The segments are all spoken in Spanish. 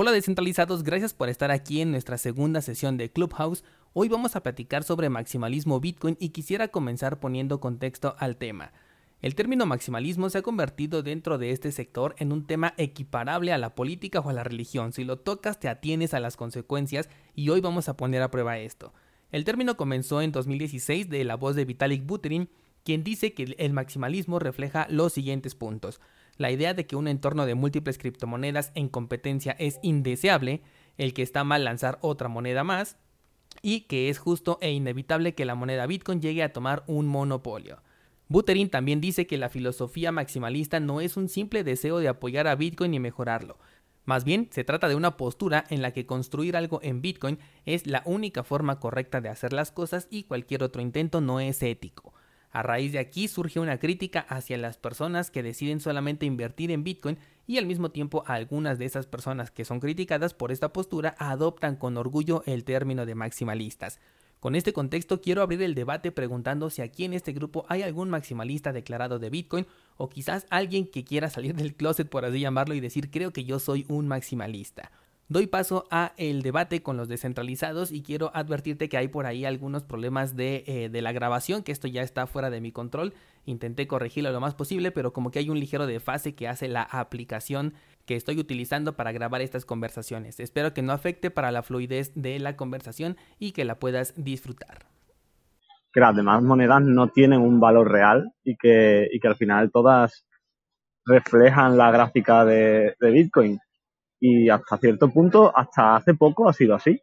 Hola descentralizados, gracias por estar aquí en nuestra segunda sesión de Clubhouse. Hoy vamos a platicar sobre maximalismo Bitcoin y quisiera comenzar poniendo contexto al tema. El término maximalismo se ha convertido dentro de este sector en un tema equiparable a la política o a la religión. Si lo tocas te atienes a las consecuencias y hoy vamos a poner a prueba esto. El término comenzó en 2016 de la voz de Vitalik Buterin, quien dice que el maximalismo refleja los siguientes puntos la idea de que un entorno de múltiples criptomonedas en competencia es indeseable, el que está mal lanzar otra moneda más, y que es justo e inevitable que la moneda Bitcoin llegue a tomar un monopolio. Buterin también dice que la filosofía maximalista no es un simple deseo de apoyar a Bitcoin y mejorarlo. Más bien, se trata de una postura en la que construir algo en Bitcoin es la única forma correcta de hacer las cosas y cualquier otro intento no es ético. A raíz de aquí surge una crítica hacia las personas que deciden solamente invertir en Bitcoin y al mismo tiempo algunas de esas personas que son criticadas por esta postura adoptan con orgullo el término de maximalistas. Con este contexto quiero abrir el debate preguntando si aquí en este grupo hay algún maximalista declarado de Bitcoin o quizás alguien que quiera salir del closet por así llamarlo y decir creo que yo soy un maximalista. Doy paso a el debate con los descentralizados y quiero advertirte que hay por ahí algunos problemas de, eh, de, la grabación, que esto ya está fuera de mi control. Intenté corregirlo lo más posible, pero como que hay un ligero desfase que hace la aplicación que estoy utilizando para grabar estas conversaciones. Espero que no afecte para la fluidez de la conversación y que la puedas disfrutar. Que las demás monedas no tienen un valor real y que, y que al final todas reflejan la gráfica de, de Bitcoin y hasta cierto punto, hasta hace poco ha sido así.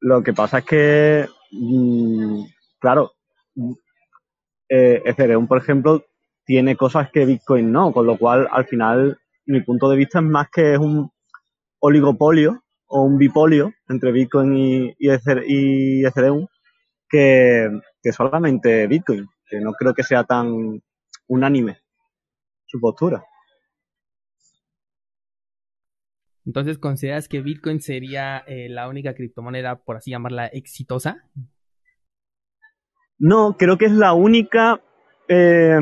Lo que pasa es que, mm, claro, eh, Ethereum, por ejemplo, tiene cosas que Bitcoin no, con lo cual, al final, mi punto de vista es más que es un oligopolio o un bipolio entre Bitcoin y, y, Ethereum que, que solamente Bitcoin, que no creo que sea tan unánime su postura. Entonces, ¿consideras que Bitcoin sería eh, la única criptomoneda, por así llamarla, exitosa? No, creo que es la única. Eh,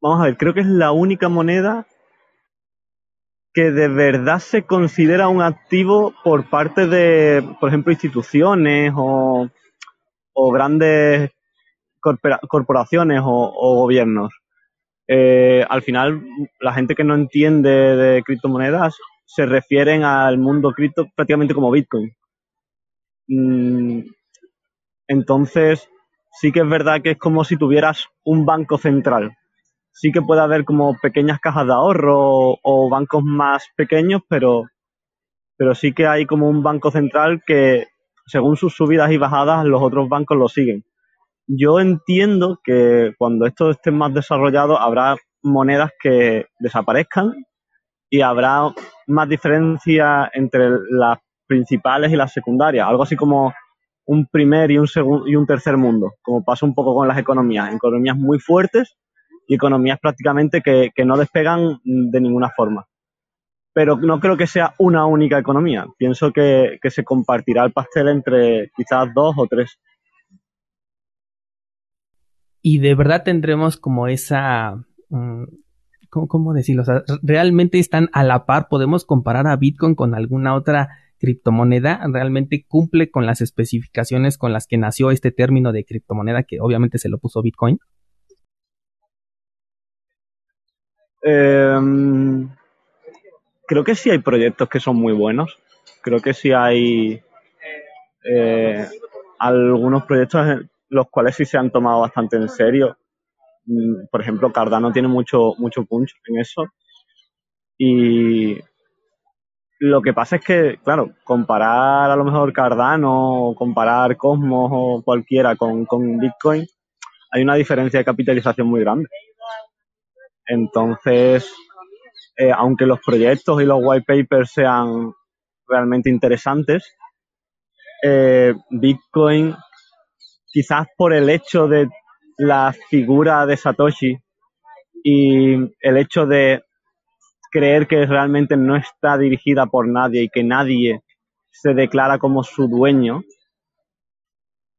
vamos a ver, creo que es la única moneda que de verdad se considera un activo por parte de, por ejemplo, instituciones o, grandes corporaciones o gobiernos. Eh, al final la gente que no entiende de criptomonedas se refieren al mundo cripto prácticamente como Bitcoin. Mm, entonces, sí que es verdad que es como si tuvieras un banco central. Sí que puede haber como pequeñas cajas de ahorro o, bancos más pequeños, pero, pero sí que hay como un banco central que, según sus subidas y bajadas, los otros bancos lo siguen yo entiendo que cuando esto esté más desarrollado habrá monedas que desaparezcan y habrá más diferencia entre las principales y las secundarias, algo así como un primer y un segundo y un tercer mundo, como pasa un poco con las economías, economías muy fuertes y economías prácticamente que, no despegan de ninguna forma. Pero no creo que sea una única economía. Pienso que, que se compartirá el pastel entre quizás dos o tres y de verdad tendremos como esa... Mm, ¿cómo, decirlo? Realmente están a la par, podemos comparar a Bitcoin con alguna otra criptomoneda, realmente cumple con las especificaciones con las que nació este término de criptomoneda, que obviamente se lo puso Bitcoin. Em, creo que sí hay proyectos que son muy buenos. Creo que sí hay eh, algunos proyectos los cuales sí se han tomado bastante en serio. Mm, por ejemplo, Cardano tiene mucho, mucho punch en eso. Y lo que pasa es que, claro, comparar a lo mejor Cardano o comparar Cosmos o cualquiera con, Bitcoin, hay una diferencia de capitalización muy grande. Entonces, eh, aunque los proyectos y los white papers sean realmente interesantes, eh, Bitcoin quizás por el hecho de la figura de Satoshi y el hecho de creer que realmente no está dirigida por nadie y que nadie se declara como su dueño,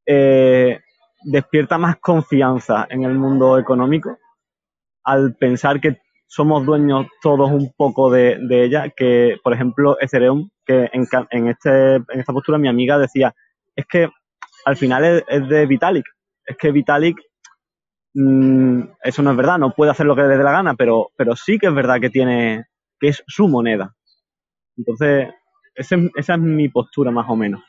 eh, despierta más confianza en el mundo económico al pensar que somos dueños todos un poco de, ella, que por ejemplo Ethereum, que en, en, este, en esta postura mi amiga decía, es que al final es, de Vitalik, es que Vitalik, mm, eso no es verdad, no puede hacer lo que le dé la gana, pero, pero sí que es verdad que tiene, que es su moneda. Entonces, esa es mi postura más o menos.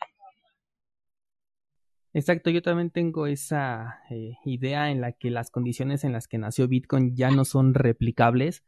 Exacto, yo también tengo esa eh, idea en la que las condiciones en las que nació Bitcoin ya no son replicables.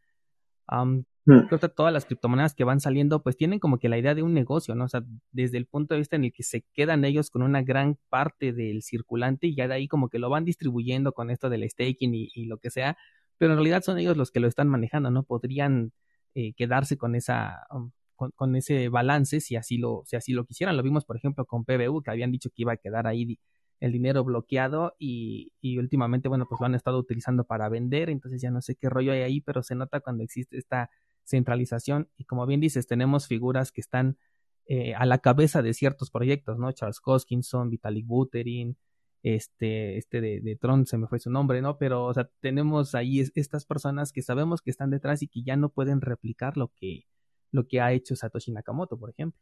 Creo que todas las criptomonedas que van saliendo pues tienen como que la idea de un negocio, ¿no? O sea, desde el punto de vista en el que se quedan ellos con una gran parte del circulante y ya de ahí como que lo van distribuyendo con esto del staking y, lo que sea, pero en realidad son ellos los que lo están manejando, ¿no? Podrían eh, quedarse con esa, um, con, ese balance si así lo, si así lo quisieran. Lo vimos, por ejemplo, con PBU, que habían dicho que iba a quedar ahí el dinero bloqueado y, y, últimamente, bueno, pues lo han estado utilizando para vender, entonces ya no sé qué rollo hay ahí, pero se nota cuando existe esta centralización y como bien dices, tenemos figuras que están eh, a la cabeza de ciertos proyectos, ¿no? Charles Hoskinson, Vitalik Buterin, este, este de, Tron, se me fue su nombre, ¿no? Pero, o sea, tenemos ahí estas personas que sabemos que están detrás y que ya no pueden replicar lo que, lo que ha hecho Satoshi Nakamoto, por ejemplo.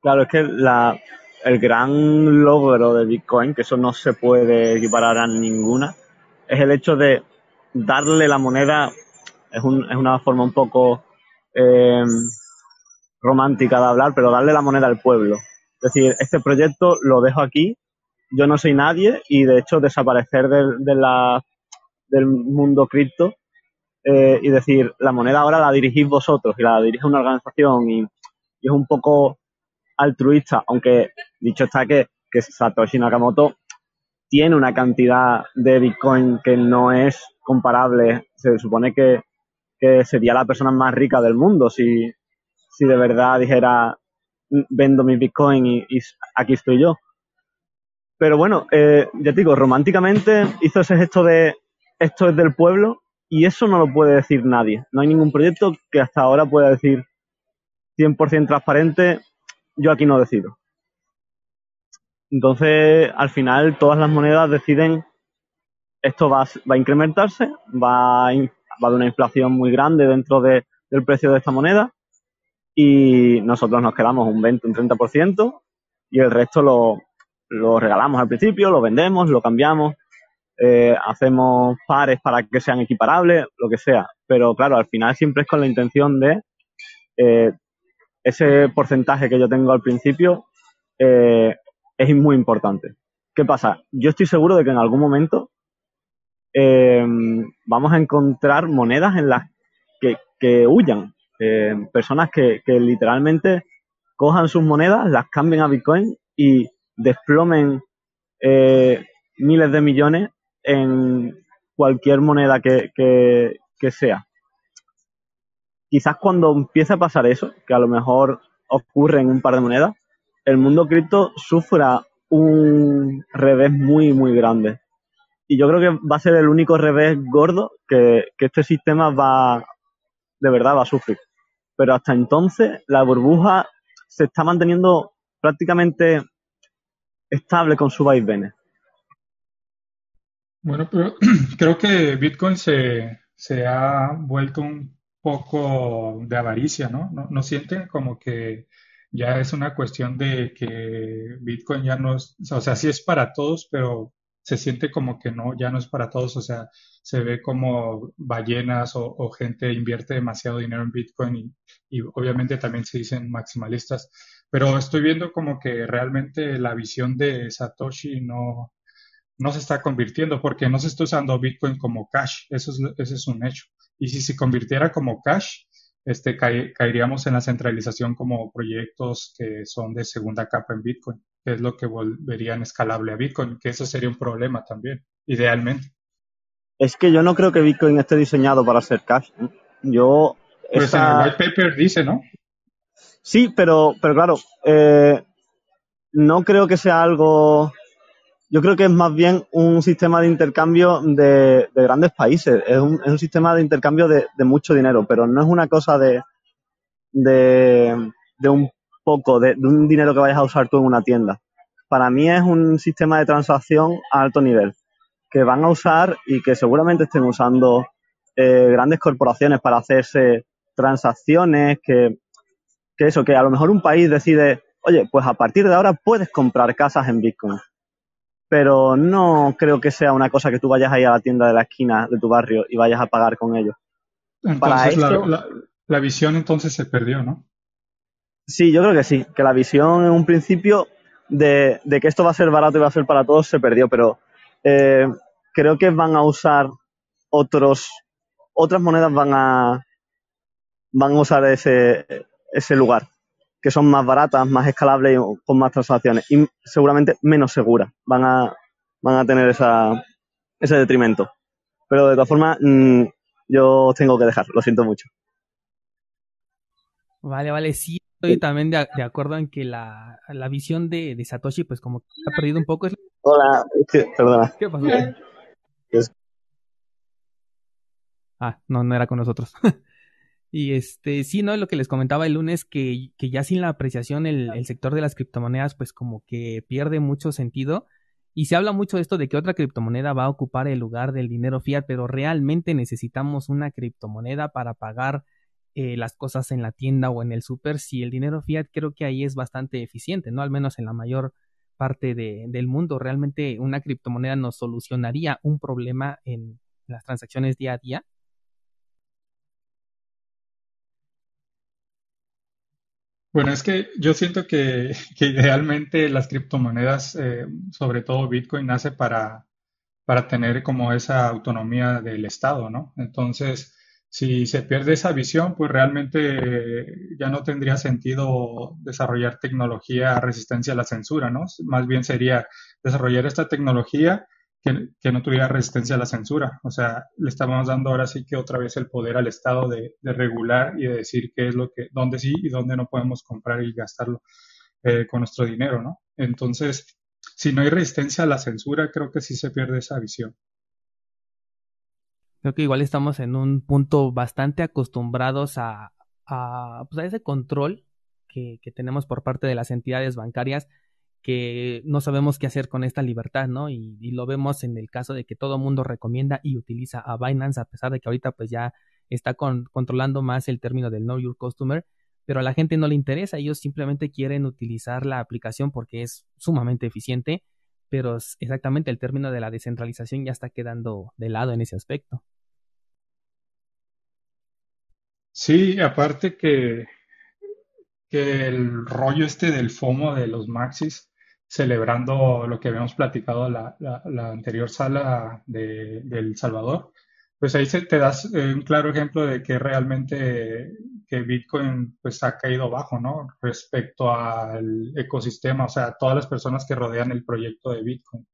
Claro, es que la, el gran logro de Bitcoin, que eso no se puede equiparar a ninguna, es el hecho de darle la moneda, es, un, es una forma un poco em, romántica de hablar, pero darle la moneda al pueblo. Es decir, este proyecto lo dejo aquí, yo no soy nadie y de hecho desaparecer de del mundo cripto eh, y decir, la moneda ahora la dirigís vosotros y la dirige una organización y, es un poco altruista, aunque dicho está que Satoshi Nakamoto tiene una cantidad de Bitcoin que no es comparable. Se supone que, sería la persona más rica del mundo si, si de verdad dijera vendo mi Bitcoin y, aquí estoy yo. Pero bueno, eh, ya te digo, románticamente hizo ese gesto de esto es del pueblo y eso no lo puede decir nadie. No hay ningún proyecto que hasta ahora pueda decir 100% transparente, yo aquí no decido. Entonces, al final, todas las monedas deciden, esto va, va a incrementarse, va a, va haber una inflación muy grande dentro de, del precio de esta moneda y nosotros nos quedamos un 20, un 30% y el resto lo, lo regalamos al principio, lo vendemos, lo cambiamos eh, hacemos pares para que sean equiparables, lo que sea. Pero claro, al final siempre es con la intención de eh, ese porcentaje que yo tengo al principio eh, es muy importante. ¿Qué pasa? Yo estoy seguro de que en algún momento vamos a encontrar monedas en las que, huyan. personas que, literalmente cojan sus monedas, las cambien a Bitcoin y desplomen miles de millones en cualquier moneda que, que, sea. Quizás cuando empiece a pasar eso, que a lo mejor ocurre en un par de monedas, el mundo cripto sufra un revés muy, muy grande. Y yo creo que va a ser el único revés gordo que, que este sistema va, de verdad, va a sufrir. Pero hasta entonces la burbuja se está manteniendo prácticamente estable con su vaivenes. Bueno, pero creo que Bitcoin se, se ha vuelto un poco de avaricia, ¿no? ¿no? ¿No sienten como que ya es una cuestión de que Bitcoin ya no es, o sea, sí es para todos, pero se siente como que no, ya no es para todos, o sea, se ve como ballenas o, gente invierte demasiado dinero en Bitcoin y, y, obviamente también se dicen maximalistas, pero estoy viendo como que realmente la visión de Satoshi no, no se está convirtiendo porque no se está usando Bitcoin como cash, eso es, ese es un hecho. Y si se convirtiera como cash, este, caeríamos en la centralización como proyectos que son de segunda capa en Bitcoin, que es lo que volverían escalable a Bitcoin, que eso sería un problema también, idealmente. Es que yo no creo que Bitcoin esté diseñado para ser cash. Yo... Pues en el white paper dice, ¿no? Sí, pero, pero claro, eh, no creo que sea algo yo creo que es más bien un sistema de intercambio de, grandes países. Es un, es un, sistema de intercambio de, mucho dinero, pero no es una cosa de, de, un poco, de, un dinero que vayas a usar tú en una tienda. Para mí es un sistema de transacción a alto nivel que van a usar y que seguramente estén usando eh, grandes corporaciones para hacerse transacciones, que, que eso, que a lo mejor un país decide, oye, pues a partir de ahora puedes comprar casas en Bitcoin. Pero no creo que sea una cosa que tú vayas ahí a la tienda de la esquina de tu barrio y vayas a pagar con ellos. Entonces la, visión entonces se perdió, ¿no? Sí, yo creo que sí, que la visión en un principio de, que esto va a ser barato y va a ser para todos se perdió, pero eh, creo que van a usar otros, otras monedas van a, van a usar ese, ese lugar, que son más baratas, más escalables y con más transacciones y seguramente menos seguras. Van a, van a tener esa, ese detrimento. Pero de todas formas, mm, yo tengo que dejar, lo siento mucho. Vale, vale, sí, estoy también de, acuerdo en que la, visión de, Satoshi, pues como que ha perdido un poco. Hola, perdona. ¿Qué pasó? Ah, no, no era con nosotros. y este, sí, ¿no? Lo que les comentaba el lunes, que, que ya sin la apreciación el, el, sector de las criptomonedas, pues como que pierde mucho sentido. Y se habla mucho de esto de que otra criptomoneda va a ocupar el lugar del dinero fiat, pero realmente necesitamos una criptomoneda para pagar eh, las cosas en la tienda o en el super. Si el dinero fiat creo que ahí es bastante eficiente, ¿no? Al menos en la mayor parte de, del mundo. Realmente una criptomoneda nos solucionaría un problema en las transacciones día a día. Bueno, es que yo siento que, idealmente las criptomonedas, eh, sobre todo Bitcoin, nace para, para tener como esa autonomía del Estado, ¿no? Entonces, si se pierde esa visión, pues realmente ya no tendría sentido desarrollar tecnología resistencia a la censura, ¿no? Más bien sería desarrollar esta tecnología que, no tuviera resistencia a la censura. O sea, le estamos dando ahora sí que otra vez el poder al Estado de, regular y de decir qué es lo que, dónde sí y dónde no podemos comprar y gastarlo eh, con nuestro dinero, ¿no? Entonces, si no hay resistencia a la censura, creo que sí se pierde esa visión. Creo que igual estamos en un punto bastante acostumbrados a, a, pues, ese control que, que tenemos por parte de las entidades bancarias que no sabemos qué hacer con esta libertad, ¿no? Y, lo vemos en el caso de que todo mundo recomienda y utiliza a Binance, a pesar de que ahorita pues ya está controlando más el término del Know Your Customer, pero a la gente no le interesa, ellos simplemente quieren utilizar la aplicación porque es sumamente eficiente, pero exactamente el término de la descentralización ya está quedando de lado en ese aspecto. Sí, aparte que, que el rollo este del FOMO de los maxis celebrando lo que habíamos platicado la, la, anterior sala de, El Salvador, pues ahí se, te das eh, un claro ejemplo de que realmente que Bitcoin pues ha caído bajo, ¿no? Respecto al ecosistema, o sea, todas las personas que rodean el proyecto de Bitcoin.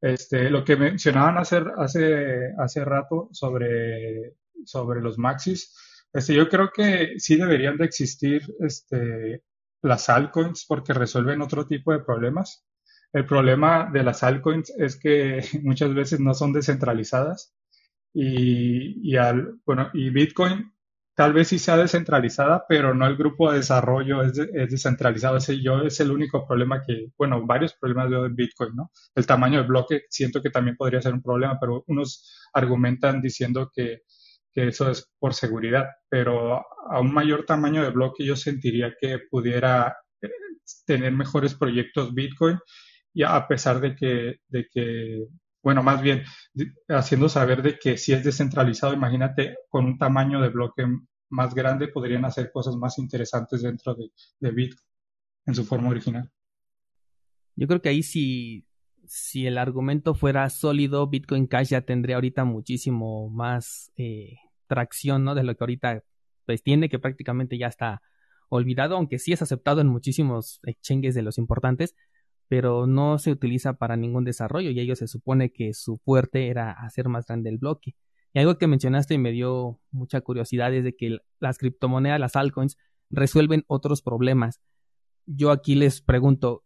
Este, lo que mencionaban hace, hace, hace rato sobre, sobre los maxis, este, yo creo que sí deberían de existir este, las altcoins porque resuelven otro tipo de problemas. El problema de las altcoins es que muchas veces no son descentralizadas y, al, bueno, y Bitcoin tal vez sí sea descentralizada, pero no el grupo de desarrollo es, descentralizado. Ese yo es el único problema que, bueno, varios problemas veo en Bitcoin, ¿no? El tamaño del bloque siento que también podría ser un problema, pero unos argumentan diciendo que que eso es por seguridad, pero a un mayor tamaño de bloque yo sentiría que pudiera eh, tener mejores proyectos Bitcoin y a pesar de que, de que bueno, más bien haciendo saber de que si es descentralizado, imagínate con un tamaño de bloque más grande podrían hacer cosas más interesantes dentro de, Bitcoin en su forma original. Yo creo que ahí sí si el argumento fuera sólido, Bitcoin Cash ya tendría ahorita muchísimo más eh, tracción, ¿no? De lo que ahorita pues tiene, que prácticamente ya está olvidado, aunque sí es aceptado en muchísimos exchanges de los importantes, pero no se utiliza para ningún desarrollo y ellos se supone que su fuerte era hacer más grande el bloque. Y algo que mencionaste y me dio mucha curiosidad es de que las criptomonedas, las altcoins, resuelven otros problemas. Yo aquí les pregunto,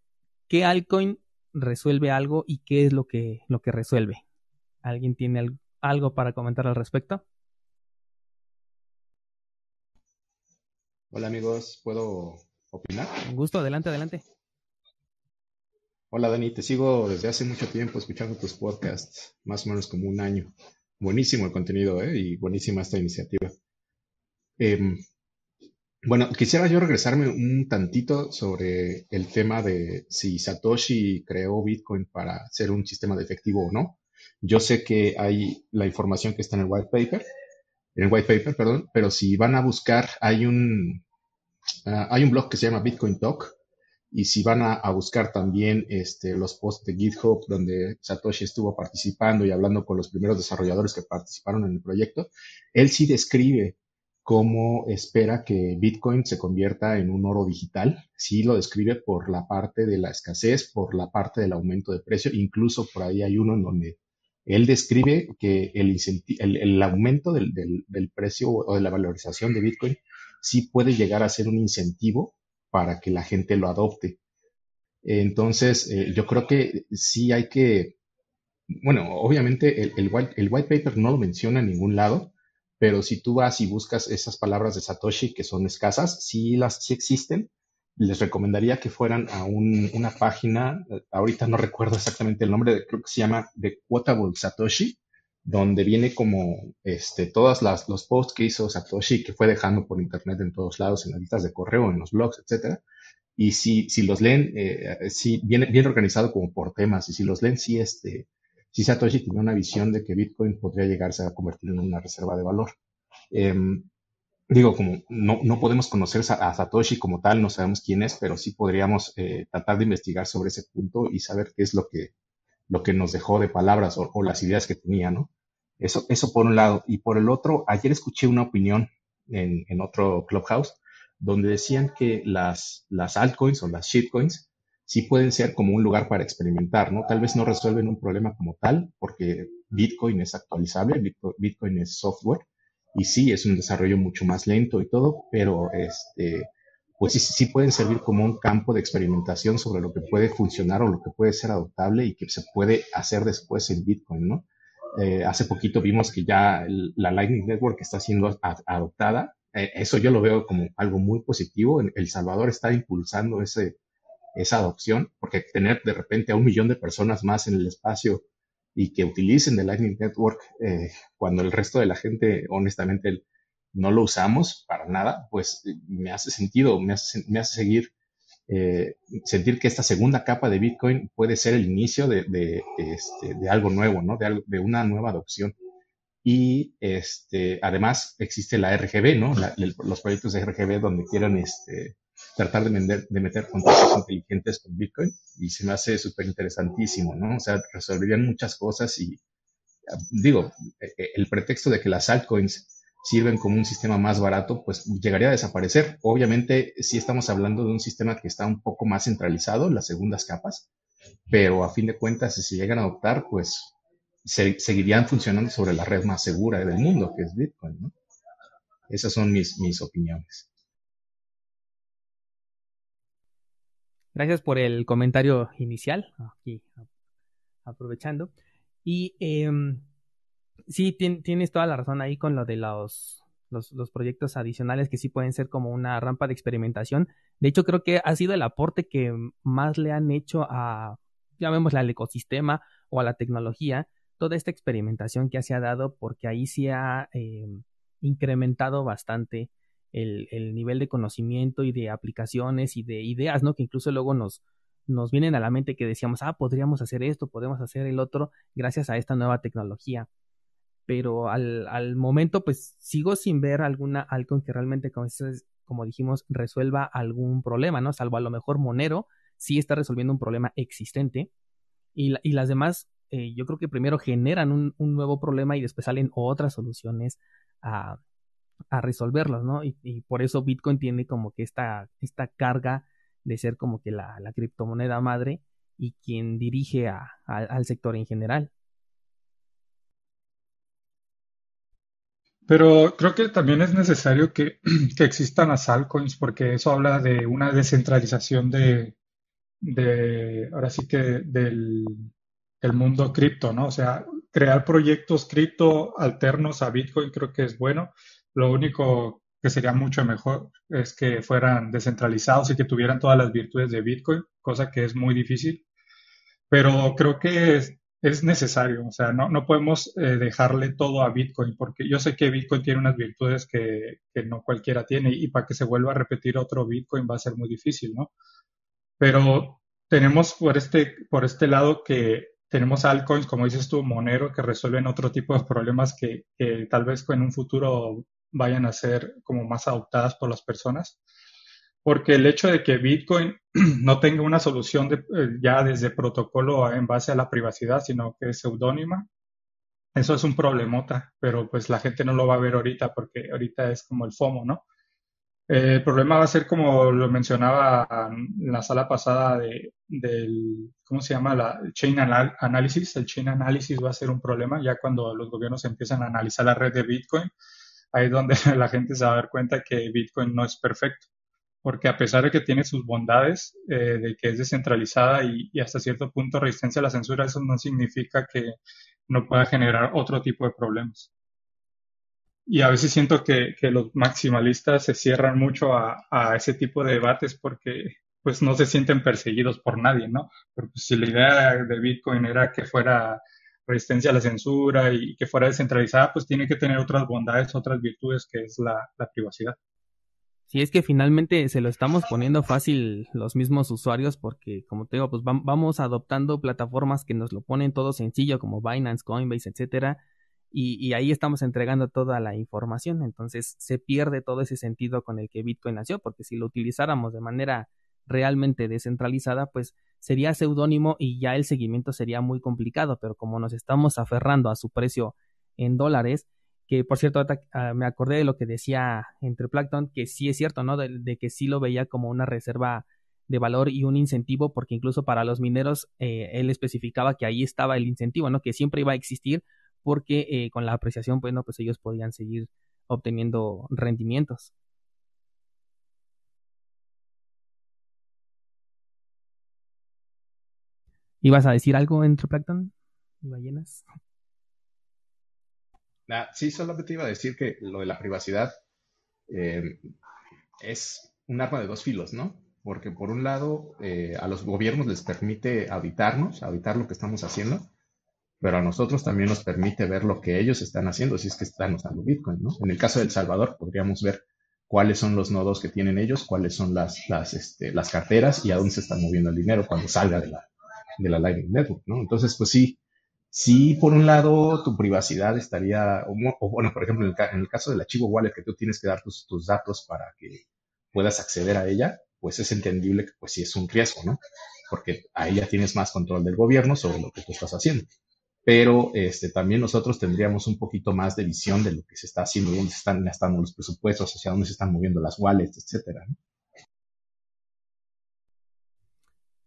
¿qué altcoin resuelve algo y qué es lo que, lo que resuelve. ¿Alguien tiene algo para comentar al respecto? Hola amigos, ¿puedo opinar? Un gusto, adelante, adelante. Hola Dani, te sigo desde hace mucho tiempo escuchando tus podcasts, más o menos como un año. buenísimo el contenido ¿eh? y buenísima esta iniciativa. Em, bueno, quisiera yo regresarme un tantito sobre el tema de si Satoshi creó Bitcoin para ser un sistema de efectivo o no. Yo sé que hay la información que está en el white paper, en el white paper, perdón, pero si van a buscar, hay un, ah, hay un blog que se llama Bitcoin Talk, y si van a, buscar también este, los posts de GitHub donde Satoshi estuvo participando y hablando con los primeros desarrolladores que participaron en el proyecto, él sí describe cómo espera que Bitcoin se convierta en un oro digital. Sí lo describe por la parte de la escasez, por la parte del aumento de precio, incluso por ahí hay uno en donde él describe que el, el, aumento del, del, precio o de la valorización de Bitcoin sí puede llegar a ser un incentivo para que la gente lo adopte. Entonces, eh, yo creo que sí hay que, bueno, obviamente el, white, el white paper no lo menciona en ningún lado, pero si tú vas y buscas esas palabras de Satoshi que son escasas, sí las sí existen. Les recomendaría que fueran a una página, eh, ahorita no recuerdo exactamente el nombre, creo que se llama The Quotable Satoshi, donde viene como este, todos los posts que hizo Satoshi, que fue dejando por internet en todos lados, en las listas de correo, en los blogs, etcétera. Y si, si los leen, eh, sí, viene bien organizado como por temas, y si los leen, sí, este, si Satoshi tenía una visión de que Bitcoin podría llegarse a convertir en una reserva de valor. Em, digo, como no, no, podemos conocer a Satoshi como tal, no sabemos quién es, pero sí podríamos eh, tratar de investigar sobre ese punto y saber qué es lo que, lo que nos dejó de palabras o, las ideas que tenía, ¿no? Eso, eso por un lado. Y por el otro, ayer escuché una opinión en, en otro clubhouse donde decían que las, las altcoins o las shitcoins sí pueden ser como un lugar para experimentar, ¿no? Tal vez no resuelven un problema como tal, porque Bitcoin es actualizable, Bitcoin es software, y sí, es un desarrollo mucho más lento y todo, pero este, pues sí, sí pueden servir como un campo de experimentación sobre lo que puede funcionar o lo que puede ser adoptable y que se puede hacer después en Bitcoin, ¿no? Eh, hace poquito vimos que ya la Lightning Network está siendo adoptada. Eh, eso yo lo veo como algo muy positivo. El Salvador está impulsando ese, esa adopción, porque tener de repente a un millón de personas más en el espacio y que utilicen el Lightning Network eh, cuando el resto de la gente, honestamente, no lo usamos para nada, pues me hace sentido, me hace, me hace seguir, eh, sentir que esta segunda capa de Bitcoin puede ser el inicio de, de, este, de algo nuevo, ¿no? De, de, una nueva adopción. Y este, además existe la RGB, ¿no? los proyectos de RGB donde quieran este, tratar de, vender, de meter contratos inteligentes con Bitcoin y se me hace súper interesantísimo, ¿no? O sea, resolverían muchas cosas y digo, e, e, el pretexto de que las altcoins sirven como un sistema más barato, pues llegaría a desaparecer. Obviamente, sí estamos hablando de un sistema que está un poco más centralizado, las segundas capas, pero a fin de cuentas, si se llegan a adoptar, pues seguirían funcionando sobre la red más segura del mundo, que es Bitcoin, ¿no? Esas son mis, mis opiniones. Gracias por el comentario inicial, aquí aprovechando. Y em, sí, tienes toda la razón ahí con lo de los, los, proyectos adicionales que sí pueden ser como una rampa de experimentación. De hecho, creo que ha sido el aporte que más le han hecho a, llamémosle al ecosistema o a la tecnología, toda esta experimentación que se ha dado, porque ahí sí ha em, incrementado bastante el, nivel de conocimiento y de aplicaciones y de ideas, ¿no? Que incluso luego nos, nos vienen a la mente que decíamos, ah, podríamos hacer esto, podemos hacer el otro, gracias a esta nueva tecnología. Pero al, al momento, pues sigo sin ver alguna algo que realmente, como, como dijimos, resuelva algún problema, ¿no? Salvo a lo mejor Monero, sí está resolviendo un problema existente. Y, y las demás, eh, yo creo que primero generan un, nuevo problema y después salen otras soluciones a, a resolverlos, ¿no? Y, por eso Bitcoin tiene como que esta, esta carga de ser como que la, criptomoneda madre y quien dirige al sector en general. Pero creo que también es necesario que, existan las altcoins porque eso habla de una descentralización de, de ahora sí que del, del mundo cripto, ¿no? O sea, crear proyectos cripto alternos a Bitcoin creo que es bueno, lo único que sería mucho mejor es que fueran descentralizados y que tuvieran todas las virtudes de Bitcoin, cosa que es muy difícil. Pero creo que necesario, o sea, no, no podemos eh, dejarle todo a Bitcoin, porque yo sé que Bitcoin tiene unas virtudes que, que, no cualquiera tiene y para que se vuelva a repetir otro Bitcoin va a ser muy difícil, ¿no? Pero tenemos por este, por este lado que tenemos altcoins, como dices tú, Monero, que resuelven otro tipo de problemas que, que tal vez en un futuro vayan a ser como más adoptadas por las personas porque el hecho de que Bitcoin no tenga una solución de, eh, ya desde protocolo en base a la privacidad, sino que es seudónima, eso es un problemota, pero pues la gente no lo va a ver ahorita porque ahorita es como el FOMO, ¿no? Eh, el problema va a ser como lo mencionaba en la sala pasada de, del, ¿cómo se llama? La chain analysis. El chain analysis va a ser un problema ya cuando los gobiernos empiezan a analizar la red de Bitcoin. Ahí es donde la gente se va a dar cuenta que Bitcoin no es perfecto porque a pesar de que tiene sus bondades, eh, de que es descentralizada y, hasta cierto punto resistencia a la censura, eso no significa que no pueda generar otro tipo de problemas. Y a veces siento que, los maximalistas se cierran mucho a, ese tipo de debates porque pues no se sienten perseguidos por nadie, ¿no? Pero pues, si la idea de Bitcoin era que fuera resistencia a la censura y que fuera descentralizada, pues tiene que tener otras bondades, otras virtudes que es la privacidad. Si es que finalmente se lo estamos poniendo fácil los mismos usuarios porque, como te digo, pues vamos adoptando plataformas que nos lo ponen todo sencillo como Binance, Coinbase, etcétera, y, ahí estamos entregando toda la información. Entonces se pierde todo ese sentido con el que Bitcoin nació, porque si lo utilizáramos de manera realmente descentralizada, pues sería seudónimo y ya el seguimiento sería muy complicado, pero como nos estamos aferrando a su precio en dólares, que por cierto ah, me acordé de lo que decía entre Plankton, que sí es cierto, ¿no? De, que sí lo veía como una reserva de valor y un incentivo, porque incluso para los mineros eh, él especificaba que ahí estaba el incentivo, ¿no? Que siempre iba a existir porque eh, con la apreciación, pues, no, pues ellos podían seguir obteniendo rendimientos. ¿Ibas a decir algo entre Plankton ballenas? Sí, solamente iba a decir que lo de la privacidad eh, es un arma de dos filos, ¿no? Porque por un lado, eh, a los gobiernos les permite auditarnos, auditar lo que estamos haciendo, pero a nosotros también nos permite ver lo que ellos están haciendo, si es que están usando Bitcoin, ¿no? En el caso de El Salvador, podríamos ver cuáles son los nodos que tienen ellos, cuáles son las, las, este, las carteras y a dónde se está moviendo el dinero cuando salga de la, de la Lightning Network, ¿no? Entonces, pues sí, Sí, por un lado, tu privacidad estaría, o, bueno, por ejemplo, en el, caso del archivo wallet, que tú tienes que dar tus, datos para que puedas acceder a ella, pues es entendible que pues sí es un riesgo, ¿no? Porque ahí ya tienes más control del gobierno sobre lo que tú estás haciendo. Pero este, también nosotros tendríamos un poquito más de visión de lo que se está haciendo, dónde se están gastando los presupuestos, hacia dónde se están moviendo las wallets, etcétera, ¿no?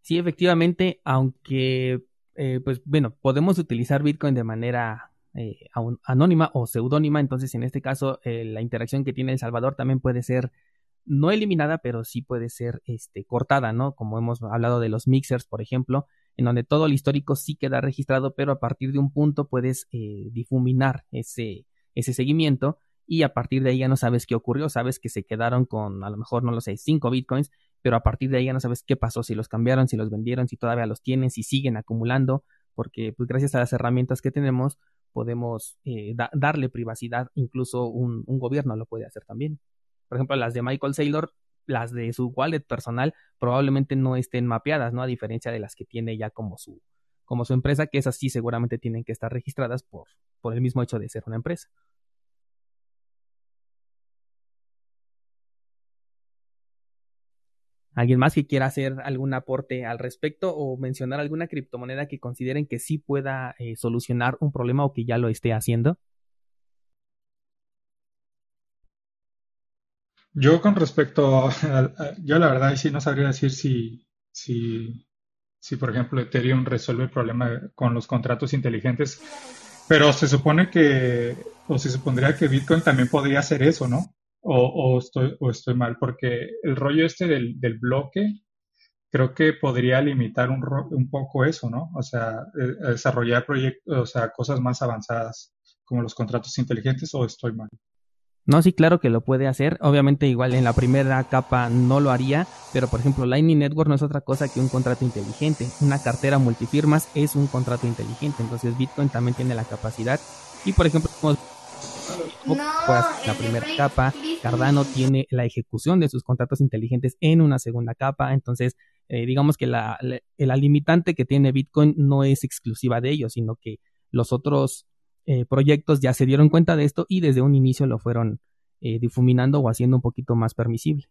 Sí, efectivamente, aunque eh, pues bueno, podemos utilizar Bitcoin de manera eh, anónima o seudónima, entonces en este caso eh, la interacción que tiene El Salvador también puede ser no eliminada, pero sí puede ser este, cortada, ¿no? Como hemos hablado de los mixers, por ejemplo, en donde todo el histórico sí queda registrado, pero a partir de un punto puedes difuminar ese, ese seguimiento y a partir de ahí ya no sabes qué ocurrió, sabes que se quedaron con a lo mejor, no lo sé, 5 bitcoins, pero a partir de ahí ya no sabes qué pasó, si los cambiaron, si los vendieron, si todavía los tienen, si siguen acumulando, porque pues gracias a las herramientas que tenemos podemos eh, darle privacidad, incluso un, gobierno lo puede hacer también. Por ejemplo, las de Michael Saylor, las de su wallet personal probablemente no estén mapeadas, ¿no? A diferencia de las que tiene ya como su, como su empresa, que esas sí seguramente tienen que estar registradas por, por el mismo hecho de ser una empresa. ¿Alguien más que quiera hacer algún aporte al respecto o mencionar alguna criptomoneda que consideren que sí pueda eh, solucionar un problema o que ya lo esté haciendo? Yo con respecto, a, yo la verdad sí no sabría decir si, si, si, por ejemplo, Ethereum resuelve el problema con los contratos inteligentes, pero se supone que, o se supondría que Bitcoin también podría hacer eso, ¿no? O, estoy, o estoy mal, porque el rollo este del, del bloque creo que podría limitar un, un poco eso, ¿no? O sea, eh, desarrollar proyectos, o sea, cosas más avanzadas como los contratos inteligentes o estoy mal. No, sí, claro que lo puede hacer. Obviamente, igual en la primera capa no lo haría, pero por ejemplo, Lightning Network no es otra cosa que un contrato inteligente. Una cartera multifirmas es un contrato inteligente. Entonces, Bitcoin también tiene la capacidad. Y por ejemplo, la primera capa, Cardano tiene la ejecución de sus contratos inteligentes en una segunda capa. Entonces, eh, digamos que la, la, limitante que tiene Bitcoin no es exclusiva de ellos, sino que los otros eh, proyectos ya se dieron cuenta de esto y desde un inicio lo fueron eh, difuminando o haciendo un poquito más permisible.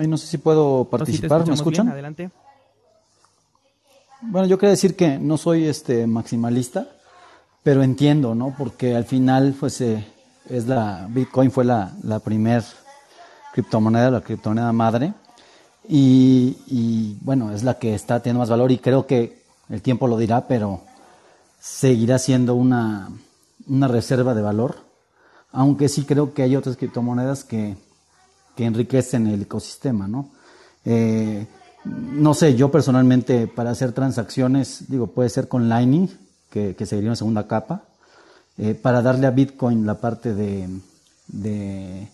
no sé si puedo participar, ¿me escuchan? adelante. Bueno, yo quería decir que no soy este maximalista, pero entiendo, ¿no? Porque al final, pues, eh, es la Bitcoin fue la, la primer criptomoneda, la criptomoneda madre, y, bueno, es la que está teniendo más valor y creo que el tiempo lo dirá, pero seguirá siendo una, una reserva de valor, aunque sí creo que hay otras criptomonedas que, que enriquecen el ecosistema, ¿no? Eh, no sé, yo personalmente para hacer transacciones, digo, puede ser con Lightning, que, que una segunda capa, eh, para darle a Bitcoin la parte de, de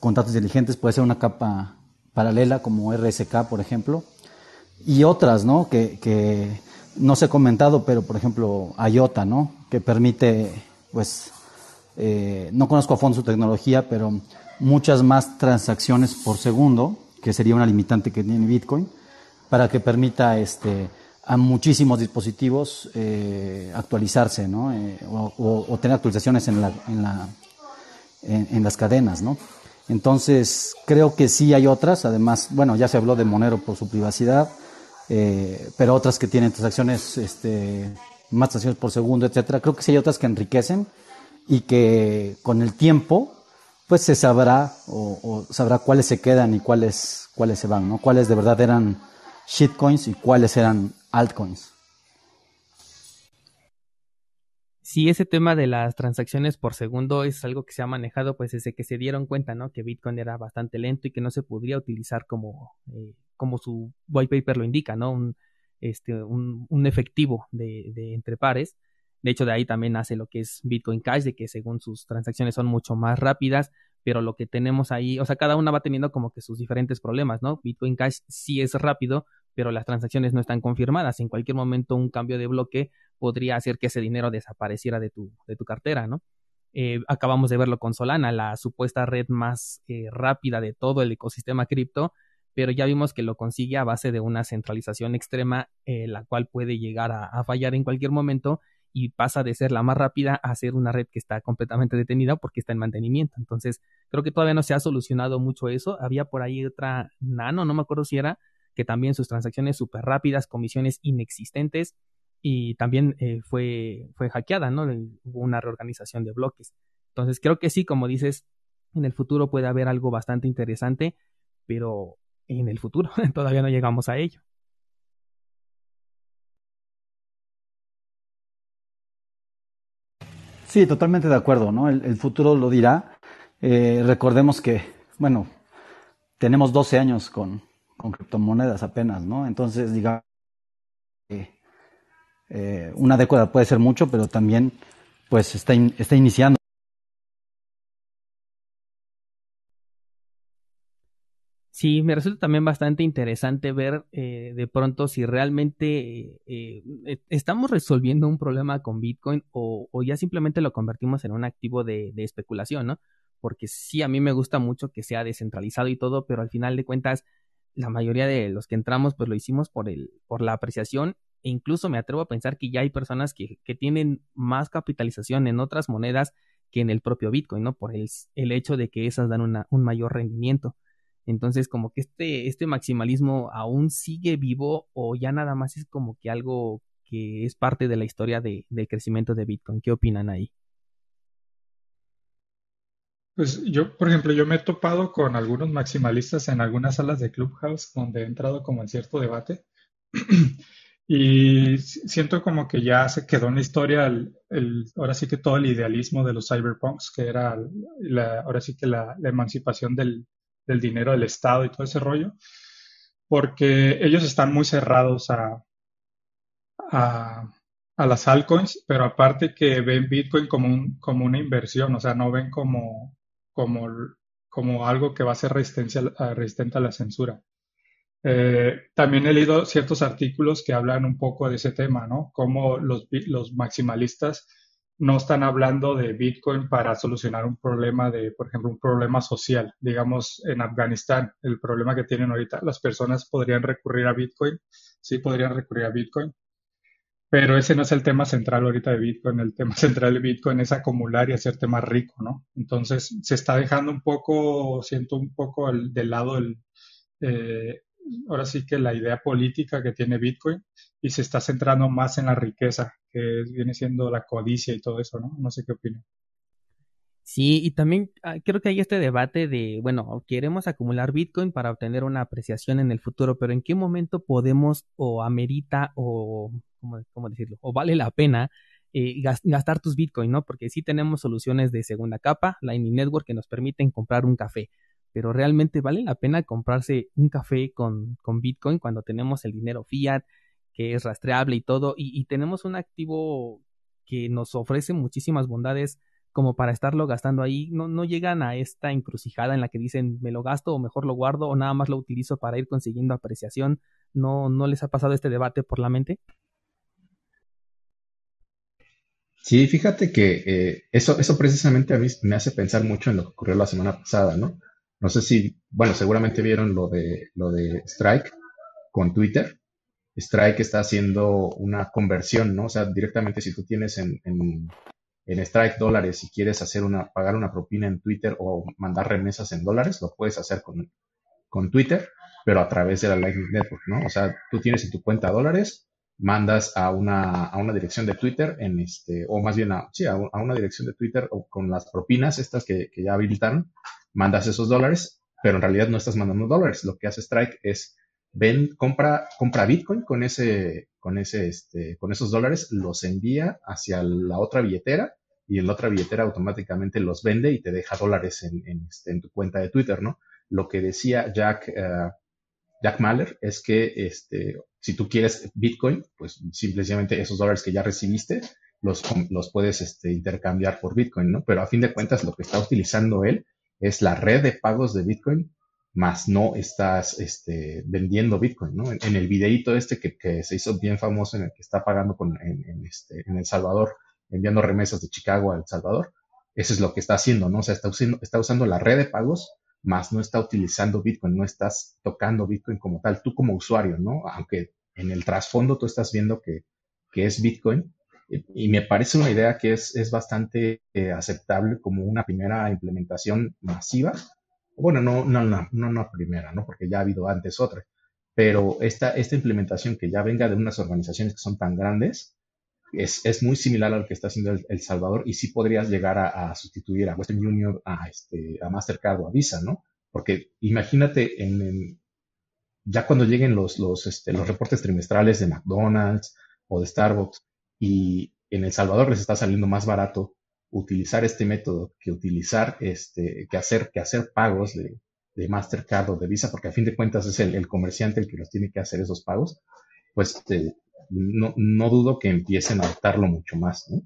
contratos inteligentes, puede ser una capa paralela como RSK, por ejemplo, y otras, ¿no? Que, que no se ha comentado, pero por ejemplo, IOTA, ¿no? Que permite, pues, eh, no conozco a fondo su tecnología, pero muchas más transacciones por segundo, que sería una limitante que tiene Bitcoin, para que permita este, a muchísimos dispositivos eh, actualizarse, ¿no? Eh, o, tener actualizaciones en, la, en, la, en, las cadenas, ¿no? Entonces, creo que sí hay otras, además, bueno, ya se habló de Monero por su privacidad, eh, pero otras que tienen transacciones, este, más transacciones por segundo, etcétera. Creo que sí hay otras que enriquecen y que con el tiempo, pues se sabrá o, sabrá cuáles se quedan y cuáles, cuáles se van, ¿no? Cuáles de verdad eran shitcoins y cuáles eran altcoins. Sí, ese tema de las transacciones por segundo es algo que se ha manejado pues desde que se dieron cuenta, ¿no? Que Bitcoin era bastante lento y que no se podría utilizar como eh, como su white paper lo indica, ¿no? Un, este, un, efectivo de, de, entre pares. De hecho, de ahí también nace lo que es Bitcoin Cash, de que según sus transacciones son mucho más rápidas, pero lo que tenemos ahí, o sea, cada una va teniendo como que sus diferentes problemas, ¿no? Bitcoin Cash sí es rápido, pero las transacciones no están confirmadas. En cualquier momento un cambio de bloque podría hacer que ese dinero desapareciera de tu, de tu cartera, ¿no? Eh, acabamos de verlo con Solana, la supuesta red más eh, rápida de todo el ecosistema cripto, pero ya vimos que lo consigue a base de una centralización extrema, eh, la cual puede llegar a, fallar en cualquier momento y pasa de ser la más rápida a ser una red que está completamente detenida porque está en mantenimiento. Entonces, creo que todavía no se ha solucionado mucho eso. Había por ahí otra Nano, no me acuerdo si era, que también sus transacciones súper rápidas, comisiones inexistentes y también eh, fue, fue hackeada, ¿no? Hubo una reorganización de bloques. Entonces, creo que sí, como dices, en el futuro puede haber algo bastante interesante, pero en el futuro. Todavía no llegamos a ello. Sí, totalmente de acuerdo, ¿no? El, futuro lo dirá. Eh, recordemos que, bueno, tenemos 12 años con, con criptomonedas apenas, ¿no? Entonces, digamos, eh, una década puede ser mucho, pero también, pues, está, está iniciando. Sí, me resulta también bastante interesante ver eh, de pronto si realmente eh, eh, estamos resolviendo un problema con Bitcoin o, ya simplemente lo convertimos en un activo de, especulación, ¿no? Porque sí, a mí me gusta mucho que sea descentralizado y todo, pero al final de cuentas, la mayoría de los que entramos, pues lo hicimos por, el, por la apreciación e incluso me atrevo a pensar que ya hay personas que, que tienen más capitalización en otras monedas que en el propio Bitcoin, ¿no? Por el, el hecho de que esas dan una, un mayor rendimiento. Entonces, como que este, este maximalismo aún sigue vivo o ya nada más es como que algo que es parte de la historia de, del crecimiento de Bitcoin. ¿Qué opinan ahí? Pues yo, por ejemplo, yo me he topado con algunos maximalistas en algunas salas de Clubhouse donde he entrado como en cierto debate. Y siento como que ya se quedó en la historia el, ahora sí que todo el idealismo de los cyberpunks, que era ahora sí que la emancipación del, del dinero del Estado y todo ese rollo, porque ellos están muy cerrados a, a, a las altcoins, pero aparte que ven Bitcoin como, un, como una inversión, o sea, no ven como, como, como algo que va a ser resistente a la censura. Eh, también he leído ciertos artículos que hablan un poco de ese tema, ¿no? Cómo los, los maximalistas no están hablando de Bitcoin para solucionar un problema de, por ejemplo, un problema social. Digamos, en Afganistán, el problema que tienen ahorita, las personas podrían recurrir a Bitcoin, sí podrían recurrir a Bitcoin, pero ese no es el tema central ahorita de Bitcoin. El tema central de Bitcoin es acumular y hacerte más rico, ¿no? Entonces, se está dejando un poco, siento un poco el, del lado el, eh, ahora sí que la idea política que tiene Bitcoin y se está centrando más en la riqueza, que viene siendo la codicia y todo eso, ¿no? No sé qué opinan. Sí, y también ah, creo que hay este debate de, bueno, queremos acumular Bitcoin para obtener una apreciación en el futuro, pero ¿en qué momento podemos o amerita o, ¿cómo, decirlo? O vale la pena eh, gastar tus Bitcoin, ¿no? Porque sí tenemos soluciones de segunda capa, Lightning Network, que nos permiten comprar un café pero realmente vale la pena comprarse un café con, con Bitcoin cuando tenemos el dinero fiat, que es rastreable y todo, y, tenemos un activo que nos ofrece muchísimas bondades como para estarlo gastando ahí, no, no llegan a esta encrucijada en la que dicen me lo gasto o mejor lo guardo o nada más lo utilizo para ir consiguiendo apreciación, ¿no, no les ha pasado este debate por la mente? Sí, fíjate que eh, eso, eso precisamente a mí me hace pensar mucho en lo que ocurrió la semana pasada, ¿no? No sé si, bueno, seguramente vieron lo de, lo de Strike con Twitter. Strike está haciendo una conversión, ¿no? O sea, directamente si tú tienes en, en, Strike dólares y quieres hacer una, pagar una propina en Twitter o mandar remesas en dólares, lo puedes hacer con, con Twitter, pero a través de la Lightning Network, ¿no? O sea, tú tienes en tu cuenta dólares, mandas a una, a una dirección de Twitter en este, o más bien a, sí, a, una dirección de Twitter o con las propinas estas que, que ya habilitaron, mandas esos dólares, pero en realidad no estás mandando dólares. Lo que hace Strike es ven, compra, compra Bitcoin con ese, con ese, este, con esos dólares, los envía hacia la otra billetera y en la otra billetera automáticamente los vende y te deja dólares en, en, este, tu cuenta de Twitter, ¿no? Lo que decía Jack, uh, Jack Mahler es que este, si tú quieres Bitcoin, pues simplemente esos dólares que ya recibiste los, los puedes este, intercambiar por Bitcoin, ¿no? Pero a fin de cuentas lo que está utilizando él es la red de pagos de Bitcoin, más no estás este, vendiendo Bitcoin, ¿no? En, el videíto este que, se hizo bien famoso en el que está pagando con, en, este, en El Salvador, enviando remesas de Chicago a El Salvador, eso es lo que está haciendo, ¿no? O sea, está usando, está usando la red de pagos, más no está utilizando Bitcoin, no estás tocando Bitcoin como tal, tú como usuario, ¿no? Aunque en el trasfondo tú estás viendo que, que es Bitcoin, y me parece una idea que es, es bastante eh, aceptable como una primera implementación masiva. Bueno, no, no, no, no una primera, ¿no? Porque ya ha habido antes otra. Pero esta, esta implementación que ya venga de unas organizaciones que son tan grandes, es, es muy similar a lo que está haciendo El, Salvador y sí podrías llegar a, sustituir a Western Union, a, este, a Mastercard o a Visa, ¿no? Porque imagínate en, ya cuando lleguen los, los, este, los reportes trimestrales de McDonald's o de Starbucks, y en El Salvador les está saliendo más barato utilizar este método que utilizar este, que hacer, que hacer pagos de, Mastercard o de Visa, porque a fin de cuentas es el, comerciante el que los tiene que hacer esos pagos, pues este, no, no, dudo que empiecen a adoptarlo mucho más, ¿no?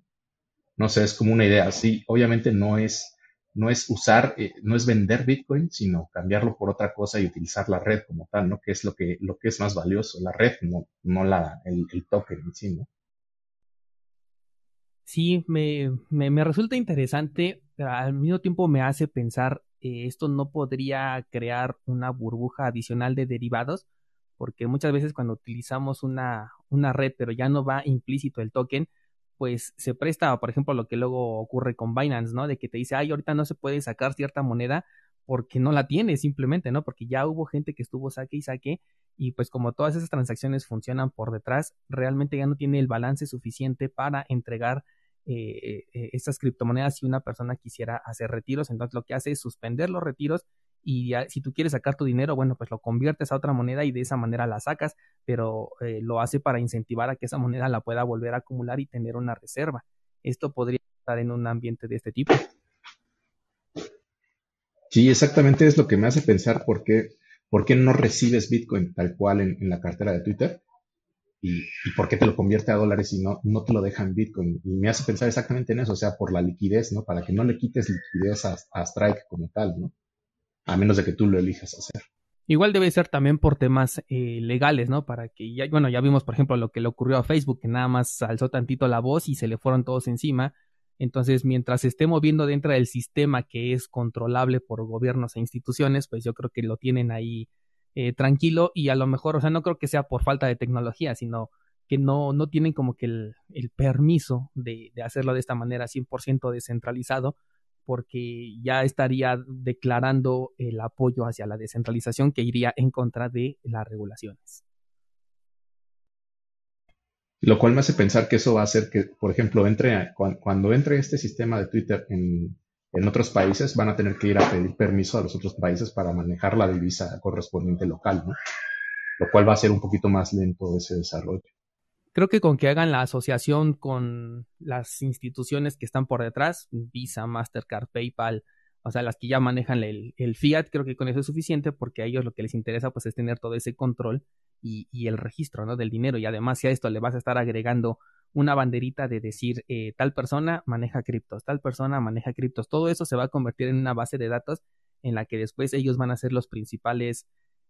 No sé, es como una idea así. Obviamente no es, no es usar, eh, no es vender Bitcoin, sino cambiarlo por otra cosa y utilizar la red como tal, ¿no? Que es lo que, lo que es más valioso, la red, no, no la, el, el token en sí, ¿no? Sí, me, me, resulta interesante, pero al mismo tiempo me hace pensar, eh, esto no podría crear una burbuja adicional de derivados, porque muchas veces cuando utilizamos una, una red, pero ya no va implícito el token, pues se presta, por ejemplo, lo que luego ocurre con Binance, ¿no? De que te dice, ay, ahorita no se puede sacar cierta moneda porque no la tiene simplemente, ¿no? Porque ya hubo gente que estuvo saque y saque y pues como todas esas transacciones funcionan por detrás, realmente ya no tiene el balance suficiente para entregar eh, eh, estas criptomonedas si una persona quisiera hacer retiros. Entonces lo que hace es suspender los retiros y si tú quieres sacar tu dinero, bueno, pues lo conviertes a otra moneda y de esa manera la sacas, pero eh, lo hace para incentivar a que esa moneda la pueda volver a acumular y tener una reserva. Esto podría estar en un ambiente de este tipo. Sí, exactamente es lo que me hace pensar por qué, por qué no recibes Bitcoin tal cual en, en la cartera de Twitter ¿Y, por qué te lo convierte a dólares y no, no te lo deja en Bitcoin? Y me hace pensar exactamente en eso, o sea, por la liquidez, ¿no? Para que no le quites liquidez a, Strike como tal, ¿no? A menos de que tú lo elijas hacer. Igual debe ser también por temas eh, legales, ¿no? Para que ya, bueno, ya vimos, por ejemplo, lo que le ocurrió a Facebook, que nada más alzó tantito la voz y se le fueron todos encima. Entonces, mientras esté moviendo dentro del sistema que es controlable por gobiernos e instituciones, pues yo creo que lo tienen ahí eh, tranquilo y a lo mejor, o sea, no creo que sea por falta de tecnología, sino que no, no tienen como que el, permiso de, de, hacerlo de esta manera 100% descentralizado, porque ya estaría declarando el apoyo hacia la descentralización que iría en contra de las regulaciones. Lo cual me hace pensar que eso va a hacer que, por ejemplo, entre cuando entre este sistema de Twitter en, en otros países, van a tener que ir a pedir permiso a los otros países para manejar la divisa correspondiente local, ¿no? Lo cual va a ser un poquito más lento ese desarrollo. Creo que con que hagan la asociación con las instituciones que están por detrás, Visa, Mastercard, PayPal, o sea, las que ya manejan el, el, fiat, creo que con eso es suficiente porque a ellos lo que les interesa pues es tener todo ese control y, el registro ¿no? del dinero. Y además, si a esto le vas a estar agregando una banderita de decir eh, tal persona maneja criptos, tal persona maneja criptos, todo eso se va a convertir en una base de datos en la que después ellos van a ser los principales,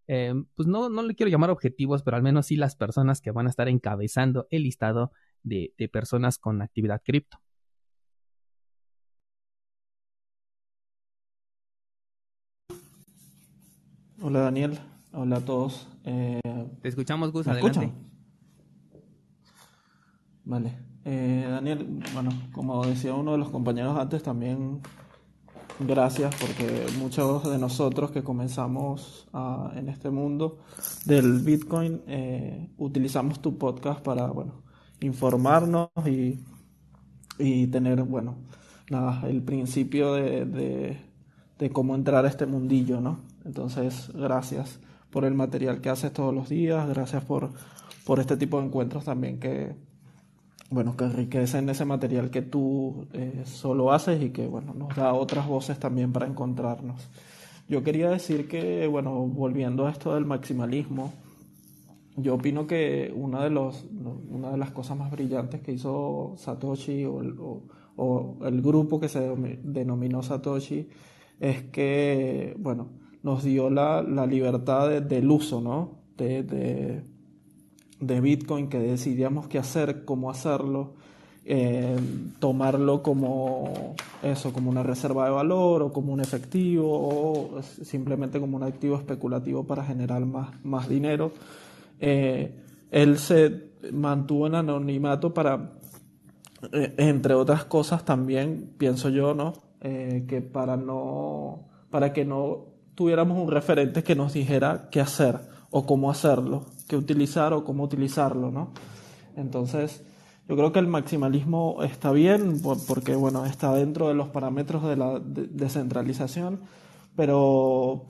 eh, pues no, no le quiero llamar objetivos, pero al menos sí las personas que van a estar encabezando el listado de, de personas con actividad cripto. Hola Daniel, hola a todos. Eh, Te escuchamos, Gus, adelante. Vale. Eh, Daniel, bueno, como decía uno de los compañeros antes, también gracias porque muchos de nosotros que comenzamos en este mundo del Bitcoin eh, utilizamos tu podcast para, bueno, informarnos y, y tener, bueno, nada, el principio de, de, de cómo entrar a este mundillo, ¿no? Entonces, gracias por el material que haces todos los días, gracias por, por este tipo de encuentros también que, bueno, que enriquecen ese material que tú eh, solo haces y que, bueno, nos da otras voces también para encontrarnos. Yo quería decir que, bueno, volviendo a esto del maximalismo, yo opino que una de, los, una de las cosas más brillantes que hizo Satoshi o, o el grupo que se denominó Satoshi es que, bueno, nos dio la, libertad del uso, ¿no? De, de, Bitcoin, que decidíamos qué hacer, cómo hacerlo, eh, tomarlo como eso, como una reserva de valor o como un efectivo o simplemente como un activo especulativo para generar más, más dinero. Eh, él se mantuvo en anonimato para, eh, entre otras cosas también, pienso yo, ¿no? que para no, para que no tuviéramos un referente que nos dijera qué hacer o cómo hacerlo, qué utilizar o cómo utilizarlo, ¿no? Entonces, yo creo que el maximalismo está bien porque, bueno, está dentro de los parámetros de la descentralización, pero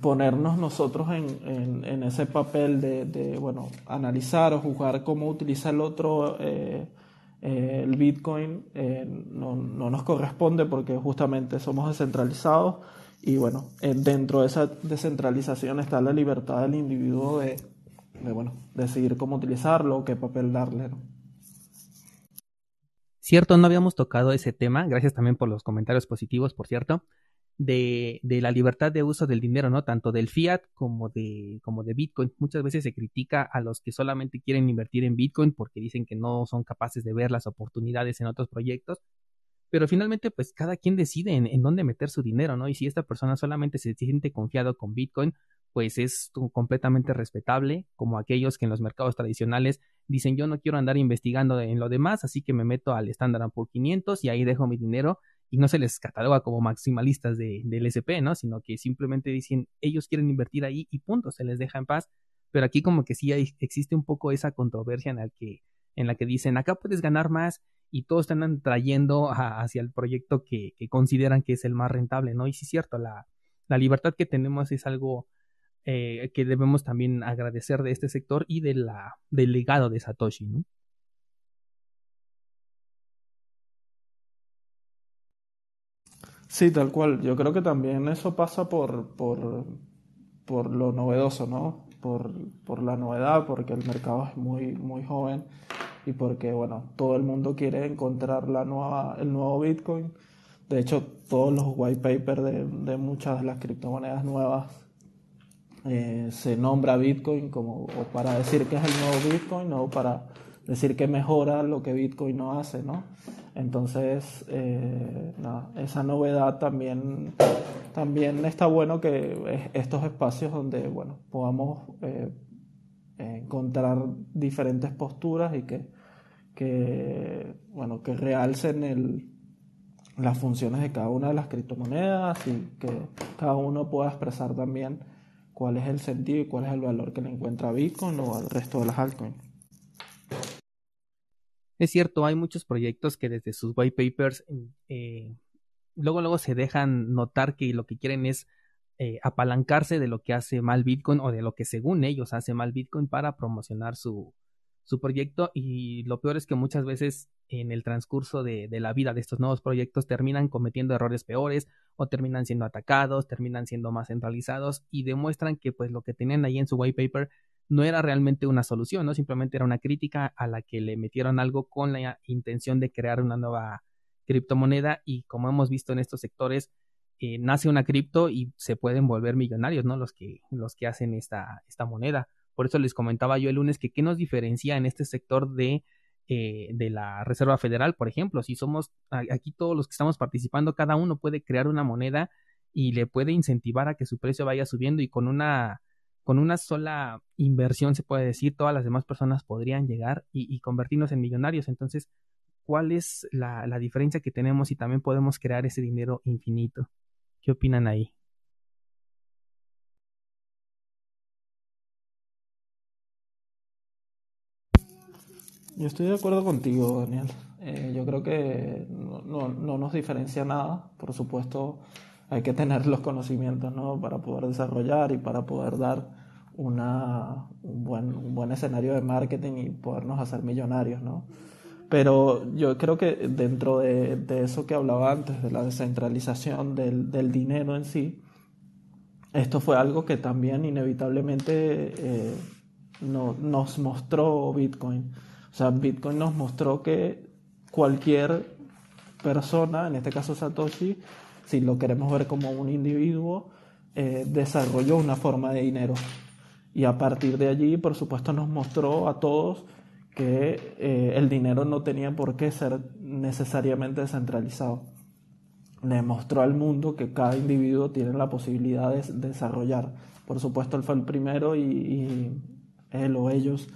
ponernos nosotros en, ese papel de, bueno, analizar o juzgar cómo utiliza el otro eh, eh, el Bitcoin eh, no, nos corresponde porque justamente somos descentralizados y bueno, eh, dentro de esa descentralización está la libertad del individuo de, bueno, decidir cómo utilizarlo, qué papel darle. Cierto, no habíamos tocado ese tema, gracias también por los comentarios positivos, por cierto, de, de, la libertad de uso del dinero, ¿no? Tanto del fiat como de, como de Bitcoin. Muchas veces se critica a los que solamente quieren invertir en Bitcoin porque dicen que no son capaces de ver las oportunidades en otros proyectos pero finalmente pues cada quien decide en, dónde meter su dinero, ¿no? Y si esta persona solamente se siente confiado con Bitcoin, pues es completamente respetable, como aquellos que en los mercados tradicionales dicen yo no quiero andar investigando en lo demás, así que me meto al Standard por 500 y ahí dejo mi dinero y no se les cataloga como maximalistas de, del SP, ¿no? Sino que simplemente dicen ellos quieren invertir ahí y punto, se les deja en paz. Pero aquí como que sí existe un poco esa controversia en la que en la que dicen acá puedes ganar más y todos están trayendo hacia el proyecto que, consideran que es el más rentable, ¿no? Y sí es cierto, la, libertad que tenemos es algo eh, que debemos también agradecer de este sector y de la, del legado de Satoshi, ¿no? Sí, tal cual. Yo creo que también eso pasa por, por, por lo novedoso, ¿no? por, por, la novedad, porque el mercado es muy, muy joven y porque bueno, todo el mundo quiere encontrar la nueva, el nuevo Bitcoin. De hecho, todos los white papers de, muchas de las criptomonedas nuevas eh, se nombra Bitcoin como o para decir que es el nuevo Bitcoin o para decir que mejora lo que Bitcoin no hace, ¿no? Entonces, eh, esa novedad también, también está bueno que estos espacios donde, bueno, podamos eh, encontrar diferentes posturas y que, que, bueno, que realcen el, las funciones de cada una de las criptomonedas y que cada uno pueda expresar también cuál es el sentido y cuál es el valor que le encuentra a Bitcoin o al resto de las altcoins. Es cierto, hay muchos proyectos que desde sus white papers eh, luego, luego se dejan notar que lo que quieren es eh, apalancarse de lo que hace mal Bitcoin o de lo que según ellos hace mal Bitcoin para promocionar su, su proyecto y lo peor es que muchas veces en el transcurso de, de, la vida de estos nuevos proyectos terminan cometiendo errores peores o terminan siendo atacados, terminan siendo más centralizados y demuestran que pues lo que tenían ahí en su white paper no era realmente una solución, ¿no? Simplemente era una crítica a la que le metieron algo con la intención de crear una nueva criptomoneda y como hemos visto en estos sectores, eh, nace una cripto y se pueden volver millonarios, ¿no? Los que, los que hacen esta, esta moneda. Por eso les comentaba yo el lunes que qué nos diferencia en este sector de, eh, de la Reserva Federal, por ejemplo. Si somos aquí todos los que estamos participando, cada uno puede crear una moneda y le puede incentivar a que su precio vaya subiendo y con una con una sola inversión, se puede decir, todas las demás personas podrían llegar y, convertirnos en millonarios. Entonces, ¿cuál es la, la, diferencia que tenemos y también podemos crear ese dinero infinito? ¿Qué opinan ahí? Yo estoy de acuerdo contigo, Daniel. Eh, yo creo que no, no, no, nos diferencia nada. Por supuesto, hay que tener los conocimientos ¿no? para poder desarrollar y para poder dar una, un, buen, un buen escenario de marketing y podernos hacer millonarios. ¿no? Pero yo creo que dentro de, de, eso que hablaba antes, de la descentralización del, del, dinero en sí, esto fue algo que también inevitablemente eh, no, nos mostró Bitcoin. O sea, Bitcoin nos mostró que cualquier persona, en este caso Satoshi, si lo queremos ver como un individuo, eh, desarrolló una forma de dinero. Y a partir de allí, por supuesto, nos mostró a todos que eh, el dinero no tenía por qué ser necesariamente descentralizado. Le mostró al mundo que cada individuo tiene la posibilidad de desarrollar. Por supuesto, él fue el primero y, y él o ellos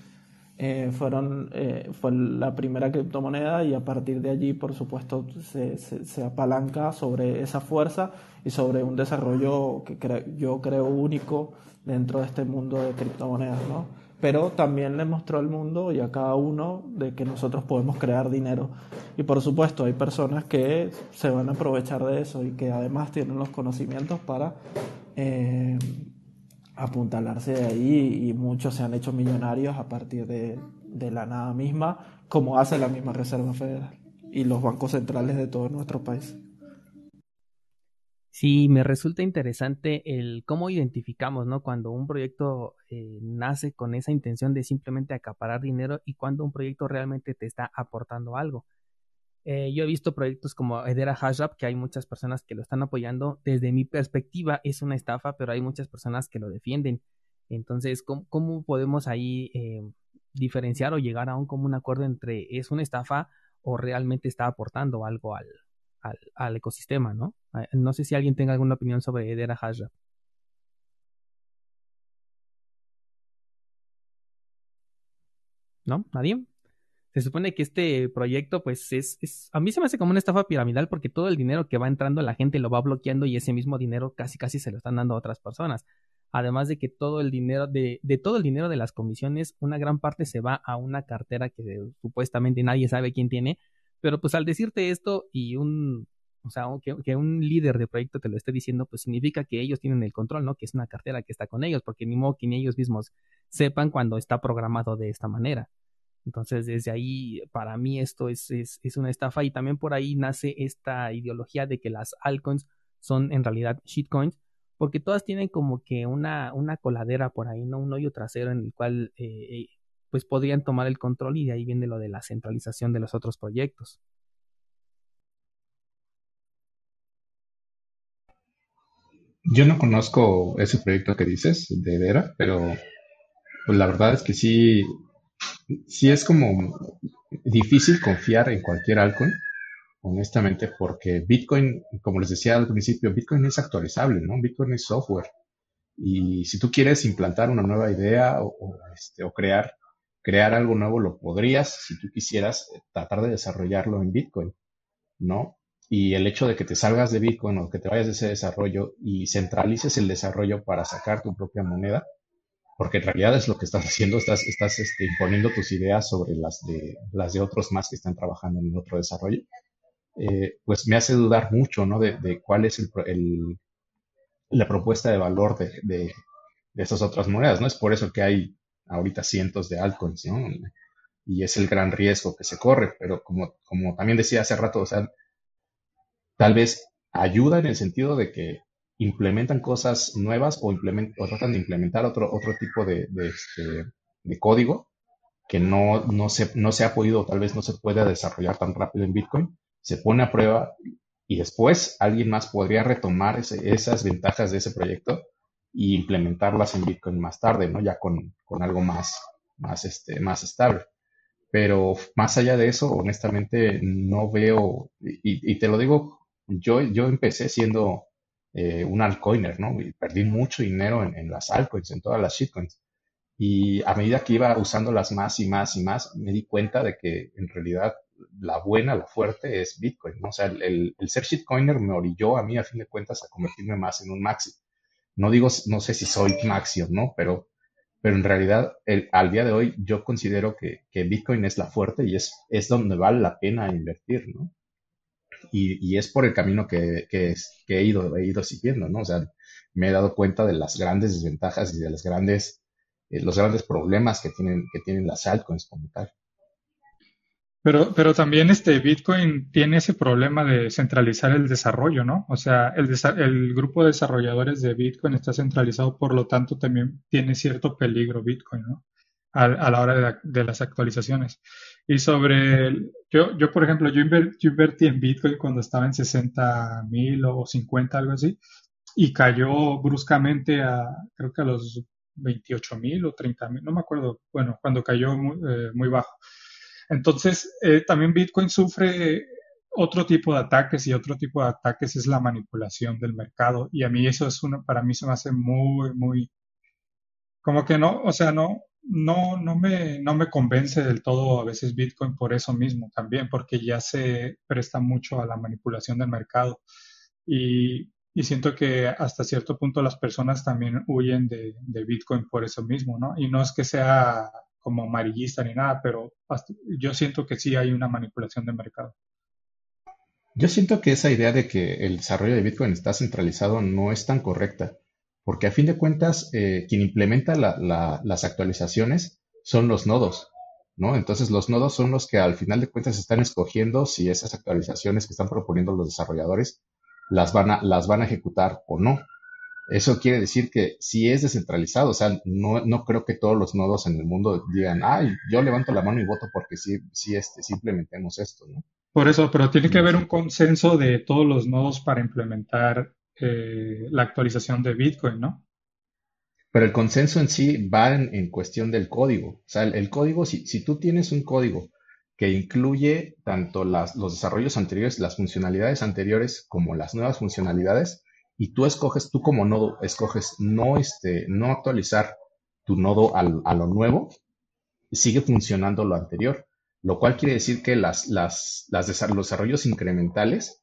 eh, fueron, eh, fue la primera criptomoneda y a partir de allí, por supuesto, se, se, apalanca sobre esa fuerza y sobre un desarrollo que yo creo único dentro de este mundo de criptomonedas, ¿no? Pero también le mostró al mundo y a cada uno de que nosotros podemos crear dinero. Y por supuesto, hay personas que se van a aprovechar de eso y que además tienen los conocimientos para eh, apuntalarse de ahí y muchos se han hecho millonarios a partir de, de, la nada misma, como hace la misma Reserva Federal y los bancos centrales de todo nuestro país. Sí, me resulta interesante el cómo identificamos, ¿no? Cuando un proyecto eh, nace con esa intención de simplemente acaparar dinero y cuando un proyecto realmente te está aportando algo. Eh, yo he visto proyectos como Edera Hashrap, que hay muchas personas que lo están apoyando. Desde mi perspectiva es una estafa, pero hay muchas personas que lo defienden. Entonces, ¿cómo, podemos ahí eh, diferenciar o llegar a un común acuerdo entre es una estafa o realmente está aportando algo al, al, al ecosistema, ¿no? Ah, no sé si alguien tenga alguna opinión sobre Edera Hashrap. ¿No? ¿Nadie? se supone que este proyecto, pues es, es, a mí se me hace como una estafa piramidal porque todo el dinero que va entrando la gente lo va bloqueando y ese mismo dinero casi casi se lo están dando a otras personas. Además de que todo el dinero, de, de todo el dinero de las comisiones, una gran parte se va a una cartera que supuestamente nadie sabe quién tiene, pero pues al decirte esto y un, o sea, que, un líder de proyecto te lo esté diciendo, pues significa que ellos tienen el control, ¿no? Que es una cartera que está con ellos, porque ni modo que ni ellos mismos sepan cuando está programado de esta manera. Entonces, desde ahí, para mí esto es, es, es, una estafa y también por ahí nace esta ideología de que las altcoins son en realidad shitcoins, porque todas tienen como que una, una coladera por ahí, ¿no? Un hoyo trasero en el cual eh, pues podrían tomar el control y de ahí viene lo de la centralización de los otros proyectos. Yo no conozco ese proyecto que dices de Vera, pero pues la verdad es que sí, sí es como difícil confiar en cualquier altcoin, honestamente, porque Bitcoin, como les decía al principio, Bitcoin es actualizable, ¿no? Bitcoin es software. Y si tú quieres implantar una nueva idea o, este, o crear, crear algo nuevo, lo podrías, si tú quisieras, tratar de desarrollarlo en Bitcoin, ¿no? Y el hecho de que te salgas de Bitcoin o que te vayas de ese desarrollo y centralices el desarrollo para sacar tu propia moneda, porque en realidad es lo que estás haciendo, estás, estás este, imponiendo tus ideas sobre las de, las de otros más que están trabajando en otro desarrollo, eh, pues me hace dudar mucho, ¿no? De, cuál es el, la propuesta de valor de, de, esas otras monedas, ¿no? Es por eso que hay ahorita cientos de altcoins, ¿no? Y es el gran riesgo que se corre, pero como, como también decía hace rato, o sea, tal vez ayuda en el sentido de que implementan cosas nuevas o, o tratan de implementar otro, otro tipo de, este, de, código que no, no, se, no se ha podido, tal vez no se pueda desarrollar tan rápido en Bitcoin, se pone a prueba y después alguien más podría retomar esas ventajas de ese proyecto e implementarlas en Bitcoin más tarde, ¿no? Ya con, con algo más, más, este, más estable. Pero más allá de eso, honestamente, no veo, y, y te lo digo yo, yo empecé siendo eh, un altcoiner, ¿no? Y perdí mucho dinero en, las altcoins, en todas las shitcoins. Y a medida que iba usándolas más y más y más, me di cuenta de que en realidad la buena, la fuerte es Bitcoin, ¿no? O sea, el, el ser shitcoiner me orilló a mí, a fin de cuentas, a convertirme más en un maxi. No digo, no sé si soy maxi o no, pero, pero en realidad el, al día de hoy yo considero que, que Bitcoin es la fuerte y es, es donde vale la pena invertir, ¿no? y, es por el camino que, he, ido, he ido siguiendo, ¿no? O sea, me he dado cuenta de las grandes desventajas y de las grandes, eh, los grandes problemas que tienen, que tienen las altcoins como tal. Pero, pero también este Bitcoin tiene ese problema de centralizar el desarrollo, ¿no? O sea, el, el grupo de desarrolladores de Bitcoin está centralizado, por lo tanto también tiene cierto peligro Bitcoin, ¿no? a, la hora de, las actualizaciones. Y sobre, yo, yo por ejemplo, yo, invertí en Bitcoin cuando estaba en 60 mil o 50, algo así, y cayó bruscamente a, creo que a los 28 mil o 30 mil, no me acuerdo, bueno, cuando cayó muy, eh, muy bajo. Entonces, eh, también Bitcoin sufre otro tipo de ataques y otro tipo de ataques es la manipulación del mercado. Y a mí eso es uno, para mí se me hace muy, muy, como que no, o sea, no, no, no, me, no me convence del todo a veces Bitcoin por eso mismo también, porque ya se presta mucho a la manipulación del mercado. Y, siento que hasta cierto punto las personas también huyen de, Bitcoin por eso mismo, ¿no? Y no es que sea como amarillista ni nada, pero yo siento que sí hay una manipulación del mercado. Yo siento que esa idea de que el desarrollo de Bitcoin está centralizado no es tan correcta porque a fin de cuentas eh, quien implementa las actualizaciones son los nodos, ¿no? Entonces los nodos son los que al final de cuentas están escogiendo si esas actualizaciones que están proponiendo los desarrolladores las van a, las van a ejecutar o no. Eso quiere decir que si es descentralizado, o sea, no, no creo que todos los nodos en el mundo digan, ay, yo levanto la mano y voto porque sí, sí, este, sí implementemos esto, ¿no? Por eso, pero tiene que haber un consenso de todos los nodos para implementar eh, la actualización de Bitcoin, ¿no? Pero el consenso en sí va en, cuestión del código. O sea, el, código, si, si, tú tienes un código que incluye tanto las, los desarrollos anteriores, las funcionalidades anteriores, como las nuevas funcionalidades, y tú escoges, tú como nodo, escoges no, este, no actualizar tu nodo al, a lo nuevo, sigue funcionando lo anterior. Lo cual quiere decir que las, las, las los desarrollos incrementales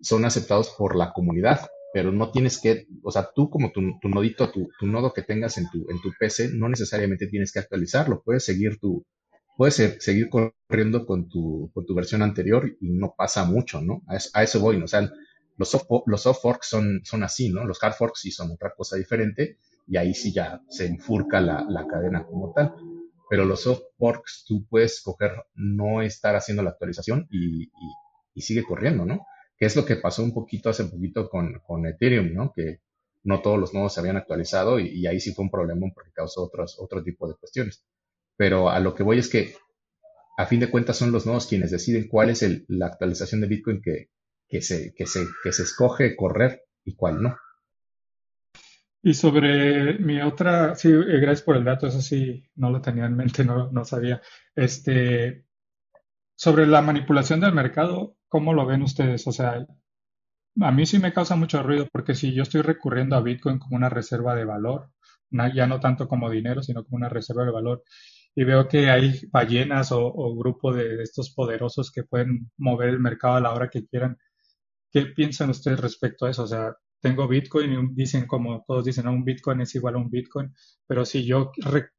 son aceptados por la comunidad pero no tienes que, o sea, tú como tu, nodito, tu, nodo que tengas en tu, en tu PC, no necesariamente tienes que actualizarlo, puedes seguir tu, puedes seguir corriendo con tu, con tu versión anterior y no pasa mucho, ¿no? A eso, voy, ¿no? O sea, los soft, los forks son, son así, ¿no? Los hard forks sí son otra cosa diferente y ahí sí ya se enfurca la, la cadena como tal. Pero los soft forks tú puedes coger no estar haciendo la actualización y, y sigue corriendo, ¿no? que es lo que pasó un poquito hace poquito con, con Ethereum, ¿no? Que no todos los nodos se habían actualizado y, ahí sí fue un problema porque causó otros, otro tipo de cuestiones. Pero a lo que voy es que a fin de cuentas son los nodos quienes deciden cuál es la actualización de Bitcoin que, que, se, que, se, que se escoge correr y cuál no. Y sobre mi otra, sí, eh, gracias por el dato, eso sí, no lo tenía en mente, no, no sabía. Este, sobre la manipulación del mercado, ¿cómo lo ven ustedes? O sea, a mí sí me causa mucho ruido porque si yo estoy recurriendo a Bitcoin como una reserva de valor, ya no tanto como dinero, sino como una reserva de valor, y veo que hay ballenas o, o grupo de, estos poderosos que pueden mover el mercado a la hora que quieran, ¿qué piensan ustedes respecto a eso? O sea, tengo Bitcoin y dicen como todos dicen, un Bitcoin es igual a un Bitcoin, pero si yo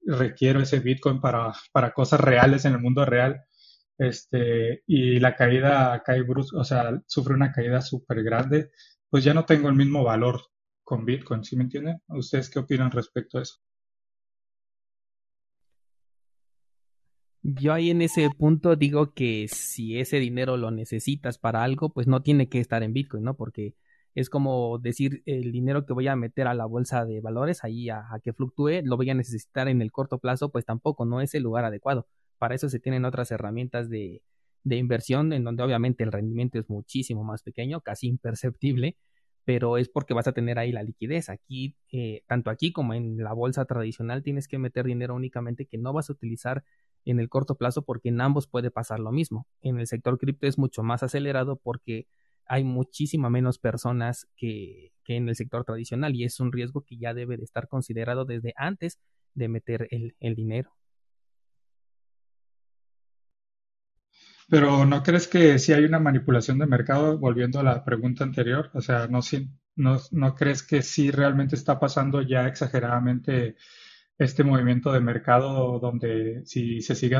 requiero ese Bitcoin para, para cosas reales en el mundo real, este, y la caída cae brusca, o sea, sufre una caída súper grande, pues ya no tengo el mismo valor con Bitcoin, ¿sí me entienden? ¿Ustedes qué opinan respecto a eso? Yo ahí en ese punto digo que si ese dinero lo necesitas para algo, pues no tiene que estar en Bitcoin, ¿no? Porque es como decir el dinero que voy a meter a la bolsa de valores ahí a, que fluctúe, lo voy a necesitar en el corto plazo, pues tampoco, no es el lugar adecuado. Para eso se tienen otras herramientas de, de inversión en donde obviamente el rendimiento es muchísimo más pequeño, casi imperceptible, pero es porque vas a tener ahí la liquidez. Aquí, eh, tanto aquí como en la bolsa tradicional, tienes que meter dinero únicamente que no vas a utilizar en el corto plazo porque en ambos puede pasar lo mismo. En el sector cripto es mucho más acelerado porque hay muchísima menos personas que, que en el sector tradicional y es un riesgo que ya debe de estar considerado desde antes de meter el, el dinero. Pero ¿no crees que si hay una manipulación de mercado, volviendo a la pregunta anterior? O sea, ¿no, no, no crees que sí realmente está pasando ya exageradamente este movimiento de mercado donde si se sigue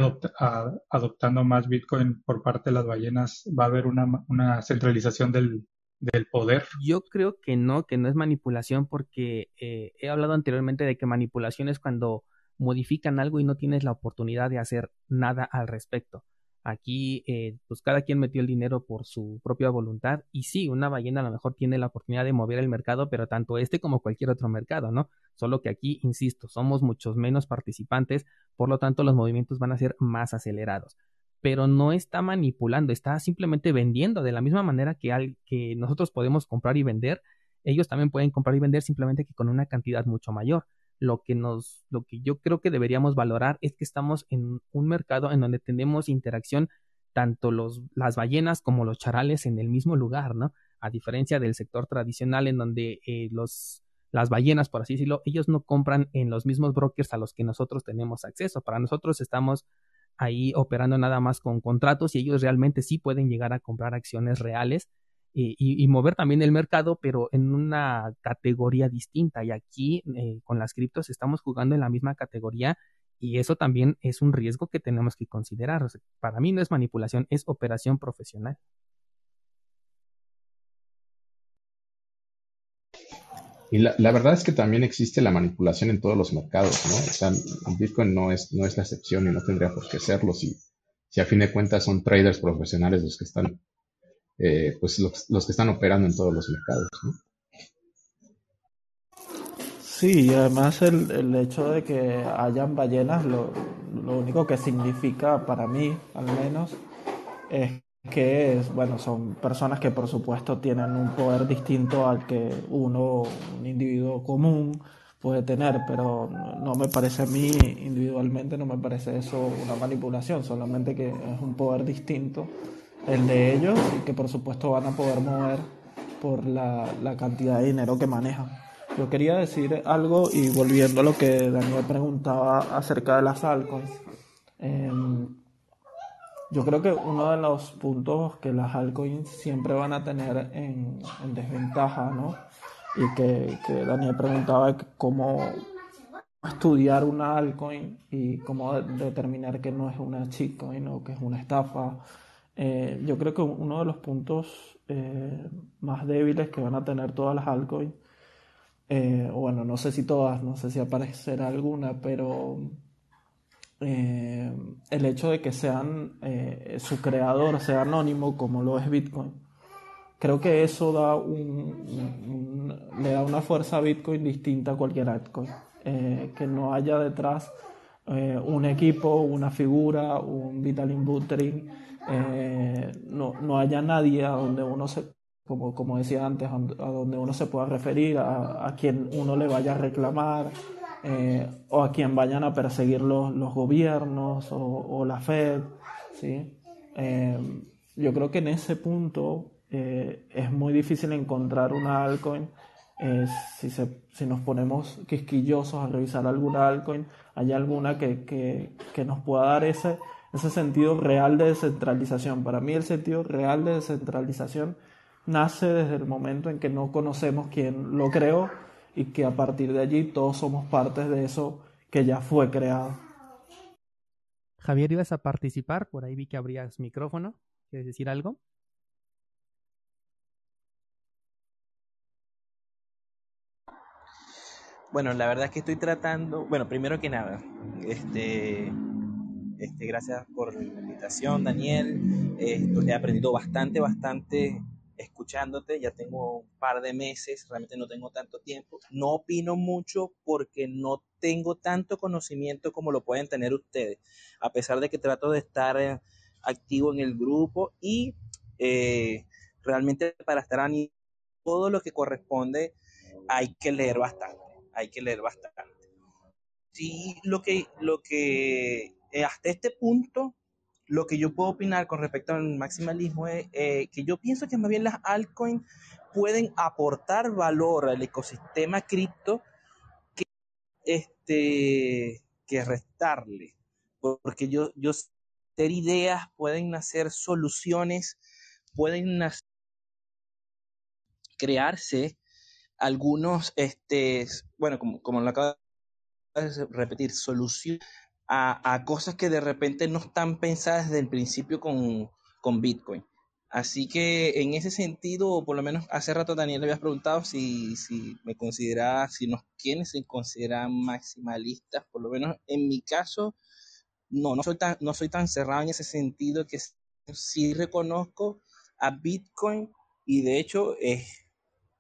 adoptando más Bitcoin por parte de las ballenas, va a haber una, una centralización del, del, poder? Yo creo que no, que no es manipulación porque eh, he hablado anteriormente de que manipulación es cuando modifican algo y no tienes la oportunidad de hacer nada al respecto. Aquí, eh, pues cada quien metió el dinero por su propia voluntad. Y sí, una ballena a lo mejor tiene la oportunidad de mover el mercado, pero tanto este como cualquier otro mercado, ¿no? Solo que aquí, insisto, somos muchos menos participantes, por lo tanto los movimientos van a ser más acelerados. Pero no está manipulando, está simplemente vendiendo de la misma manera que, al, que nosotros podemos comprar y vender. Ellos también pueden comprar y vender simplemente que con una cantidad mucho mayor lo que nos, lo que yo creo que deberíamos valorar es que estamos en un mercado en donde tenemos interacción tanto los, las ballenas como los charales en el mismo lugar, ¿no? A diferencia del sector tradicional en donde eh, los, las ballenas, por así decirlo, ellos no compran en los mismos brokers a los que nosotros tenemos acceso. Para nosotros estamos ahí operando nada más con contratos y ellos realmente sí pueden llegar a comprar acciones reales y, mover también el mercado, pero en una categoría distinta. Y aquí eh, con las criptos estamos jugando en la misma categoría y eso también es un riesgo que tenemos que considerar. para mí no es manipulación, es operación profesional. Y la, verdad es que también existe la manipulación en todos los mercados, ¿no? O sea, Bitcoin no es, no es la excepción y no tendría por qué serlo si, si a fin de cuentas son traders profesionales los que están eh, pues los, que están operando en todos los mercados. Sí, y además el, el, hecho de que hayan ballenas, lo, lo, único que significa para mí, al menos, es que bueno, son personas que por supuesto tienen un poder distinto al que uno, un individuo común, puede tener, pero no me parece a mí individualmente, no me parece eso una manipulación, solamente que es un poder distinto el de ellos y que por supuesto van a poder mover por la, cantidad de dinero que manejan. Yo quería decir algo y volviendo a lo que Daniel preguntaba acerca de las altcoins. Em, yo creo que uno de los puntos que las altcoins siempre van a tener en, desventaja, ¿no? Y que, que Daniel preguntaba cómo estudiar una altcoin y cómo determinar que no es una shitcoin o que es una estafa eh, yo creo que uno de los puntos eh, más débiles que van a tener todas las altcoins, eh, bueno, no sé si todas, no sé si aparecerá alguna, pero el hecho de que sean su creador sea anónimo, como lo es Bitcoin, creo que eso da le da una fuerza a Bitcoin distinta a cualquier altcoin. Eh, que no haya detrás eh, un equipo, una figura, un Vitaly Buterin, eh, no, no, haya nadie a donde uno se, como, como decía antes, a donde uno se pueda referir, a, quien uno le vaya a reclamar, o a quien vayan a perseguir los, los gobiernos o, la Fed. ¿sí? yo creo que en ese punto es muy difícil encontrar una altcoin si, se, si, nos ponemos quisquillosos a revisar alguna altcoin, hay alguna que, que, que, nos pueda dar ese, ese sentido real de descentralización. Para mí el sentido real de descentralización nace desde el momento en que no conocemos quién lo creó y que a partir de allí todos somos partes de eso que ya fue creado. Javier, ibas a participar, por ahí vi que abrías micrófono. ¿Quieres decir algo? Bueno, la verdad es que estoy tratando, bueno, primero que nada, este, este, gracias por la invitación, Daniel. he aprendido bastante, bastante escuchándote. Ya tengo un par de meses, realmente no tengo tanto tiempo. No opino mucho porque no tengo tanto conocimiento como lo pueden tener ustedes, a pesar de que trato de estar eh, activo en el grupo y eh, realmente para estar a todo lo que corresponde hay que leer bastante hay que leer bastante. Sí, lo que, lo que eh, hasta este punto, lo que yo puedo opinar con respecto al maximalismo es eh, que yo pienso que más bien las altcoins pueden aportar valor al ecosistema cripto que, este, que restarle. Porque yo, yo tener ideas, pueden nacer soluciones, pueden nacer, crearse algunos, este, bueno, como, como lo acabo de repetir, solución a, cosas que de repente no están pensadas desde el principio con, Bitcoin. Así que en ese sentido, por lo menos hace rato Daniel le habías preguntado si, si me considera, si nos quienes se consideran maximalistas, por lo menos en mi caso, no, no soy tan, no soy tan cerrado en ese sentido que sí reconozco a Bitcoin y de hecho es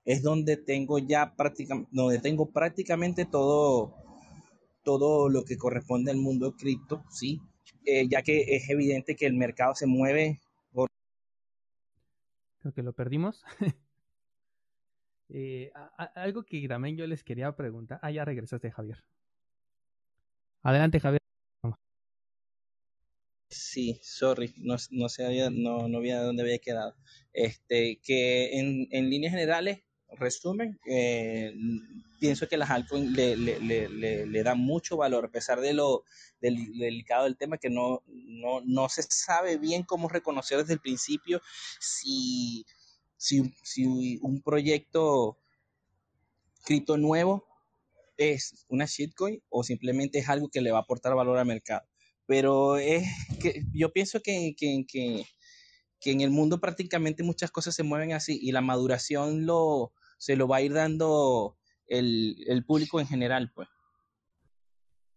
es donde tengo ya prácticamente, donde tengo prácticamente todo, todo lo que corresponde al mundo cripto, sí, eh, ya que es evidente que el mercado se mueve por... Creo que lo perdimos. Eh, algo que también yo les quería preguntar. Ah, ya regresaste, Javier. Adelante, Javier. Sí, sorry, no, no sé, no, no había dónde había quedado. Este, que en, en líneas generales resumen, eh, pienso que las altcoins le, le, dan mucho valor, a pesar de lo delicado del tema, que no, no, no, se sabe bien cómo reconocer desde el principio si, si, si un proyecto cripto nuevo es una shitcoin o simplemente es algo que le va a aportar valor al mercado. Pero es que yo pienso que, que, que que en el mundo prácticamente muchas cosas se mueven así y la maduración lo, se lo va a ir dando el, el público en general, pues.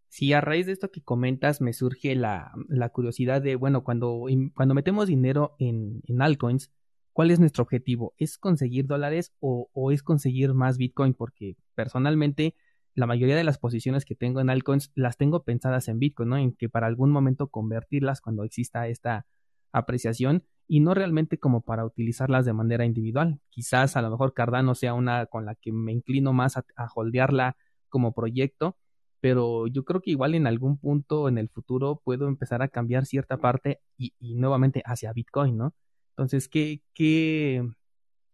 Sí, a raíz de esto que comentas me surge la, la curiosidad de, bueno, cuando, cuando metemos dinero en, en altcoins, ¿cuál es nuestro objetivo? ¿Es conseguir dólares o, o, es conseguir más Bitcoin? Porque personalmente la mayoría de las posiciones que tengo en altcoins las tengo pensadas en Bitcoin, ¿no? En que para algún momento convertirlas cuando exista esta apreciación y no realmente como para utilizarlas de manera individual. Quizás a lo mejor Cardano sea una con la que me inclino más a, holdearla como proyecto, pero yo creo que igual en algún punto en el futuro puedo empezar a cambiar cierta parte y, nuevamente hacia Bitcoin, ¿no? Entonces, ¿qué, ¿qué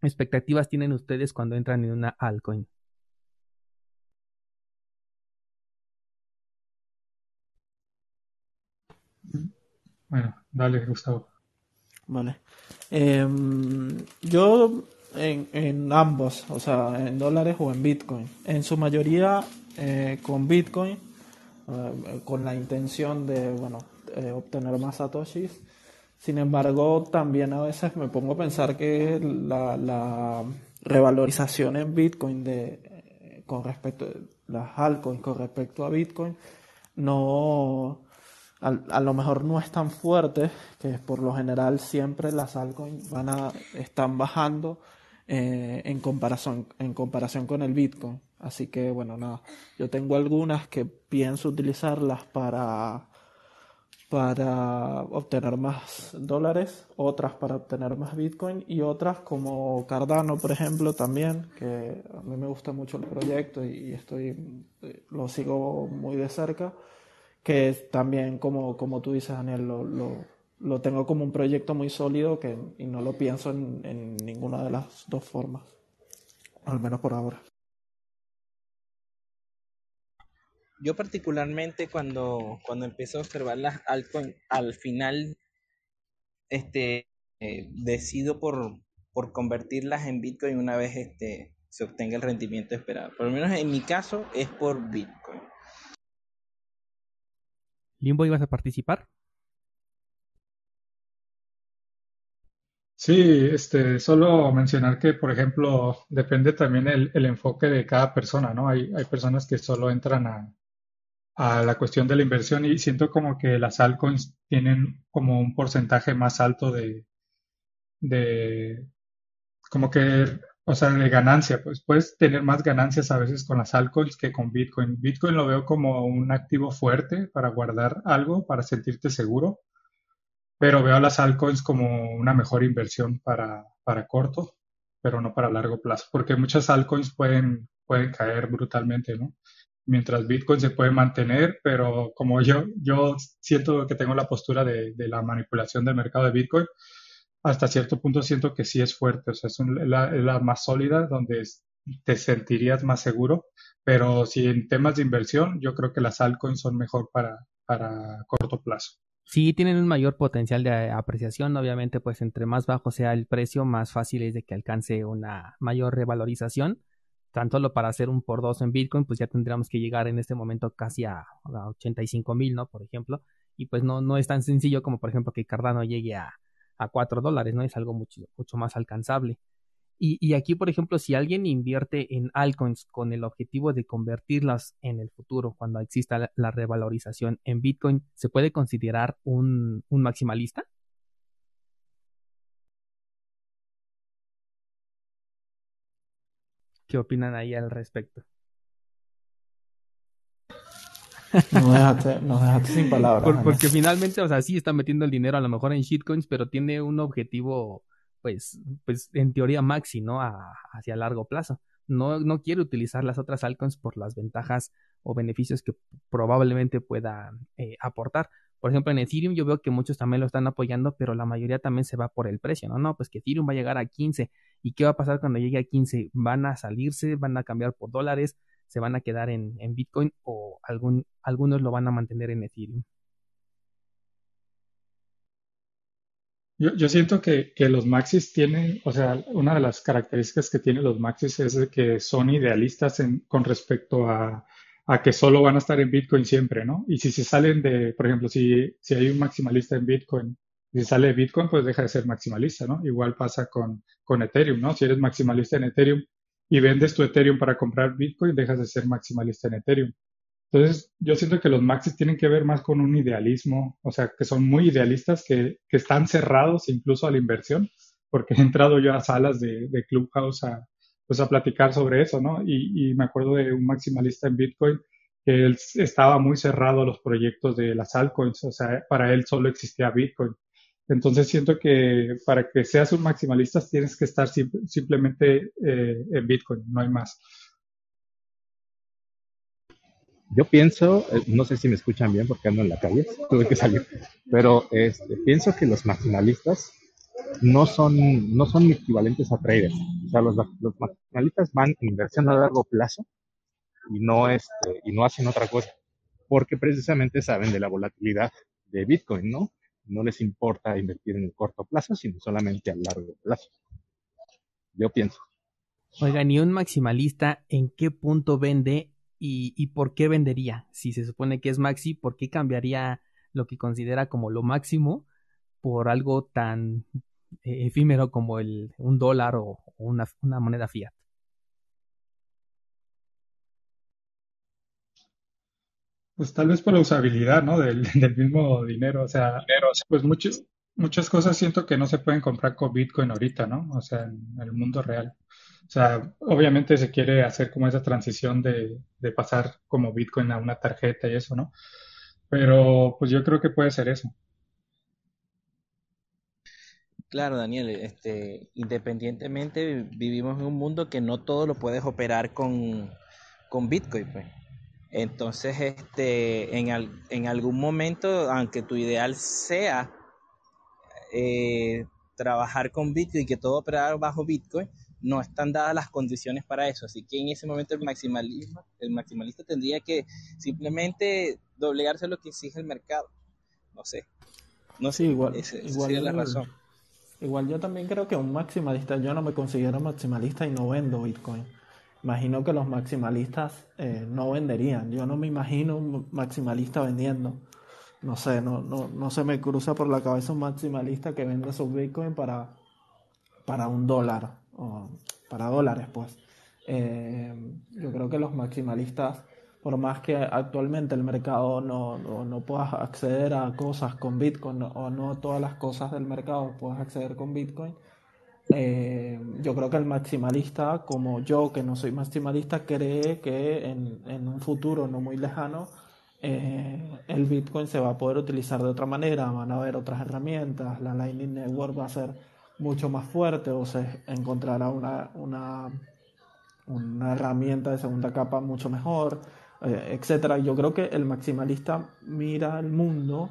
expectativas tienen ustedes cuando entran en una altcoin? Bueno, dale, Gustavo. Vale. Em, yo en, en, ambos, o sea, en dólares o en Bitcoin. En su mayoría eh, con Bitcoin, eh, con la intención de, bueno, obtener más satoshis. Sin embargo, también a veces me pongo a pensar que la, la revalorización en Bitcoin de, con respecto las altcoins con respecto a Bitcoin no a lo mejor no es tan fuerte, que por lo general siempre las altcoins van a, están bajando eh, en, comparación, en comparación con el Bitcoin. Así que bueno, nada, yo tengo algunas que pienso utilizarlas para, para obtener más dólares, otras para obtener más Bitcoin y otras como Cardano, por ejemplo, también, que a mí me gusta mucho el proyecto y, estoy, eh, lo sigo muy de cerca que también, como, como tú dices, Daniel, lo, lo, tengo como un proyecto muy sólido que, y no lo pienso en, ninguna de las dos formas, al menos por ahora. Yo particularmente cuando, cuando empiezo a observar las altcoins, al final este, eh, decido por, por convertirlas en Bitcoin una vez este, se obtenga el rendimiento esperado. Por lo menos en mi caso es por Bitcoin. Limbo, ¿ibas a participar? Sí, este, solo mencionar que, por ejemplo, depende también el, enfoque de cada persona, ¿no? Hay, personas que solo entran a, a la cuestión de la inversión y siento como que las altcoins tienen como un porcentaje más alto de, de como que o sea, de ganancia, pues puedes tener más ganancias a veces con las altcoins que con Bitcoin. Bitcoin lo veo como un activo fuerte para guardar algo, para sentirte seguro, pero veo las altcoins como una mejor inversión para, para corto, pero no para largo plazo, porque muchas altcoins pueden, pueden caer brutalmente, ¿no? Mientras Bitcoin se puede mantener, pero como yo, yo siento que tengo la postura de, de la manipulación del mercado de Bitcoin, hasta cierto punto siento que sí es fuerte, o sea, es, la, más sólida donde te sentirías más seguro, pero si en temas de inversión, yo creo que las altcoins son mejor para, para corto plazo. Sí, tienen un mayor potencial de apreciación, obviamente, pues entre más bajo sea el precio, más fácil es de que alcance una mayor revalorización. Tan solo para hacer un por dos en Bitcoin, pues ya tendríamos que llegar en este momento casi a, a 85 mil, ¿no? Por ejemplo. Y pues no, no es tan sencillo como, por ejemplo, que Cardano llegue a, a 4 dólares, ¿no? Es algo mucho, mucho más alcanzable. Y, y, aquí, por ejemplo, si alguien invierte en altcoins con el objetivo de convertirlas en el futuro, cuando exista la, revalorización en Bitcoin, ¿se puede considerar un, un maximalista? ¿Qué opinan ahí al respecto? No dejaste, dejaste sin palabras. porque finalmente, o sea, sí está metiendo el dinero a lo mejor en shitcoins, pero tiene un objetivo, pues, pues en teoría maxi, ¿no? A, hacia largo plazo. No, no quiere utilizar las otras altcoins por las ventajas o beneficios que probablemente pueda eh, aportar. Por ejemplo, en Ethereum yo veo que muchos también lo están apoyando, pero la mayoría también se va por el precio, ¿no? No, pues que Ethereum va a llegar a 15. ¿Y qué va a pasar cuando llegue a 15? ¿Van a salirse? ¿Van a cambiar por dólares? Se van a quedar en, Bitcoin o algún, algunos lo van a mantener en Ethereum. Yo, yo siento que, que, los maxis tienen, o sea, una de las características que tienen los maxis es que son idealistas en, con respecto a, a, que solo van a estar en Bitcoin siempre, ¿no? Y si se salen de, por ejemplo, si, si hay un maximalista en Bitcoin, si sale de Bitcoin, pues deja de ser maximalista, ¿no? Igual pasa con, con Ethereum, ¿no? Si eres maximalista en Ethereum, y vendes tu Ethereum para comprar Bitcoin, dejas de ser maximalista en Ethereum. Entonces, yo siento que los maxis tienen que ver más con un idealismo, o sea, que son muy idealistas, que, que están cerrados incluso a la inversión, porque he entrado yo a salas de, de Clubhouse a, pues a platicar sobre eso, ¿no? Y, me acuerdo de un maximalista en Bitcoin que él estaba muy cerrado a los proyectos de las altcoins, o sea, para él solo existía Bitcoin. Entonces siento que para que seas un maximalista tienes que estar simplemente eh, en Bitcoin, no hay más. Yo pienso, eh, no sé si me escuchan bien porque ando en la calle, tuve que salir, pero este, pienso que los maximalistas no son, no son equivalentes a traders. O sea, los, maximalistas van en inversión a largo plazo y no, este, y no hacen otra cosa, porque precisamente saben de la volatilidad de Bitcoin, ¿no? No les importa invertir en el corto plazo, sino solamente a largo plazo. Yo pienso. Oiga, ni un maximalista en qué punto vende y, por qué vendería? Si se supone que es maxi, ¿por qué cambiaría lo que considera como lo máximo por algo tan eh, efímero como el, un dólar o, una, una moneda fiat? Pues tal vez por la usabilidad, ¿no? Del, del mismo dinero. O sea, pues muchas muchas cosas siento que no se pueden comprar con Bitcoin ahorita, ¿no? O sea, en el mundo real. O sea, obviamente se quiere hacer como esa transición de, de pasar como Bitcoin a una tarjeta y eso, ¿no? Pero pues yo creo que puede ser eso. Claro, Daniel, este, independientemente vivimos en un mundo que no todo lo puedes operar con, con Bitcoin, pues. Entonces, este, en, en algún momento, aunque tu ideal sea eh, trabajar con Bitcoin y que todo operar bajo Bitcoin, no están dadas las condiciones para eso. Así que en ese momento el maximalismo, el maximalista tendría que simplemente doblegarse a lo que exige el mercado. No sé. No sé, igual, igual la razón. Igual yo también creo que un maximalista, yo no me considero maximalista y no vendo Bitcoin. Imagino que los maximalistas eh, no venderían. Yo no me imagino un maximalista vendiendo. No sé, no, no, no se me cruza por la cabeza un maximalista que venda su Bitcoin para, para un dólar, o para dólares, pues. Eh, yo creo que los maximalistas, por más que actualmente el mercado no, no, no puedas acceder a cosas con Bitcoin o no todas las cosas del mercado puedas acceder con Bitcoin, eh, yo creo que el maximalista, como yo, que no soy maximalista, cree que en, un futuro no muy lejano, eh, el Bitcoin se va a poder utilizar de otra manera, van a haber otras herramientas, la Lightning Network va a ser mucho más fuerte o se encontrará una, una, una herramienta de segunda capa mucho mejor, eh, etcétera. Yo creo que el maximalista mira el mundo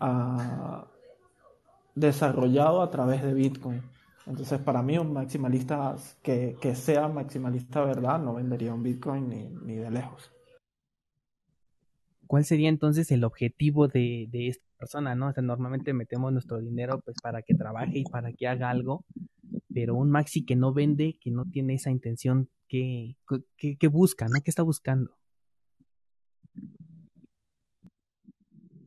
ah, desarrollado a través de Bitcoin. Entonces, para mí, un maximalista que, que sea maximalista verdad no vendería un Bitcoin ni, ni de lejos. ¿Cuál sería entonces el objetivo de, de esta persona, no? O sea, normalmente metemos nuestro dinero pues para que trabaje y para que haga algo, pero un maxi que no vende, que no tiene esa intención, ¿qué, qué, busca, no? ¿Qué está buscando?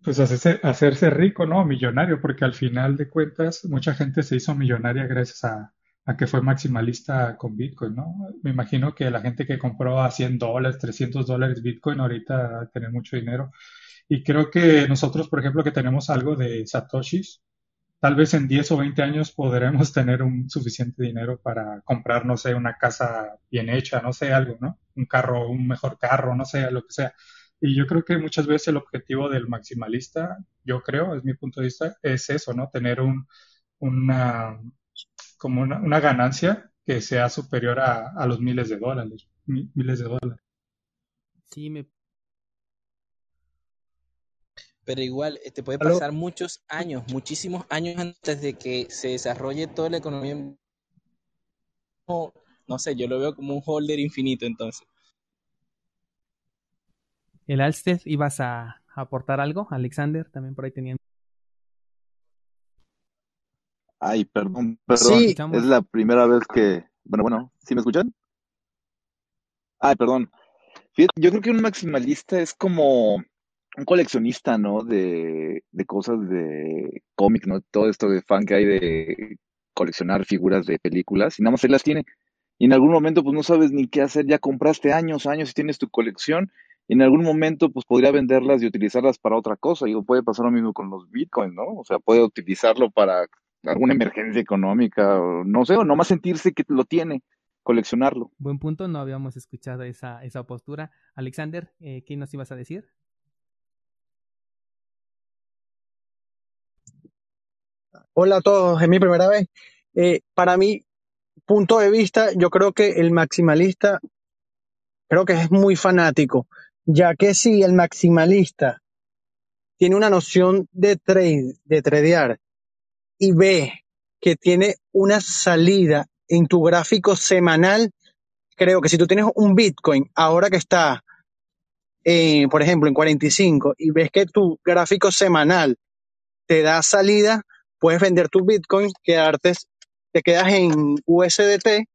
Pues hacerse, hacerse rico, ¿no? Millonario, porque al final de cuentas mucha gente se hizo millonaria gracias a, a que fue maximalista con Bitcoin, ¿no? Me imagino que la gente que compró a 100 dólares, 300 dólares Bitcoin ahorita tener mucho dinero. Y creo que nosotros, por ejemplo, que tenemos algo de Satoshis, tal vez en 10 o 20 años podremos tener un suficiente dinero para comprar, no sé, una casa bien hecha, no sé, algo, ¿no? Un carro, un mejor carro, no sé, lo que sea. Y yo creo que muchas veces el objetivo del maximalista, yo creo, es mi punto de vista, es eso, ¿no? Tener un, una, como una, ganancia que sea superior a, los miles de dólares, miles de dólares. Sí, me... Pero igual, te este, puede pasar muchos años, muchísimos años antes de que se desarrolle toda la economía. No, no sé, yo lo veo como un holder infinito entonces. El Alsted, ¿ibas a aportar algo? Alexander, también por ahí tenían Ay, perdón, perdón. Es la primera vez que. Bueno, bueno, ¿sí me escuchan? Ay, perdón. yo creo que un maximalista es como un coleccionista, ¿no? De, de cosas de cómic, ¿no? Todo esto de fan que hay de coleccionar figuras de películas y nada más él las tiene. Y en algún momento, pues no sabes ni qué hacer, ya compraste años, años y tienes tu colección. Y en algún momento, pues podría venderlas y utilizarlas para otra cosa. Y puede pasar lo mismo con los bitcoins, ¿no? O sea, puede utilizarlo para alguna emergencia económica, o no sé, o nomás sentirse que lo tiene, coleccionarlo. Buen punto, no habíamos escuchado esa, esa postura. Alexander, eh, ¿qué nos ibas a decir? Hola a todos, es mi primera vez. Eh, para mi punto de vista, yo creo que el maximalista, creo que es muy fanático, ya que si el maximalista tiene una noción de trade, de tradear, y ve que tiene una salida en tu gráfico semanal, creo que si tú tienes un Bitcoin ahora que está, eh, por ejemplo, en 45 y ves que tu gráfico semanal te da salida, puedes vender tu Bitcoin, quedarte, te quedas en USDT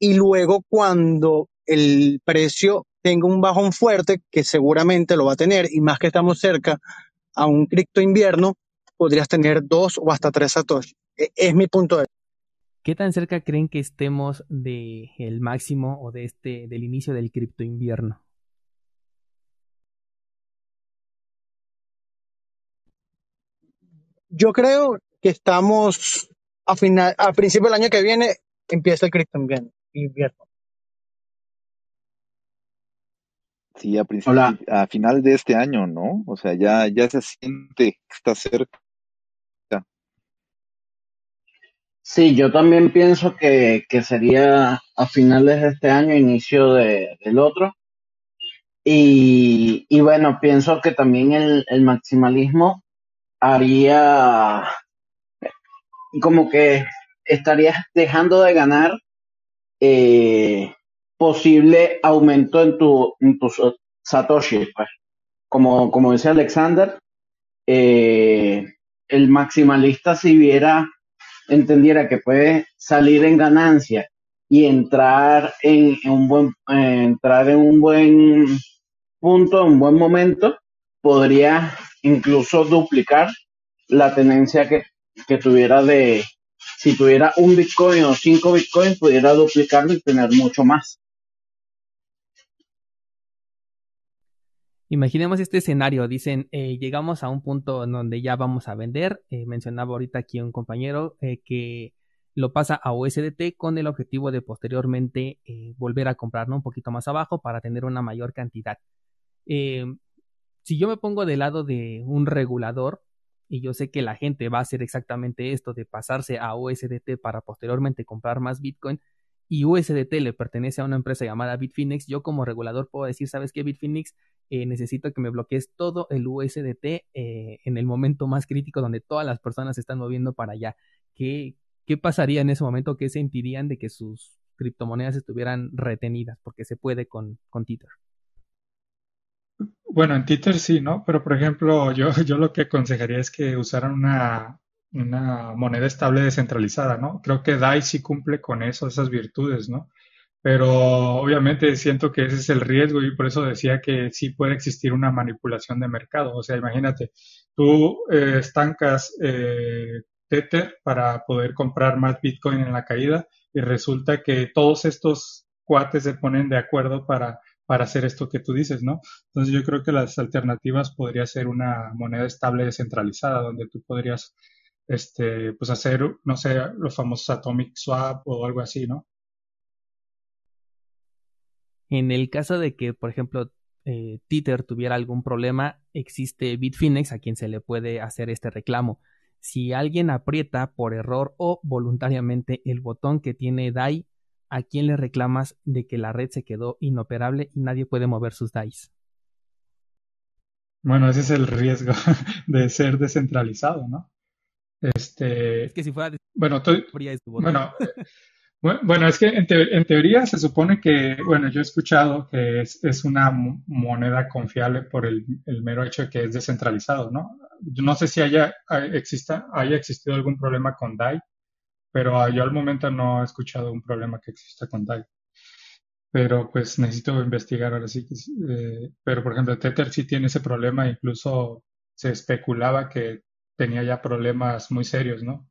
y luego cuando el precio tenga un bajón fuerte, que seguramente lo va a tener, y más que estamos cerca a un cripto invierno, podrías tener dos o hasta tres satoshi. E, es mi punto de vista. ¿Qué tan cerca creen que estemos del máximo o de este, del inicio del cripto invierno? Yo creo que estamos a final, a principio del año que viene empieza el cripto invierno. Sí, a, principio, a final de este año, ¿no? O sea, ya, ya se siente que está cerca. Sí, yo también pienso que, que sería a finales de este año, inicio de, del otro. Y, y bueno, pienso que también el, el maximalismo haría como que estarías dejando de ganar eh, posible aumento en tu en tus satoshi pues. Como como decía Alexander eh, el maximalista si viera entendiera que puede salir en ganancia y entrar en, un buen entrar en un buen punto en un buen momento podría incluso duplicar la tenencia que, que tuviera de si tuviera un Bitcoin o cinco Bitcoins pudiera duplicarlo y tener mucho más Imaginemos este escenario, dicen, eh, llegamos a un punto en donde ya vamos a vender, eh, mencionaba ahorita aquí un compañero eh, que lo pasa a USDT con el objetivo de posteriormente volver a comprar un poquito más abajo para tener una mayor cantidad. si yo me pongo del lado de un regulador, y yo sé que la gente va a hacer exactamente esto de pasarse a USDT para posteriormente comprar más Bitcoin, y USDT le pertenece a una empresa llamada Bitfinex, yo como regulador puedo decir, ¿sabes qué, Bitfinex? Eh, necesito que me bloquees todo el USDT eh, en el momento más crítico donde todas las personas se están moviendo para allá. ¿Qué, ¿Qué pasaría en ese momento? ¿Qué sentirían de que sus criptomonedas estuvieran retenidas? Porque se puede con, con Tether. Bueno, en Tether sí, ¿no? Pero por ejemplo, yo, yo lo que aconsejaría es que usaran una, una moneda estable descentralizada, ¿no? Creo que DAI sí cumple con eso, esas virtudes, ¿no? Pero obviamente siento que ese es el riesgo y por eso decía que sí puede existir una manipulación de mercado. O sea, imagínate, tú eh, estancas eh, Tether para poder comprar más Bitcoin en la caída y resulta que todos estos cuates se ponen de acuerdo para, para hacer esto que tú dices, ¿no? Entonces yo creo que las alternativas podría ser una moneda estable descentralizada donde tú podrías este, pues hacer, no sé, los famosos Atomic Swap o algo así, ¿no? En el caso de que, por ejemplo, eh, Tether tuviera algún problema, existe Bitfinex a quien se le puede hacer este reclamo. Si alguien aprieta por error o voluntariamente el botón que tiene DAI, ¿a quién le reclamas de que la red se quedó inoperable y nadie puede mover sus DAIs? Bueno, ese es el riesgo de ser descentralizado, ¿no? Este, es que si fuera bueno, bueno, bueno, es que en, teoría se supone que, bueno, yo he escuchado que es, una moneda confiable por el, mero hecho de que es descentralizado, ¿no? Yo no sé si haya, exista, haya existido algún problema con DAI, pero yo al momento no he escuchado un problema que exista con DAI. Pero pues necesito investigar ahora sí. Eh, pero por ejemplo, Tether sí tiene ese problema, incluso se especulaba que tenía ya problemas muy serios, ¿no?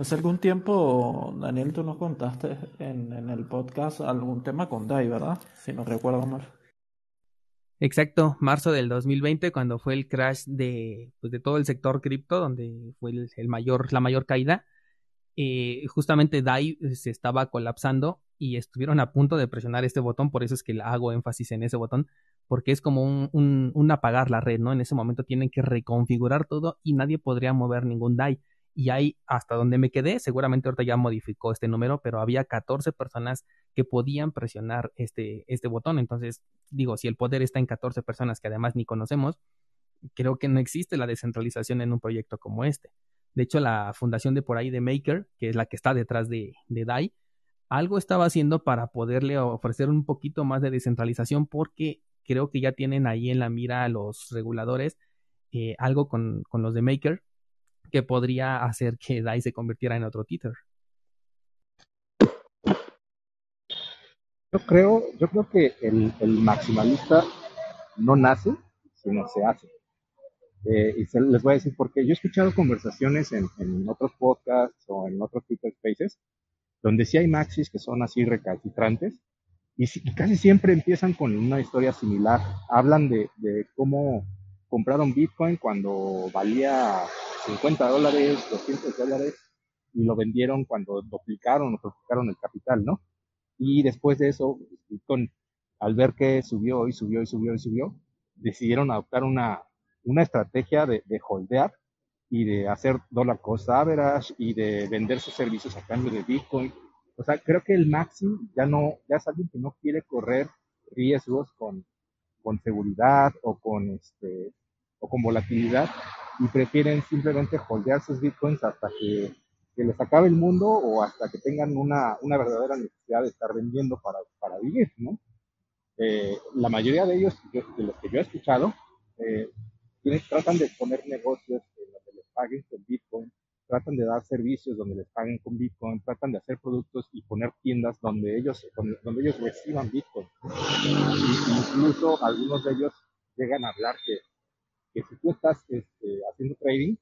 Hace algún tiempo, Daniel, tú nos contaste en, el podcast algún tema con DAI, ¿verdad? Si no recuerdo mal. Exacto, marzo del 2020, cuando fue el crash de, pues, de todo el sector cripto, donde fue el, mayor, la mayor caída. Eh, justamente DAI se estaba colapsando y estuvieron a punto de presionar este botón, por eso es que hago énfasis en ese botón, porque es como un, un, apagar la red, ¿no? En ese momento tienen que reconfigurar todo y nadie podría mover ningún DAI. Y ahí, hasta donde me quedé, seguramente ahorita ya modificó este número, pero había 14 personas que podían presionar este, este botón. Entonces, digo, si el poder está en 14 personas que además ni conocemos, creo que no existe la descentralización en un proyecto como este. De hecho, la fundación de por ahí de Maker, que es la que está detrás de, de DAI, algo estaba haciendo para poderle ofrecer un poquito más de descentralización porque creo que ya tienen ahí en la mira a los reguladores eh, algo con, los de Maker que podría hacer que DAI se convirtiera en otro Tether. Yo creo, yo creo que el, maximalista no nace, sino se hace. Eh, y les voy a decir por qué. Yo he escuchado conversaciones en, en, otros podcasts o en otros Twitter Spaces, donde sí hay maxis que son así recalcitrantes, y, casi siempre empiezan con una historia similar. Hablan de, cómo compraron Bitcoin cuando valía 50 dólares, 200 dólares, y lo vendieron cuando duplicaron o triplicaron el capital, ¿no? Y después de eso, al ver que subió y subió y subió y subió, decidieron adoptar una, una estrategia de, de holdear y de hacer dollar cost average y de vender sus servicios a cambio de Bitcoin. O sea, creo que el Maxi ya no, ya es alguien que no quiere correr riesgos con, con seguridad o con este, o con volatilidad y prefieren simplemente holdear sus bitcoins hasta que, que, les acabe el mundo o hasta que tengan una, una verdadera necesidad de estar vendiendo para, para vivir, ¿no? Eh, la mayoría de ellos, de los que yo he escuchado, eh, tratan de poner negocios donde les paguen con Bitcoin, tratan de dar servicios donde les paguen con Bitcoin, tratan de hacer productos y poner tiendas donde ellos, donde, ellos reciban Bitcoin. incluso algunos de ellos llegan a hablar que, que si tú estás este, haciendo trading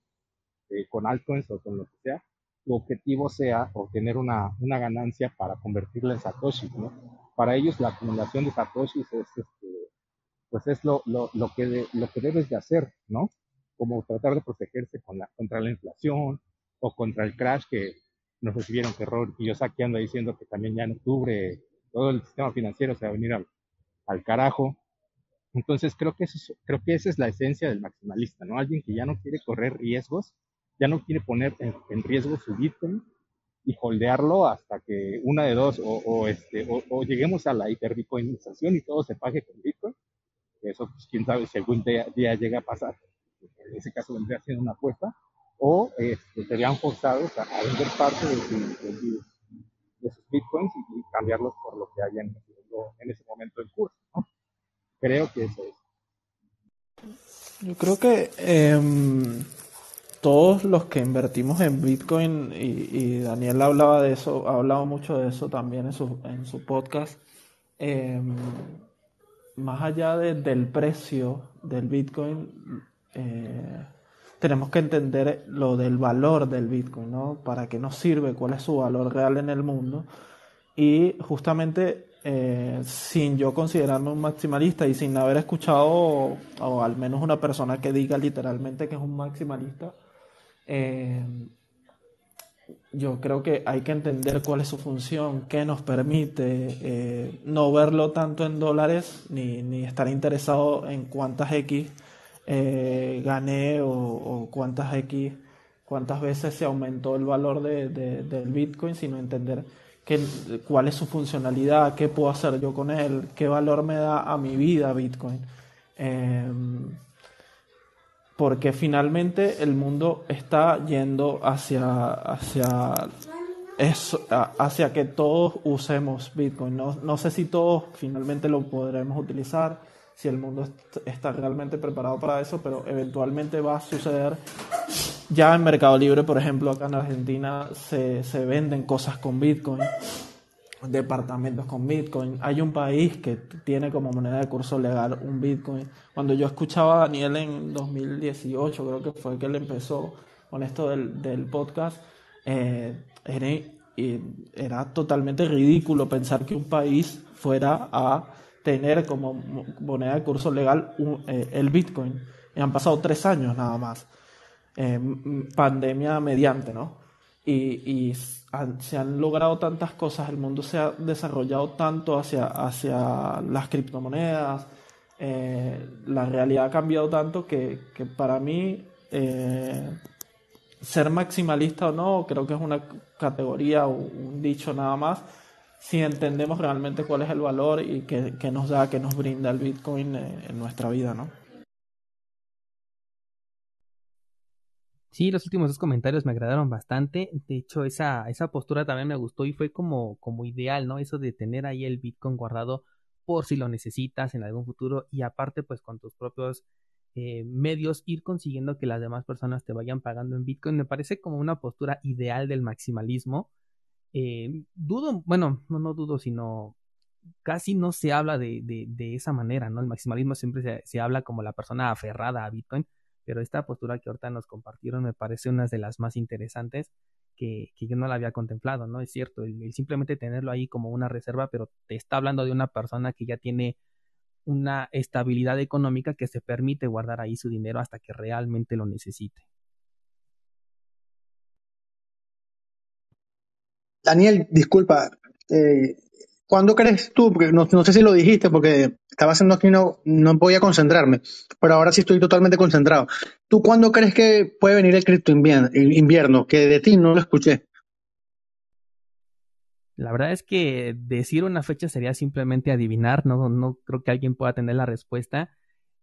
eh, con altcoins o con lo que sea, tu objetivo sea obtener una, una ganancia para convertirla en Satoshi, ¿no? Para ellos la acumulación de Satoshis es, este, pues es lo, lo, lo, que lo que debes de hacer, ¿no? Como tratar de protegerse con la, contra la inflación o contra el crash que nos recibieron. Y yo aquí ando diciendo que también ya en octubre todo el sistema financiero se va a venir al, al carajo. Entonces creo que, eso, creo que esa es la esencia del maximalista, ¿no? Alguien que ya no quiere correr riesgos, ya no quiere poner en, riesgo su Bitcoin y holdearlo hasta que una de dos, o, o este, o, o, lleguemos a la hiperbitcoinización y todo se pague con Bitcoin, eso, pues, quién sabe si algún día, llega a pasar. En ese caso vendría siendo una apuesta. O este, serían forzados a, vender parte de, sus bitcoins y, cambiarlos por lo que hayan en ese momento en curso. Creo que eso es. Yo creo que em, todos los que invertimos en Bitcoin, y, Daniel hablaba de eso, ha hablado mucho de eso también en su, en su podcast, eh, más allá del precio del Bitcoin, eh, tenemos que entender lo del valor del Bitcoin, ¿no? Para qué nos sirve, cuál es su valor real en el mundo. Y justamente eh, sin yo considerarme un maximalista y sin haber escuchado, o, al menos una persona que diga literalmente que es un maximalista, eh, yo creo que hay que entender cuál es su función, qué nos permite, eh, no verlo tanto en dólares, ni, ni, estar interesado en cuántas X gané o, cuántas X, cuántas veces se aumentó el valor de, del Bitcoin, sino entender cuál es su funcionalidad, qué puedo hacer yo con él, qué valor me da a mi vida Bitcoin. Em, porque finalmente el mundo está yendo hacia, hacia, hacia que todos usemos Bitcoin. No, sé si todos finalmente lo podremos utilizar, si el mundo está realmente preparado para eso, pero eventualmente va a suceder. Ya en Mercado Libre, por ejemplo, acá en Argentina se, se venden cosas con Bitcoin departamentos con Bitcoin. Hay un país que tiene como moneda de curso legal un Bitcoin. Cuando yo escuchaba a Daniel en 2018, creo que fue que él empezó con esto del, del podcast, eh, era, era totalmente ridículo pensar que un país fuera a tener como moneda de curso legal eh, el Bitcoin. Y han pasado tres años nada más. Eh, pandemia mediante, ¿no? y, se han logrado tantas cosas, el mundo se ha desarrollado tanto hacia, hacia las criptomonedas, eh, la realidad ha cambiado tanto que, para mí eh, ser maximalista o no creo que es una categoría o un dicho nada más si entendemos realmente cuál es el valor y qué, nos da, qué nos brinda el Bitcoin en, en nuestra vida, ¿no? Sí, los últimos dos comentarios me agradaron bastante. De hecho, esa, esa postura también me gustó y fue como, como ideal, ¿no? Eso de tener ahí el Bitcoin guardado por si lo necesitas en algún futuro y aparte, pues con tus propios eh, medios ir consiguiendo que las demás personas te vayan pagando en Bitcoin. Me parece como una postura ideal del maximalismo. Eh, dudo, bueno, no, no dudo, sino casi no se habla de, de, de esa manera, ¿no? El maximalismo siempre se, se habla como la persona aferrada a Bitcoin pero esta postura que ahorita nos compartieron me parece una de las más interesantes que, yo no la había contemplado, ¿no? Es cierto, el, simplemente tenerlo ahí como una reserva, pero te está hablando de una persona que ya tiene una estabilidad económica que se permite guardar ahí su dinero hasta que realmente lo necesite. Daniel, disculpa, eh, ¿cuándo crees tú? Porque no, sé si lo dijiste porque estaba haciendo aquí no, no podía concentrarme, pero ahora sí estoy totalmente concentrado. ¿Tú cuándo crees que puede venir el cripto invierno? Que de ti no lo escuché. La verdad es que decir una fecha sería simplemente adivinar, no, no creo que alguien pueda tener la respuesta.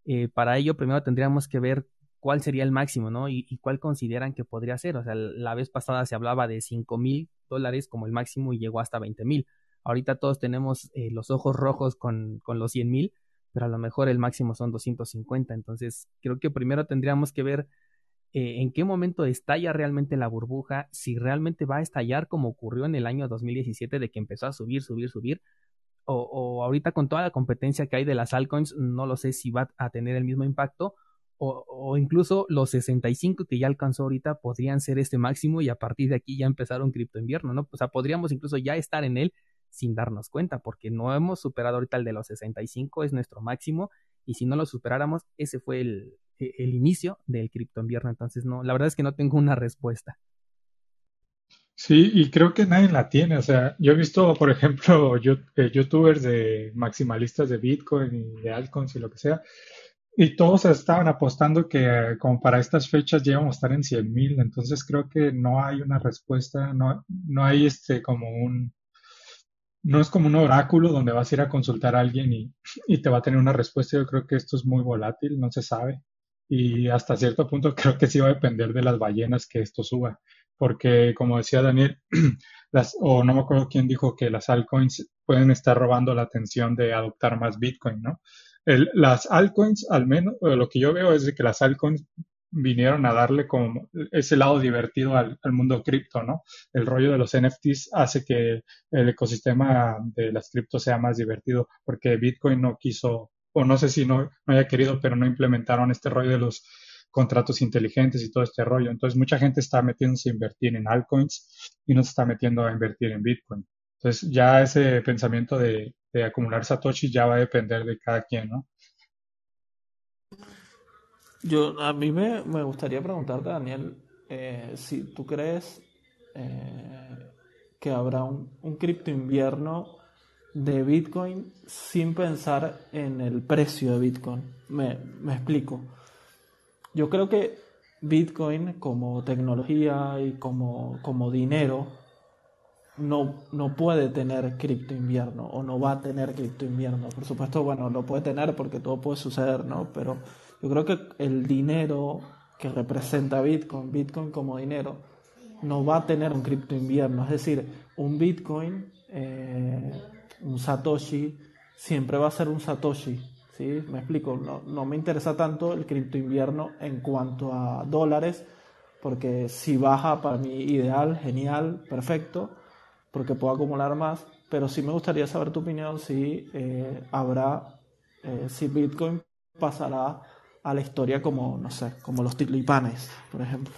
Eh, para ello, primero tendríamos que ver cuál sería el máximo, ¿no? Y, cuál consideran que podría ser. O sea, la vez pasada se hablaba de 5 mil dólares como el máximo y llegó hasta 20 mil. Ahorita todos tenemos eh, los ojos rojos con, con los 100 mil, pero a lo mejor el máximo son 250. Entonces, creo que primero tendríamos que ver eh, en qué momento estalla realmente la burbuja, si realmente va a estallar como ocurrió en el año 2017 de que empezó a subir, subir, subir, o, ahorita con toda la competencia que hay de las altcoins, no lo sé si va a tener el mismo impacto, o, incluso los 65 que ya alcanzó ahorita podrían ser este máximo y a partir de aquí ya empezar un cripto invierno, ¿no? O sea, podríamos incluso ya estar en él sin darnos cuenta, porque no hemos superado ahorita el de los 65, es nuestro máximo, y si no lo superáramos, ese fue el, e-, el inicio del cripto invierno. Entonces, no, la verdad es que no tengo una respuesta. Sí, y creo que nadie la tiene. O sea, yo he visto, por ejemplo, eh, youtubers de maximalistas de Bitcoin y de altcoins y lo que sea, y todos estaban apostando que como para estas fechas ya íbamos a estar en 100 mil. Entonces creo que no hay una respuesta, no, no hay este como un, no es como un oráculo donde vas a ir a consultar a alguien y, y te va a tener una respuesta. Yo creo que esto es muy volátil, no se sabe y hasta cierto punto creo que sí va a depender de las ballenas que esto suba, porque como decía Daniel, las, o no me acuerdo quién dijo que las altcoins pueden estar robando la atención de adoptar más Bitcoin, ¿no? El, las altcoins, al menos, lo que yo veo es de que las altcoins vinieron a darle como ese lado divertido al, al mundo cripto, ¿no? El rollo de los NFTs hace que el ecosistema de las criptos sea más divertido, porque Bitcoin no quiso o no sé si no, no haya querido, pero no implementaron este rollo de los contratos inteligentes y todo este rollo. Entonces mucha gente está metiéndose a invertir en altcoins y no se está metiendo a invertir en Bitcoin. Entonces ya ese pensamiento de, acumular Satoshi ya va a depender de cada quien, ¿no? Yo, a mí me, gustaría preguntarte, Daniel, eh, si tú crees eh, que habrá un, un cripto invierno de Bitcoin sin pensar en el precio de Bitcoin. Me, explico. Yo creo que Bitcoin como tecnología y como, como dinero no, no puede tener cripto invierno o no va a tener cripto invierno. Por supuesto, bueno, lo puede tener porque todo puede suceder, ¿no? Pero yo creo que el dinero que representa Bitcoin, Bitcoin como dinero, no va a tener un cripto invierno. Es decir, un Bitcoin eh, un Satoshi siempre va a ser un Satoshi. ¿sí? Me explico, no, no me interesa tanto el cripto invierno en cuanto a dólares, porque si baja para mí ideal, genial, perfecto, porque puedo acumular más, pero sí me gustaría saber tu opinión si eh, habrá, eh, si Bitcoin pasará a la historia como, no sé, como los titlipanes, por ejemplo.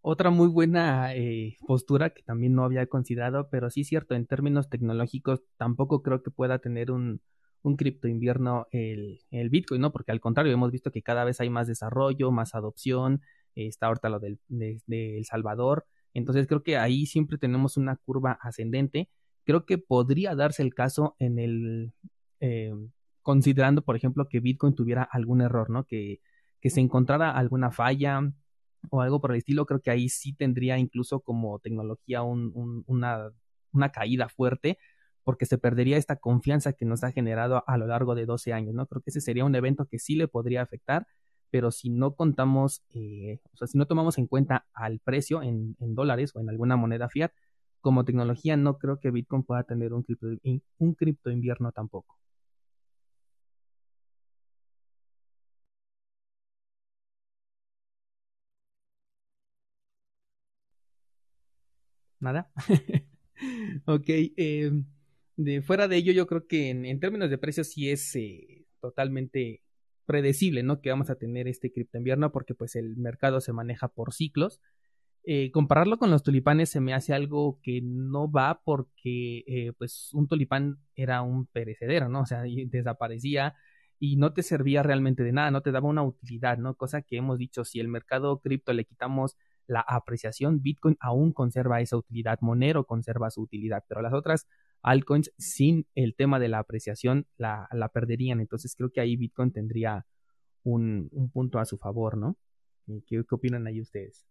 Otra muy buena eh, postura que también no había considerado, pero sí cierto, en términos tecnológicos tampoco creo que pueda tener un, un cripto invierno el, el, Bitcoin, ¿no? Porque al contrario, hemos visto que cada vez hay más desarrollo, más adopción, está ahorita lo del de, El Salvador, entonces creo que ahí siempre tenemos una curva ascendente. Creo que podría darse el caso en el, eh, considerando, por ejemplo, que Bitcoin tuviera algún error, ¿no? Que, que se encontrara alguna falla, o algo por el estilo, creo que ahí sí tendría incluso como tecnología una, una caída fuerte, porque se perdería esta confianza que nos ha generado a lo largo de 12 años, ¿no? Creo que ese sería un evento que sí le podría afectar, pero si no contamos, eh, o sea, si no tomamos en cuenta al precio en, en, dólares o en alguna moneda fiat, como tecnología no creo que Bitcoin pueda tener un cripto, un cripto invierno tampoco. nada. ok, em, de fuera de ello, yo creo que en, términos de precios sí es eh, totalmente predecible, ¿no? Que vamos a tener este cripto invierno porque pues el mercado se maneja por ciclos. eh, compararlo con los tulipanes se me hace algo que no va porque eh, pues un tulipán era un perecedero, ¿no? O sea, desaparecía y no te servía realmente de nada, no te daba una utilidad, ¿no? Cosa que hemos dicho, si el mercado cripto le quitamos la apreciación, Bitcoin aún conserva esa utilidad, Monero conserva su utilidad, pero las otras altcoins sin el tema de la apreciación la, la perderían. Entonces creo que ahí Bitcoin tendría un, un punto a su favor, ¿no? ¿Qué, ¿Qué opinan ahí ustedes?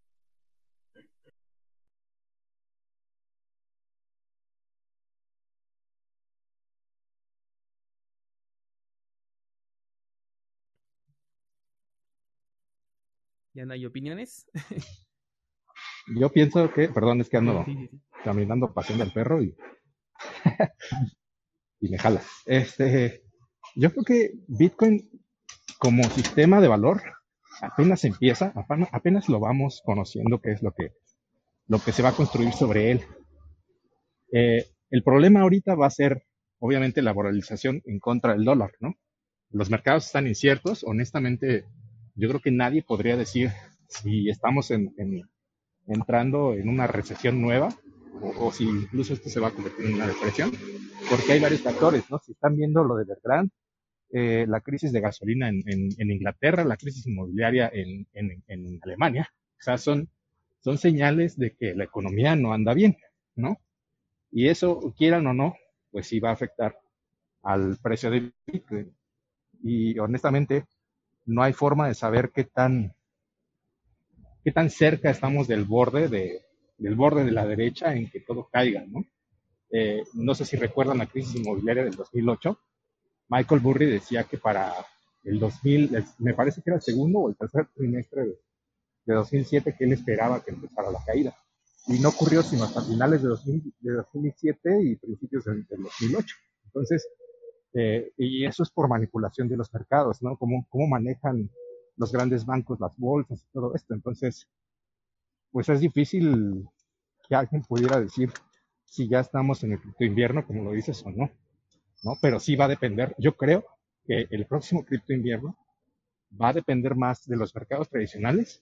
¿Ya no hay opiniones? Yo pienso que, perdón, es que ando caminando, paseando al perro y, y me jala. Este, yo creo que Bitcoin como sistema de valor apenas empieza, apenas lo vamos conociendo qué es lo que, lo que se va a construir sobre él. Eh, el problema ahorita va a ser, obviamente, la valorización en contra del dólar, ¿no? Los mercados están inciertos, honestamente, yo creo que nadie podría decir si estamos en, entrando en una recesión nueva o, si incluso esto se va a convertir en una depresión, porque hay varios factores, ¿no? Si están viendo lo de Bertrand, eh, la crisis de gasolina en, en, Inglaterra, la crisis inmobiliaria en, en, Alemania, o sea, son, son señales de que la economía no anda bien, ¿no? Y eso, quieran o no, pues sí va a afectar al precio de Bitcoin. Y honestamente, no hay forma de saber qué tan, qué tan cerca estamos del borde de, del borde de la derecha en que todo caiga, ¿no? Eh, no sé si recuerdan la crisis inmobiliaria del 2008. Michael Burry decía que para el 2000, me parece que era el segundo o el tercer trimestre de, 2007 que él esperaba que empezara la caída. Y no ocurrió sino hasta finales de, 2007 y principios del 2008. Entonces, eh, y eso es por manipulación de los mercados, ¿no? Cómo, cómo manejan los grandes bancos, las bolsas y todo esto. Entonces, pues es difícil que alguien pudiera decir si ya estamos en el cripto invierno, como lo dices, o no, ¿no? Pero sí va a depender. Yo creo que el próximo cripto invierno va a depender más de los mercados tradicionales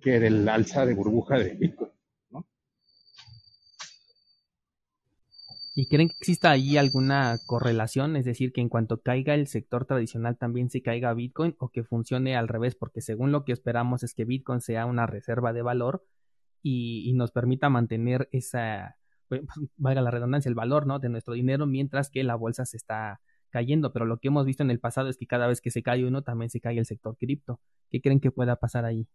que del alza de burbuja de Bitcoin. ¿Y creen que exista ahí alguna correlación? Es decir, que en cuanto caiga el sector tradicional también se caiga Bitcoin o que funcione al revés, porque según lo que esperamos es que Bitcoin sea una reserva de valor y, nos permita mantener esa, pues, valga la redundancia, el valor ¿no? de nuestro dinero mientras que la bolsa se está cayendo. Pero lo que hemos visto en el pasado es que cada vez que se cae uno, también se cae el sector cripto. ¿Qué creen que pueda pasar ahí?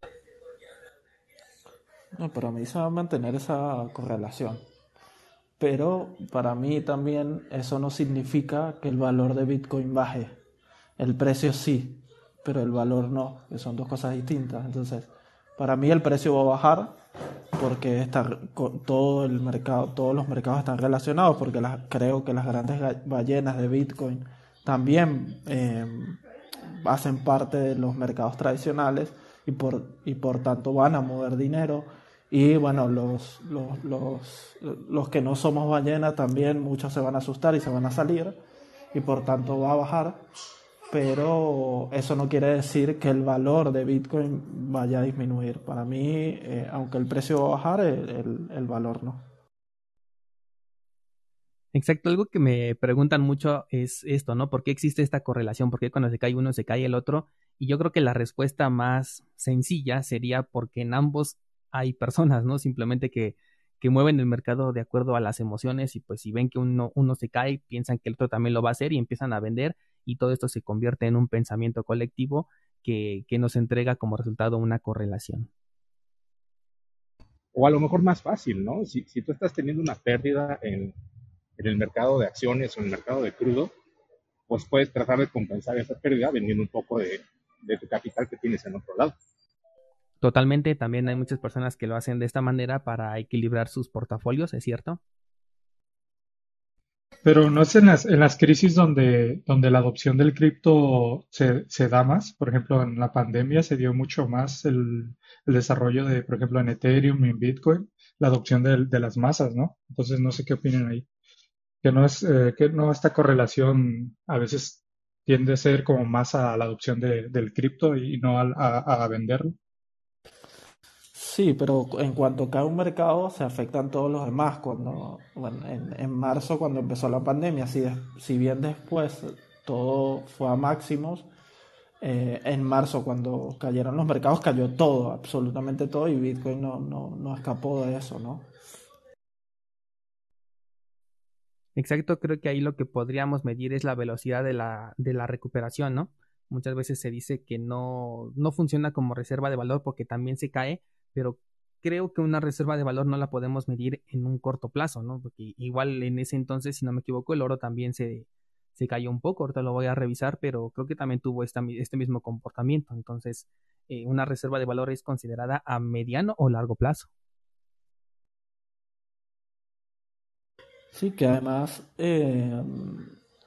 No, para mí se va a mantener esa correlación. Pero para mí también eso no significa que el valor de Bitcoin baje. El precio sí, pero el valor no, que son dos cosas distintas. Entonces, para mí el precio va a bajar porque está, todo el mercado, todos los mercados están relacionados, porque creo que las grandes ballenas de Bitcoin también em, hacen parte de los mercados tradicionales y por, y por tanto van a mover dinero y bueno, los, los, los, los, que no somos ballenas también muchos se van a asustar y se van a salir y por tanto va a bajar. Pero eso no quiere decir que el valor de Bitcoin vaya a disminuir. Para mí, eh, aunque el precio va a bajar, el, el, valor no. Exacto, algo que me preguntan mucho es esto, ¿no? ¿Por qué existe esta correlación? ¿Por qué cuando se cae uno se cae el otro? Y yo creo que la respuesta más sencilla sería porque en ambos hay personas, ¿no? Simplemente que, que mueven el mercado de acuerdo a las emociones y pues si ven que uno, uno se cae, piensan que el otro también lo va a hacer y empiezan a vender y todo esto se convierte en un pensamiento colectivo que, que nos entrega como resultado una correlación. O a lo mejor más fácil, ¿no? Si, si tú estás teniendo una pérdida en, en el mercado de acciones o en el mercado de crudo, pues puedes tratar de compensar esa pérdida vendiendo un poco de, de tu capital que tienes en otro lado. Totalmente, también hay muchas personas que lo hacen de esta manera para equilibrar sus portafolios, ¿es cierto? Pero no es en las, en las crisis donde, donde la adopción del cripto se, se, da más. Por ejemplo, en la pandemia se dio mucho más el, el desarrollo de, por ejemplo, en Ethereum y en Bitcoin, la adopción de, las masas, ¿no? Entonces, no sé qué opinan ahí. Que no es, eh, que no esta correlación a veces tiende a ser como más a la adopción de, del cripto y no a, a venderlo. Sí, pero en cuanto cae un mercado se afectan todos los demás. Cuando, en, marzo, cuando empezó la pandemia, si, si bien después todo fue a máximos, eh, en marzo cuando cayeron los mercados cayó todo, absolutamente todo, y Bitcoin no, no, no escapó de eso, ¿no? Exacto, creo que ahí lo que podríamos medir es la velocidad de la, de la recuperación, ¿no? Muchas veces se dice que no, no funciona como reserva de valor porque también se cae, pero creo que una reserva de valor no la podemos medir en un corto plazo, ¿no? Porque igual en ese entonces, si no me equivoco, el oro también se, se cayó un poco, ahorita lo voy a revisar, pero creo que también tuvo esta, este mismo comportamiento. Entonces, eh, una reserva de valor es considerada a mediano o largo plazo. Sí, que además eh,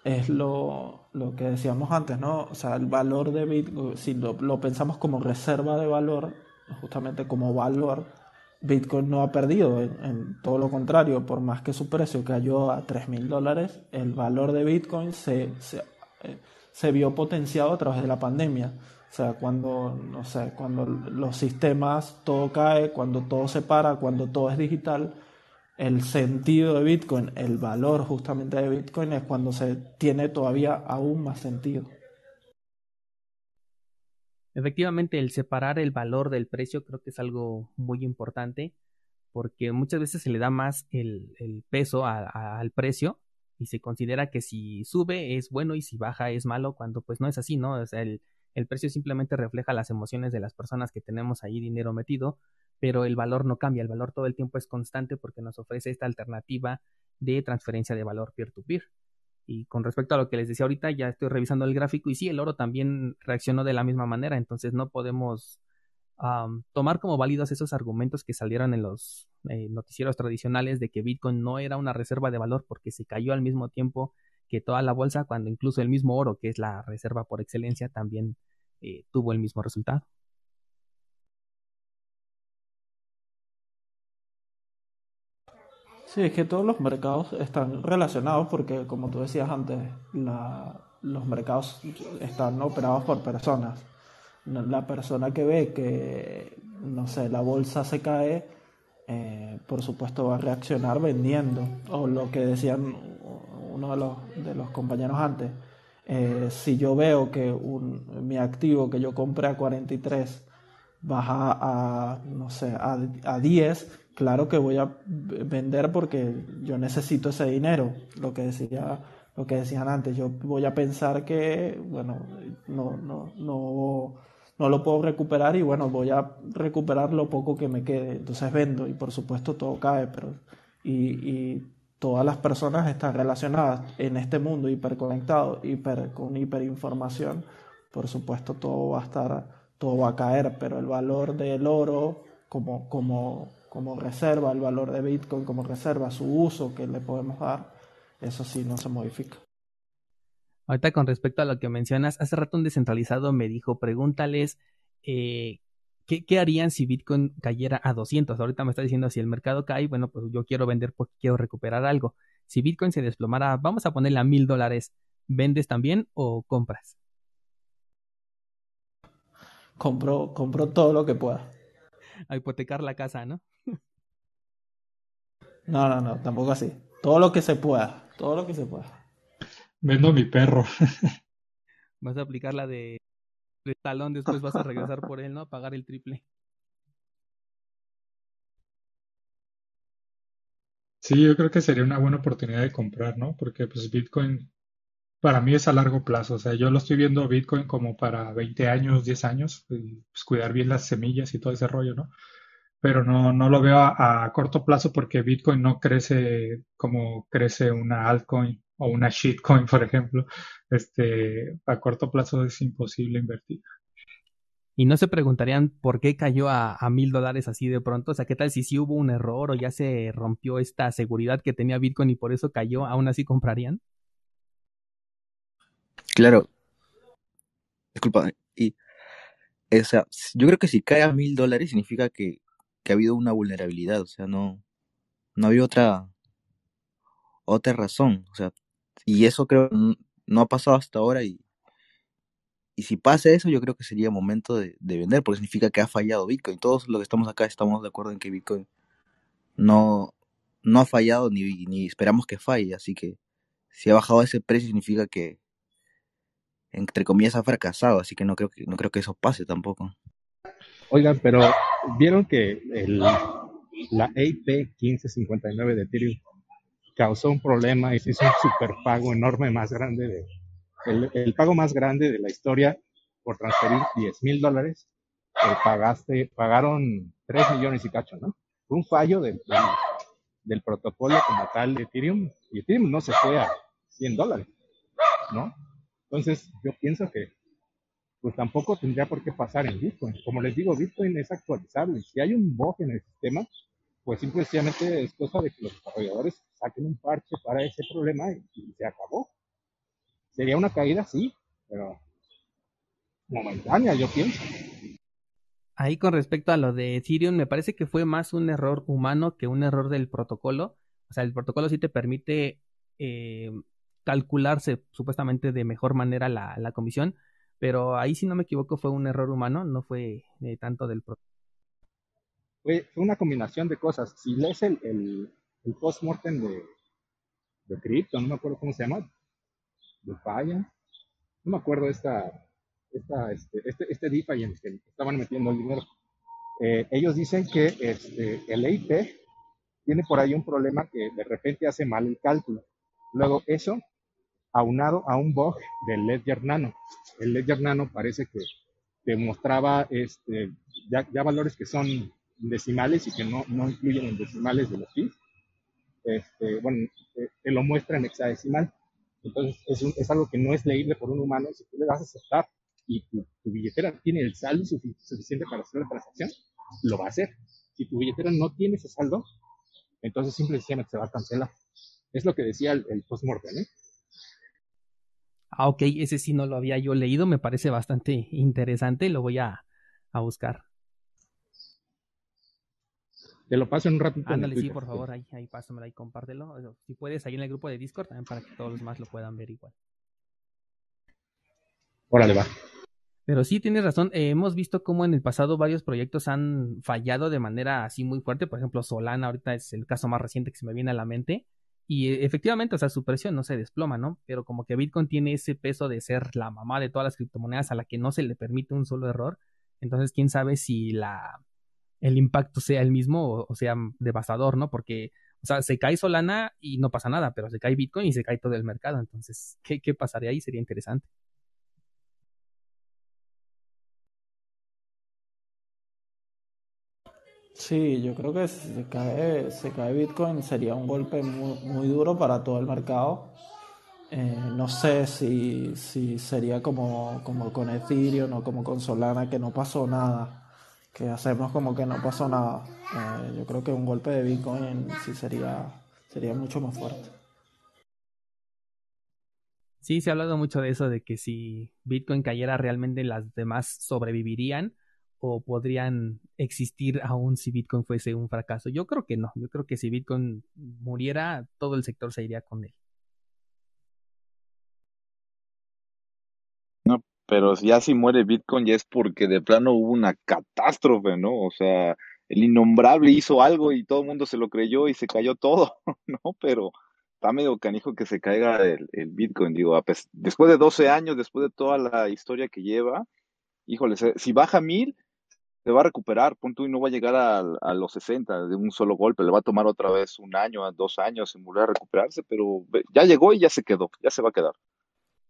es lo, lo, que decíamos antes, ¿no? O sea, el valor de Bitcoin, si lo, lo pensamos como reserva de valor, justamente como valor, Bitcoin no ha perdido, en, todo lo contrario, por más que su precio cayó a 3 mil dólares, el valor de Bitcoin se, eh, se, vio potenciado a través de la pandemia. O sea, cuando, no sé, cuando los sistemas, todo cae, cuando todo se para, cuando todo es digital, el sentido de Bitcoin, el valor justamente de Bitcoin es cuando se tiene todavía aún más sentido. Efectivamente, el separar el valor del precio creo que es algo muy importante porque muchas veces se le da más el, peso al precio y se considera que si sube es bueno y si baja es malo cuando pues no es así, ¿no? O sea, el, precio simplemente refleja las emociones de las personas que tenemos ahí dinero metido, pero el valor no cambia, el valor todo el tiempo es constante porque nos ofrece esta alternativa de transferencia de valor peer to peer y con respecto a lo que les decía ahorita, ya estoy revisando el gráfico y sí, el oro también reaccionó de la misma manera, entonces no podemos tomar como válidos esos argumentos que salieron en los eh, noticieros tradicionales de que Bitcoin no era una reserva de valor porque se cayó al mismo tiempo que toda la bolsa, cuando incluso el mismo oro, que es la reserva por excelencia, también eh, tuvo el mismo resultado. Sí, es que todos los mercados están relacionados porque, como tú decías antes, los mercados están operados por personas. La persona que ve que, no sé, la bolsa se cae, eh, por supuesto va a reaccionar vendiendo. O lo que decían uno de los, de los compañeros antes, eh, si yo veo que un, mi activo que yo compré a 43 baja a, no sé, a, a 10, claro que voy a vender porque yo necesito ese dinero, lo que decía lo que decían antes, yo voy a pensar que bueno, no no no no lo puedo recuperar y bueno, voy a recuperar lo poco que me quede, entonces vendo y por supuesto todo cae, pero y, y todas las personas están relacionadas en este mundo hiperconectado, hiper con hiperinformación, por supuesto todo va a estar todo va a caer, pero el valor del oro como como como reserva, el valor de Bitcoin como reserva, su uso que le podemos dar, eso sí no se modifica. Ahorita con respecto a lo que mencionas, hace rato un descentralizado me dijo, pregúntales eh, ¿qué, harían si Bitcoin cayera a 200. Ahorita me está diciendo si el mercado cae, bueno, pues yo quiero vender porque quiero recuperar algo. Si Bitcoin se desplomara, vamos a ponerle a mil dólares, ¿vendes también o compras? Compro, compro todo lo que pueda. A hipotecar la casa, ¿no? No, no, no, tampoco así. Todo lo que se pueda, todo lo que se pueda. Vendo mi perro. Vas a aplicar la de, de talón, después vas a regresar por él, ¿no? A pagar el triple. Sí, yo creo que sería una buena oportunidad de comprar, ¿no? Porque pues Bitcoin para mí es a largo plazo. O sea, yo lo estoy viendo Bitcoin como para 20 años, 10 años, y, pues cuidar bien las semillas y todo ese rollo, ¿no? Pero no, no lo veo a, corto plazo porque Bitcoin no crece como crece una altcoin o una shitcoin, por ejemplo. Este, a corto plazo es imposible invertir. Y no se preguntarían por qué cayó a mil dólares así de pronto. O sea, ¿qué tal si sí hubo un error o ya se rompió esta seguridad que tenía Bitcoin y por eso cayó? ¿Aún así comprarían? Claro. Disculpa. Y, o sea, yo creo que si cae a mil dólares significa que que ha habido una vulnerabilidad, o sea, no, no había otra, otra razón, o sea, y eso creo no ha pasado hasta ahora y, y si pasa eso, yo creo que sería momento de, vender, porque significa que ha fallado Bitcoin. Todos los que estamos acá estamos de acuerdo en que Bitcoin no, no ha fallado ni, ni esperamos que falle, así que si ha bajado ese precio significa que, entre comillas, ha fracasado, así que no creo que, no creo que eso pase tampoco. Oigan, pero vieron que el, la AP 1559 de Ethereum causó un problema y se hizo un super pago enorme más grande de, el, pago más grande de la historia por transferir 10 mil dólares, eh, pagaste, pagaron 3 millones y cacho, ¿no? Fue un fallo del, del, protocolo como tal de Ethereum, y Ethereum no se fue a 100 dólares, ¿no? Entonces, yo pienso que pues tampoco tendría por qué pasar en Bitcoin. Como les digo, Bitcoin es actualizable. Si hay un bug en el sistema, pues simplemente es cosa de que los desarrolladores saquen un parche para ese problema y se acabó. Sería una caída, sí, pero momentánea, yo pienso. Ahí con respecto a lo de Ethereum, me parece que fue más un error humano que un error del protocolo. O sea, el protocolo sí te permite eh, calcularse supuestamente de mejor manera la, la, comisión, pero ahí si no me equivoco fue un error humano, no fue eh, tanto del protocolo. Fue, una combinación de cosas. Si lees el, el, el post-mortem de, de Crypto, no me acuerdo cómo se llama, de Falla. No me acuerdo esta, esta, este, este, este DeFi en el que estaban metiendo el dinero. Eh, ellos dicen que este, el EIP tiene por ahí un problema que de repente hace mal el cálculo. Luego eso, aunado a un bug del Ledger Nano. El Ledger Nano parece que demostraba este, ya, valores que son decimales y que no, no incluyen en decimales de los fees. Este, bueno, eh, te lo muestra en hexadecimal. Entonces, es, algo que no es leíble por un humano. Si tú le das a aceptar y tu, billetera tiene el saldo suficiente para hacer la transacción, lo va a hacer. Si tu billetera no tiene ese saldo, entonces simplemente se va a cancelar. Es lo que decía el, el post-mortem. ¿eh? Ah, ok, ese sí no lo había yo leído, me parece bastante interesante, lo voy a, a buscar. Te lo paso en un ratito. Ándale, sí, por favor, ahí, ahí pásamelo, ahí compártelo. Si puedes, ahí en el grupo de Discord también para que todos los demás lo puedan ver igual. Órale, va. Pero sí, tienes razón. Eh, hemos visto cómo en el pasado varios proyectos han fallado de manera así muy fuerte. Por ejemplo, Solana ahorita es el caso más reciente que se me viene a la mente. Y eh, efectivamente, o sea, su presión no se desploma, ¿no? Pero como que Bitcoin tiene ese peso de ser la mamá de todas las criptomonedas a la que no se le permite un solo error. Entonces, quién sabe si la, el impacto sea el mismo o, sea devastador, ¿no? Porque, o sea, se cae Solana y no pasa nada, pero se cae Bitcoin y se cae todo el mercado. Entonces, ¿qué, qué pasaría ahí? Sería interesante. Sí, yo creo que si se cae, se cae Bitcoin sería un golpe muy, duro para todo el mercado. Eh, no sé si, si sería como, como con Ethereum o como con Solana, que no pasó nada que hacemos como que no pasó nada. Eh, yo creo que un golpe de Bitcoin sí sería, sería mucho más fuerte. Sí, se ha hablado mucho de eso, de que si Bitcoin cayera realmente las demás sobrevivirían o podrían existir aún si Bitcoin fuese un fracaso. Yo creo que no, yo creo que si Bitcoin muriera, todo el sector se iría con él. pero ya si muere Bitcoin ya es porque de plano hubo una catástrofe, ¿no? O sea, el innombrable hizo algo y todo el mundo se lo creyó y se cayó todo, ¿no? Pero está medio canijo que se caiga el, Bitcoin, digo, después de 12 años, después de toda la historia que lleva, híjole, si baja mil, se va a recuperar, punto, y no va a llegar a, a, los 60 de un solo golpe, le va a tomar otra vez un año, dos años en volver a recuperarse, pero ya llegó y ya se quedó, ya se va a quedar.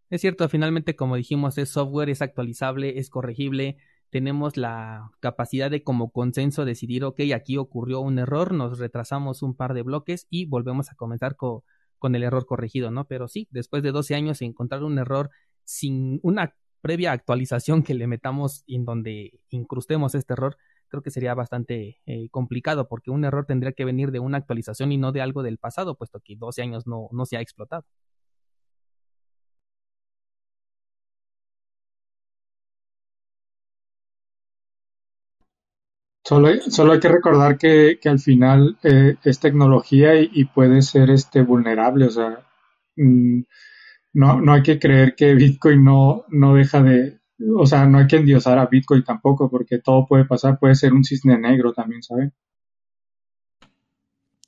Es cierto, finalmente, como dijimos, es software, es actualizable, es corregible. Tenemos la capacidad de como consenso decidir, ok, aquí ocurrió un error, nos retrasamos un par de bloques y volvemos a comenzar con, con el error corregido, ¿no? Pero sí, después de 12 años encontrar un error sin una previa actualización que le metamos en donde incrustemos este error, creo que sería bastante eh, complicado porque un error tendría que venir de una actualización y no de algo del pasado, puesto que 12 años no, no se ha explotado. Solo solo hay que recordar que, al final eh, es tecnología y, puede ser este vulnerable, o sea, mm, no, no hay que creer que Bitcoin no, no deja de, o sea, no hay que endiosar a Bitcoin tampoco, porque todo puede pasar, puede ser un cisne negro también, ¿saben?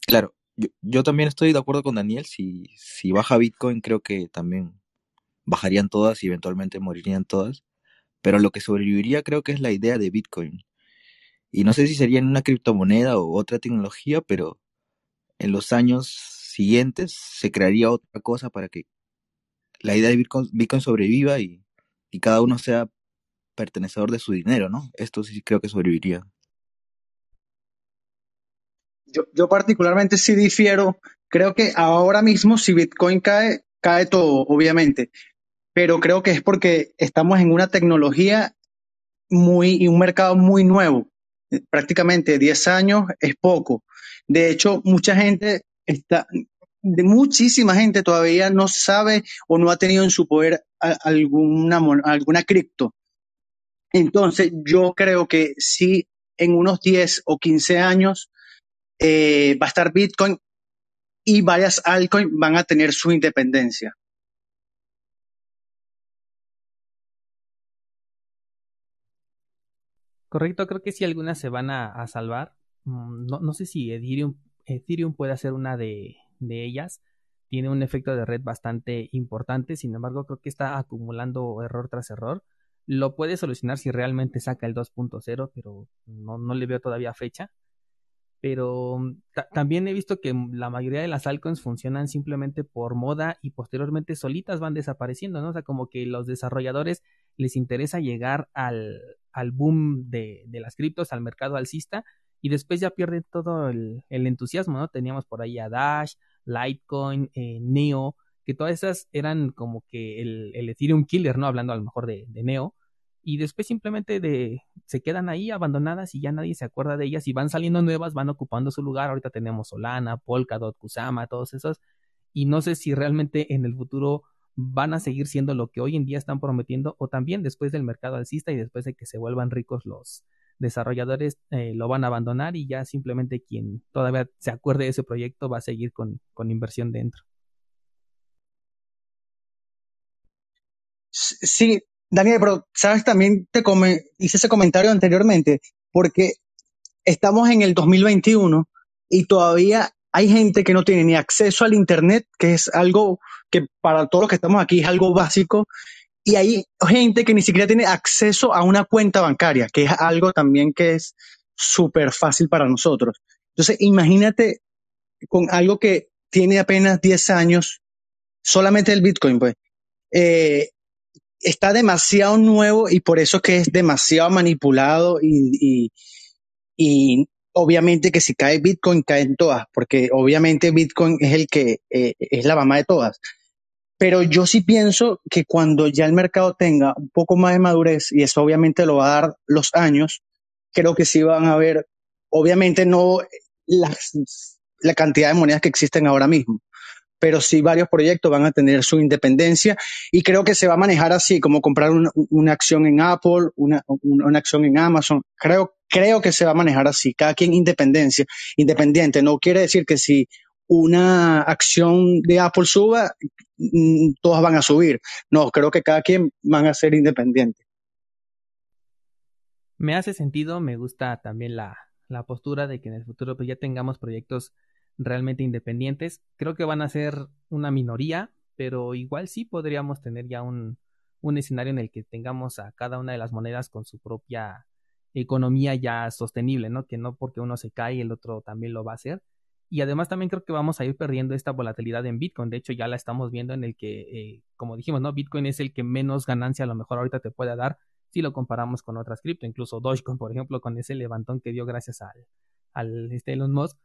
Claro, yo, también estoy de acuerdo con Daniel, si, si baja Bitcoin creo que también bajarían todas y eventualmente morirían todas, pero lo que sobreviviría creo que es la idea de Bitcoin. Y no sé si sería en una criptomoneda o otra tecnología, pero en los años siguientes se crearía otra cosa para que la idea de Bitcoin, sobreviva y, y cada uno sea pertenecedor de su dinero, ¿no? Esto sí creo que sobreviviría. Yo, yo particularmente sí difiero. Creo que ahora mismo si Bitcoin cae, cae todo, obviamente. Pero creo que es porque estamos en una tecnología muy y un mercado muy nuevo. Prácticamente 10 años es poco. De hecho, mucha gente está, de muchísima gente todavía no sabe o no ha tenido en su poder alguna, alguna cripto. Entonces, yo creo que si en unos 10 o 15 años eh, va a estar Bitcoin y varias altcoins van a tener su independencia. Correcto, creo que si algunas se van a, salvar. Mm, no, no, sé si Ethereum, Ethereum puede ser una de, de ellas tiene un efecto de red bastante importante, sin embargo creo que está acumulando error tras error. Lo puede solucionar si realmente saca el 2.0, pero no, no, le veo todavía fecha. Pero mm, también he visto que la mayoría de las altcoins funcionan simplemente por moda y posteriormente solitas van desapareciendo, ¿no? O sea, como que los desarrolladores les interesa llegar al, al boom de, de las criptos, al mercado alcista, y después ya pierden todo el, el entusiasmo, ¿no? Teníamos por ahí a Dash, Litecoin, eh, Neo, que todas esas eran como que el, el, Ethereum killer, ¿no? Hablando a lo mejor de, Neo. Y después simplemente de, se quedan ahí abandonadas y ya nadie se acuerda de ellas y van saliendo nuevas, van ocupando su lugar. Ahorita tenemos Solana, Polkadot, Kusama, todos esos. Y no sé si realmente en el futuro van a seguir siendo lo que hoy en día están prometiendo o también después del mercado alcista y después de que se vuelvan ricos los, desarrolladores eh, lo van a abandonar y ya simplemente quien todavía se acuerde de ese proyecto va a seguir con, inversión dentro. Sí, Daniel, pero sabes, también te hice ese comentario anteriormente, porque estamos en el 2021 y todavía hay gente que no tiene ni acceso al Internet, que es algo que para todos los que estamos aquí es algo básico, y hay gente que ni siquiera tiene acceso a una cuenta bancaria, que es algo también que es súper fácil para nosotros. Entonces, imagínate con algo que tiene apenas 10 años, solamente el Bitcoin, pues, eh, está demasiado nuevo y por eso que es demasiado manipulado y, y, obviamente que si cae Bitcoin, caen todas, porque obviamente Bitcoin es el que eh, es la mamá de todas. Pero yo sí pienso que cuando ya el mercado tenga un poco más de madurez, y eso obviamente lo va a dar los años, creo que sí van a haber, obviamente no la cantidad de monedas que existen ahora mismo, pero sí varios proyectos van a tener su independencia y creo que se va a manejar así, como comprar una, acción en Apple, una, una, acción en Amazon. Creo, creo que se va a manejar así, cada quien independencia, independiente. No quiere decir que si una acción de Apple suba, mm, todas van a subir. No, creo que cada quien van a ser independientes. Me hace sentido, me gusta también la, la postura de que en el futuro pues, ya tengamos proyectos realmente independientes. Creo que van a ser una minoría, pero igual sí podríamos tener ya un, un escenario en el que tengamos a cada una de las monedas con su propia economía ya sostenible, ¿no? Que no porque uno se cae el otro también lo va a hacer. Y además también creo que vamos a ir perdiendo esta volatilidad en Bitcoin. De hecho, ya la estamos viendo en el que, eh, como dijimos, ¿no? Bitcoin es el que menos ganancia a lo mejor ahorita te puede dar si lo comparamos con otras cripto. Incluso Dogecoin, por ejemplo, con ese levantón que dio gracias al, al este Elon Musk,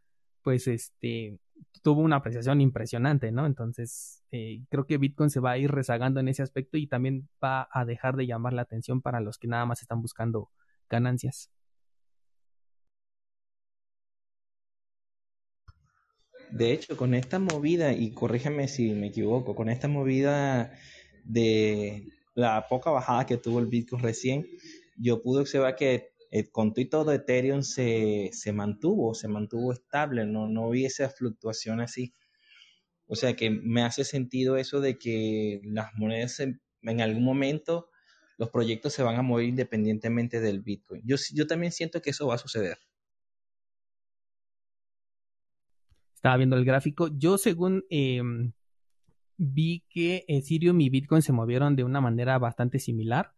pues este tuvo una apreciación impresionante, ¿no? Entonces, eh, creo que Bitcoin se va a ir rezagando en ese aspecto y también va a dejar de llamar la atención para los que nada más están buscando ganancias. De hecho, con esta movida, y corrígeme si me equivoco, con esta movida de la poca bajada que tuvo el Bitcoin recién, yo pude observar que el contrito de Ethereum se, se mantuvo, se mantuvo estable, no, no vi esa fluctuación así. O sea que me hace sentido eso de que las monedas en, algún momento los proyectos se van a mover independientemente del Bitcoin. Yo, yo también siento que eso va a suceder. Estaba viendo el gráfico. Yo según em, vi que Ethereum y Bitcoin se movieron de una manera bastante similar.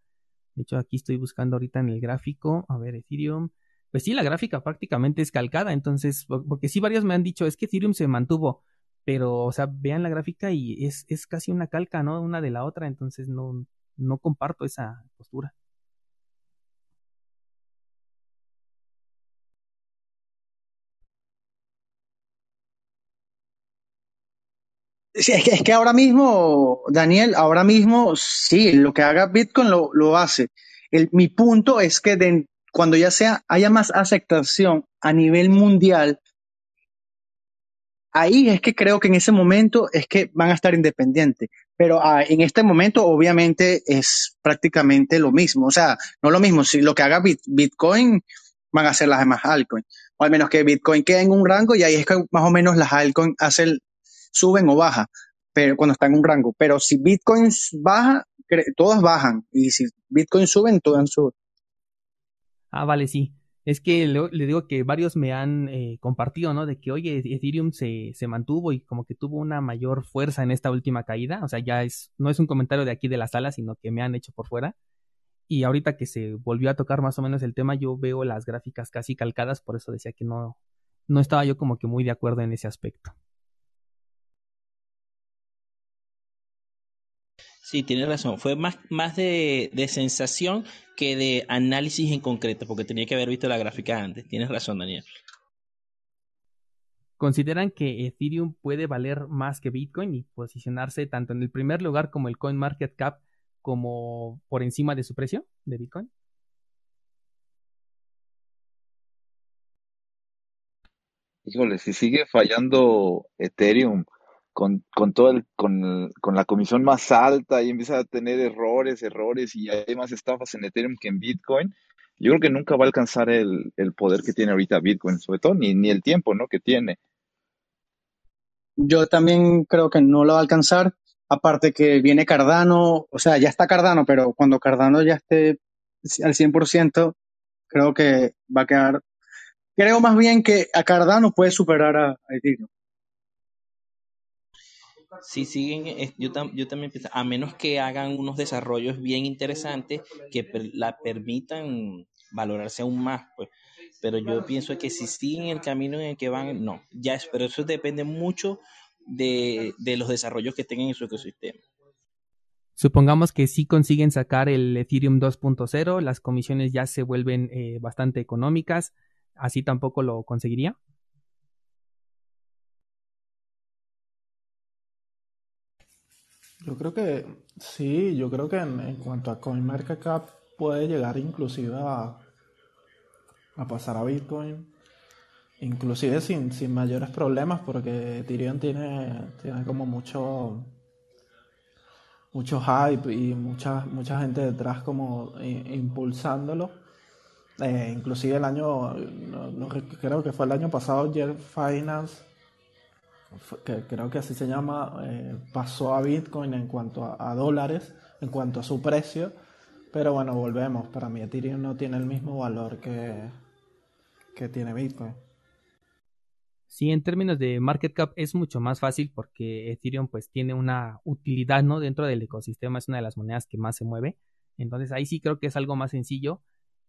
De hecho, aquí estoy buscando ahorita en el gráfico. A ver, Ethereum. Pues sí, la gráfica prácticamente es calcada. Entonces, porque sí, varios me han dicho, es que Ethereum se mantuvo. Pero, o sea, vean la gráfica y es, es casi una calca, ¿no? Una de la otra. Entonces, no, no comparto esa postura. Es, que, ahora mismo, Daniel, ahora mismo sí, lo que haga Bitcoin lo, lo hace. Mi punto es que cuando ya sea, haya más aceptación a nivel mundial, ahí es que creo que en ese momento es que van a estar independientes. Pero ah, en este momento, obviamente, es prácticamente lo mismo. O sea, no lo mismo. Si lo que haga Bitcoin van a ser las demás altcoins. O al menos que Bitcoin quede en un rango y ahí es que más o menos las altcoins hacen suben o bajan, pero cuando están en un rango. Pero si Bitcoin baja, todas bajan. Y si Bitcoin suben, todas suben. Ah, vale, sí. Es que le, digo que varios me han eh, compartido, ¿no? De que, oye, Ethereum se, se, mantuvo y como que tuvo una mayor fuerza en esta última caída. O sea, ya es, no es un comentario de aquí de la sala, sino que me han hecho por fuera. Y ahorita que se volvió a tocar más o menos el tema, yo veo las gráficas casi calcadas, por eso decía que no, no estaba yo como que muy de acuerdo en ese aspecto. Sí, tiene razón. Fue más, más de, sensación que de análisis en concreto, porque tenía que haber visto la gráfica antes. Tienes razón, Daniel. ¿Consideran que Ethereum puede valer más que Bitcoin y posicionarse tanto en el primer lugar como el Coin Market Cap como por encima de su precio de Bitcoin? Híjole, si sigue fallando Ethereum con, con todo el, con, con, la comisión más alta y empieza a tener errores, errores y hay más estafas en Ethereum que en Bitcoin, yo creo que nunca va a alcanzar el, el poder que tiene ahorita Bitcoin, sobre todo ni, ni el tiempo ¿no? que tiene. Yo también creo que no lo va a alcanzar, aparte que viene Cardano, o sea, ya está Cardano, pero cuando Cardano ya esté al 100%, creo que va a quedar, creo más bien que a Cardano puede superar a Ethereum si siguen, yo, también pienso, a menos que hagan unos desarrollos bien interesantes que la permitan valorarse aún más, pues. Pero yo pienso que si siguen el camino en el que van, no. Ya es, pero eso depende mucho de, los desarrollos que tengan en su ecosistema. Supongamos que si consiguen sacar el Ethereum 2.0, las comisiones ya se vuelven eh, bastante económicas. ¿Así tampoco lo conseguiría? Yo creo que sí, yo creo que en, cuanto a CoinMarketCap puede llegar inclusive a, pasar a Bitcoin, inclusive sin, sin mayores problemas porque Ethereum tiene, tiene como mucho mucho hype y mucha, mucha gente detrás como impulsándolo. Eh, inclusive el año, creo que fue el año pasado, Jeff Finance que creo que así se llama, eh, pasó a Bitcoin en cuanto a, dólares, en cuanto a su precio. Pero bueno, volvemos. Para mí Ethereum no tiene el mismo valor que, que tiene Bitcoin. Sí, en términos de market cap es mucho más fácil porque Ethereum pues tiene una utilidad, ¿no? Dentro del ecosistema es una de las monedas que más se mueve. Entonces ahí sí creo que es algo más sencillo.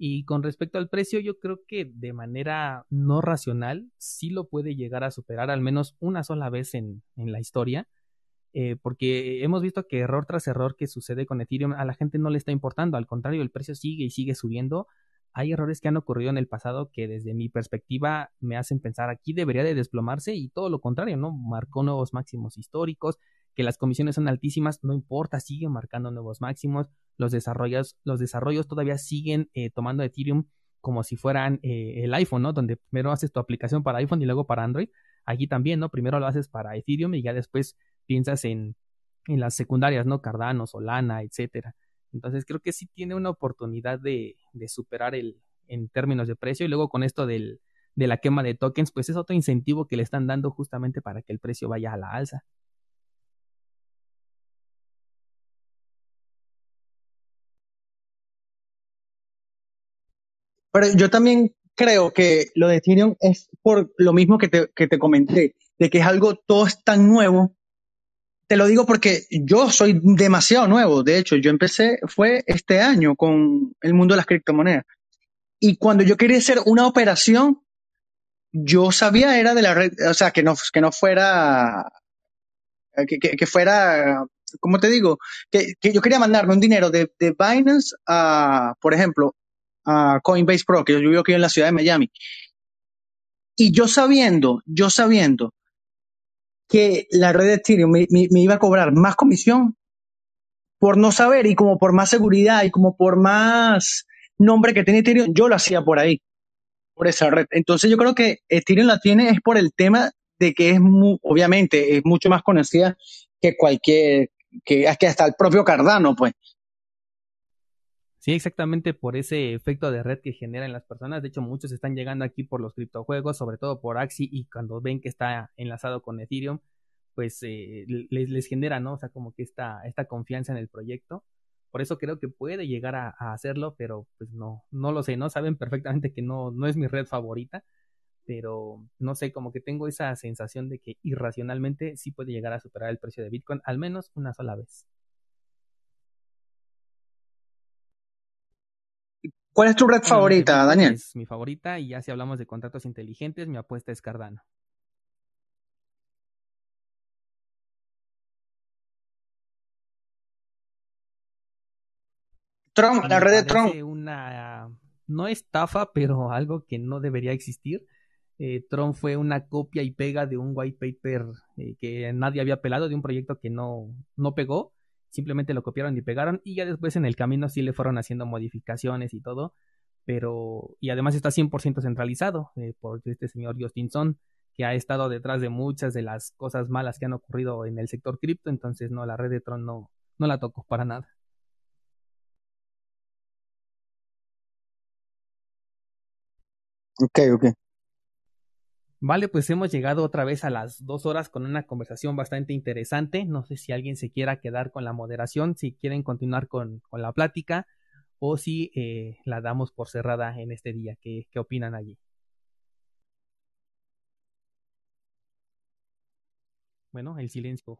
Y con respecto al precio, yo creo que de manera no racional sí lo puede llegar a superar al menos una sola vez en, la historia. Eh, porque hemos visto que error tras error que sucede con Ethereum a la gente no le está importando, al contrario, el precio sigue y sigue subiendo. Hay errores que han ocurrido en el pasado que desde mi perspectiva me hacen pensar aquí debería de desplomarse y todo lo contrario, ¿no? Marcó nuevos máximos históricos, que las comisiones son altísimas, no importa, siguen marcando nuevos máximos, los desarrollos, los desarrollos todavía siguen eh, tomando Ethereum como si fueran eh, el iPhone, ¿no? Donde primero haces tu aplicación para iPhone y luego para Android. Aquí también, ¿no? Primero lo haces para Ethereum y ya después piensas en, en las secundarias, ¿no? Cardano, Solana, etcétera. Entonces creo que sí tiene una oportunidad de, de superar el, en términos de precio y luego con esto del, de la quema de tokens, pues es otro incentivo que le están dando justamente para que el precio vaya a la alza. Pero yo también creo que lo de Ethereum es por lo mismo que te, que te comenté, de que es algo, todo es tan nuevo. Te lo digo porque yo soy demasiado nuevo. De hecho, yo empecé, fue este año con el mundo de las criptomonedas. Y cuando yo quería hacer una operación, yo sabía era de la red, o sea, que no, que no fuera, que, que, fuera, ¿cómo te digo? Que, que, yo quería mandarme un dinero de, de Binance a, por ejemplo, a Coinbase Pro, que yo vivo aquí en la ciudad de Miami. Y yo sabiendo, yo sabiendo que la red de Ethereum me, iba a cobrar más comisión por no saber y como por más seguridad y como por más nombre que tiene Ethereum, yo lo hacía por ahí por esa red. Entonces yo creo que Ethereum la tiene es por el tema de que es obviamente es mucho más conocida que cualquier, que, que hasta el propio Cardano, pues. Sí, exactamente por ese efecto de red que generan las personas. De hecho, muchos están llegando aquí por los criptojuegos, sobre todo por Axi, y cuando ven que está enlazado con Ethereum, pues eh, les, genera, ¿no? O sea, como que esta, confianza en el proyecto. Por eso creo que puede llegar a, hacerlo, pero pues no, no lo sé, ¿no? Saben perfectamente que no es mi red favorita, pero no sé, como que tengo esa sensación de que irracionalmente sí puede llegar a superar el precio de Bitcoin, al menos una sola vez. ¿Cuál es tu red bueno, favorita, Daniel? Es mi favorita y ya si hablamos de contratos inteligentes, mi apuesta es Cardano. Trump, la red de Trump. Una, no estafa, pero algo que no debería existir. Eh, Trump fue una copia y pega de un white paper eh, que nadie había pelado, de un proyecto que no, no pegó. Simplemente lo copiaron y pegaron. Y ya después en el camino sí le fueron haciendo modificaciones y todo. Pero, y además está 100% centralizado eh, por este señor Justinson, que ha estado detrás de muchas de las cosas malas que han ocurrido en el sector cripto. Entonces, no, la red de Tron no, no la tocó para nada. Ok, ok. Vale, pues hemos llegado otra vez a las dos horas con una conversación bastante interesante. No sé si alguien se quiera quedar con la moderación, si quieren continuar con, con la plática o si eh, la damos por cerrada en este día. ¿Qué, qué opinan allí? Bueno, el silencio.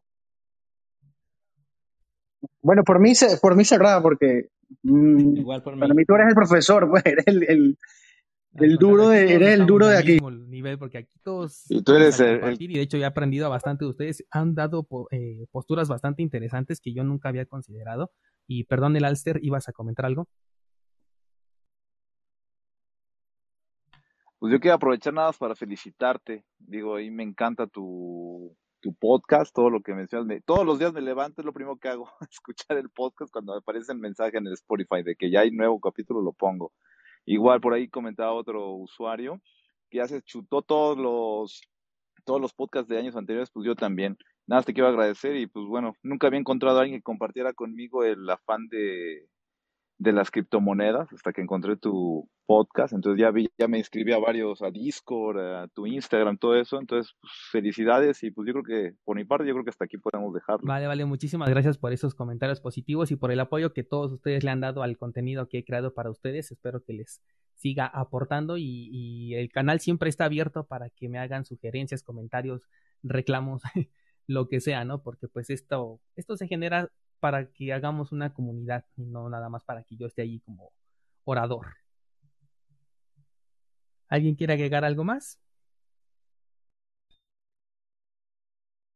Bueno, por mí, por mí cerrada, porque mm, Igual por mí. para mí tú eres el profesor, pues eres el, el, el duro de, eres el duro de aquí. Nivel, porque aquí todos y tú eres el, el, y de hecho he aprendido bastante de ustedes. Han dado eh, posturas bastante interesantes que yo nunca había considerado. Y perdón, el Alster, ¿ibas a comentar algo? Pues yo quiero aprovechar nada más para felicitarte. Digo, ahí me encanta tu, tu podcast, todo lo que mencionas. Todos los días me levanto, es lo primero que hago, escuchar el podcast cuando aparece el mensaje en el Spotify de que ya hay nuevo capítulo, lo pongo. Igual por ahí comentaba otro usuario que ya se chutó todos los todos los podcasts de años anteriores, pues yo también. Nada, te quiero agradecer y pues bueno, nunca había encontrado a alguien que compartiera conmigo el afán de, de las criptomonedas hasta que encontré tu podcast. Entonces ya vi, ya me inscribí a varios, a Discord, a tu Instagram, todo eso. Entonces, pues, felicidades y pues yo creo que por mi parte, yo creo que hasta aquí podemos dejarlo. Vale, vale, muchísimas gracias por esos comentarios positivos y por el apoyo que todos ustedes le han dado al contenido que he creado para ustedes. Espero que les siga aportando y, y el canal siempre está abierto para que me hagan sugerencias, comentarios, reclamos, lo que sea, ¿no? Porque pues esto, esto se genera para que hagamos una comunidad y no nada más para que yo esté allí como orador. ¿Alguien quiere agregar algo más?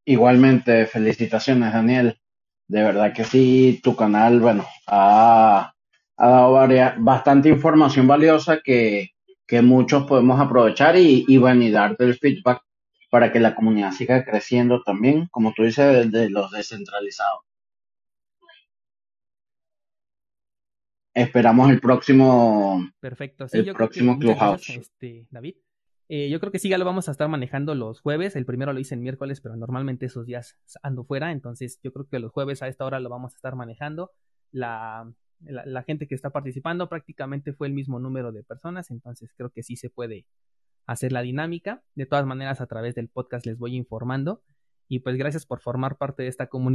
Igualmente, felicitaciones, Daniel. De verdad que sí, tu canal, bueno, ha, ha dado varias, bastante información valiosa que, que muchos podemos aprovechar y, y, bueno, y darte el feedback para que la comunidad siga creciendo también, como tú dices, de, de los descentralizados. Esperamos el próximo. Perfecto. Sí, el yo próximo creo que, Clubhouse. Gracias, este, David. Eh, yo creo que sí, ya lo vamos a estar manejando los jueves. El primero lo hice el miércoles, pero normalmente esos días ando fuera. Entonces, yo creo que los jueves a esta hora lo vamos a estar manejando. La, la, la gente que está participando prácticamente fue el mismo número de personas. Entonces, creo que sí se puede hacer la dinámica. De todas maneras, a través del podcast les voy informando. Y pues, gracias por formar parte de esta comunidad.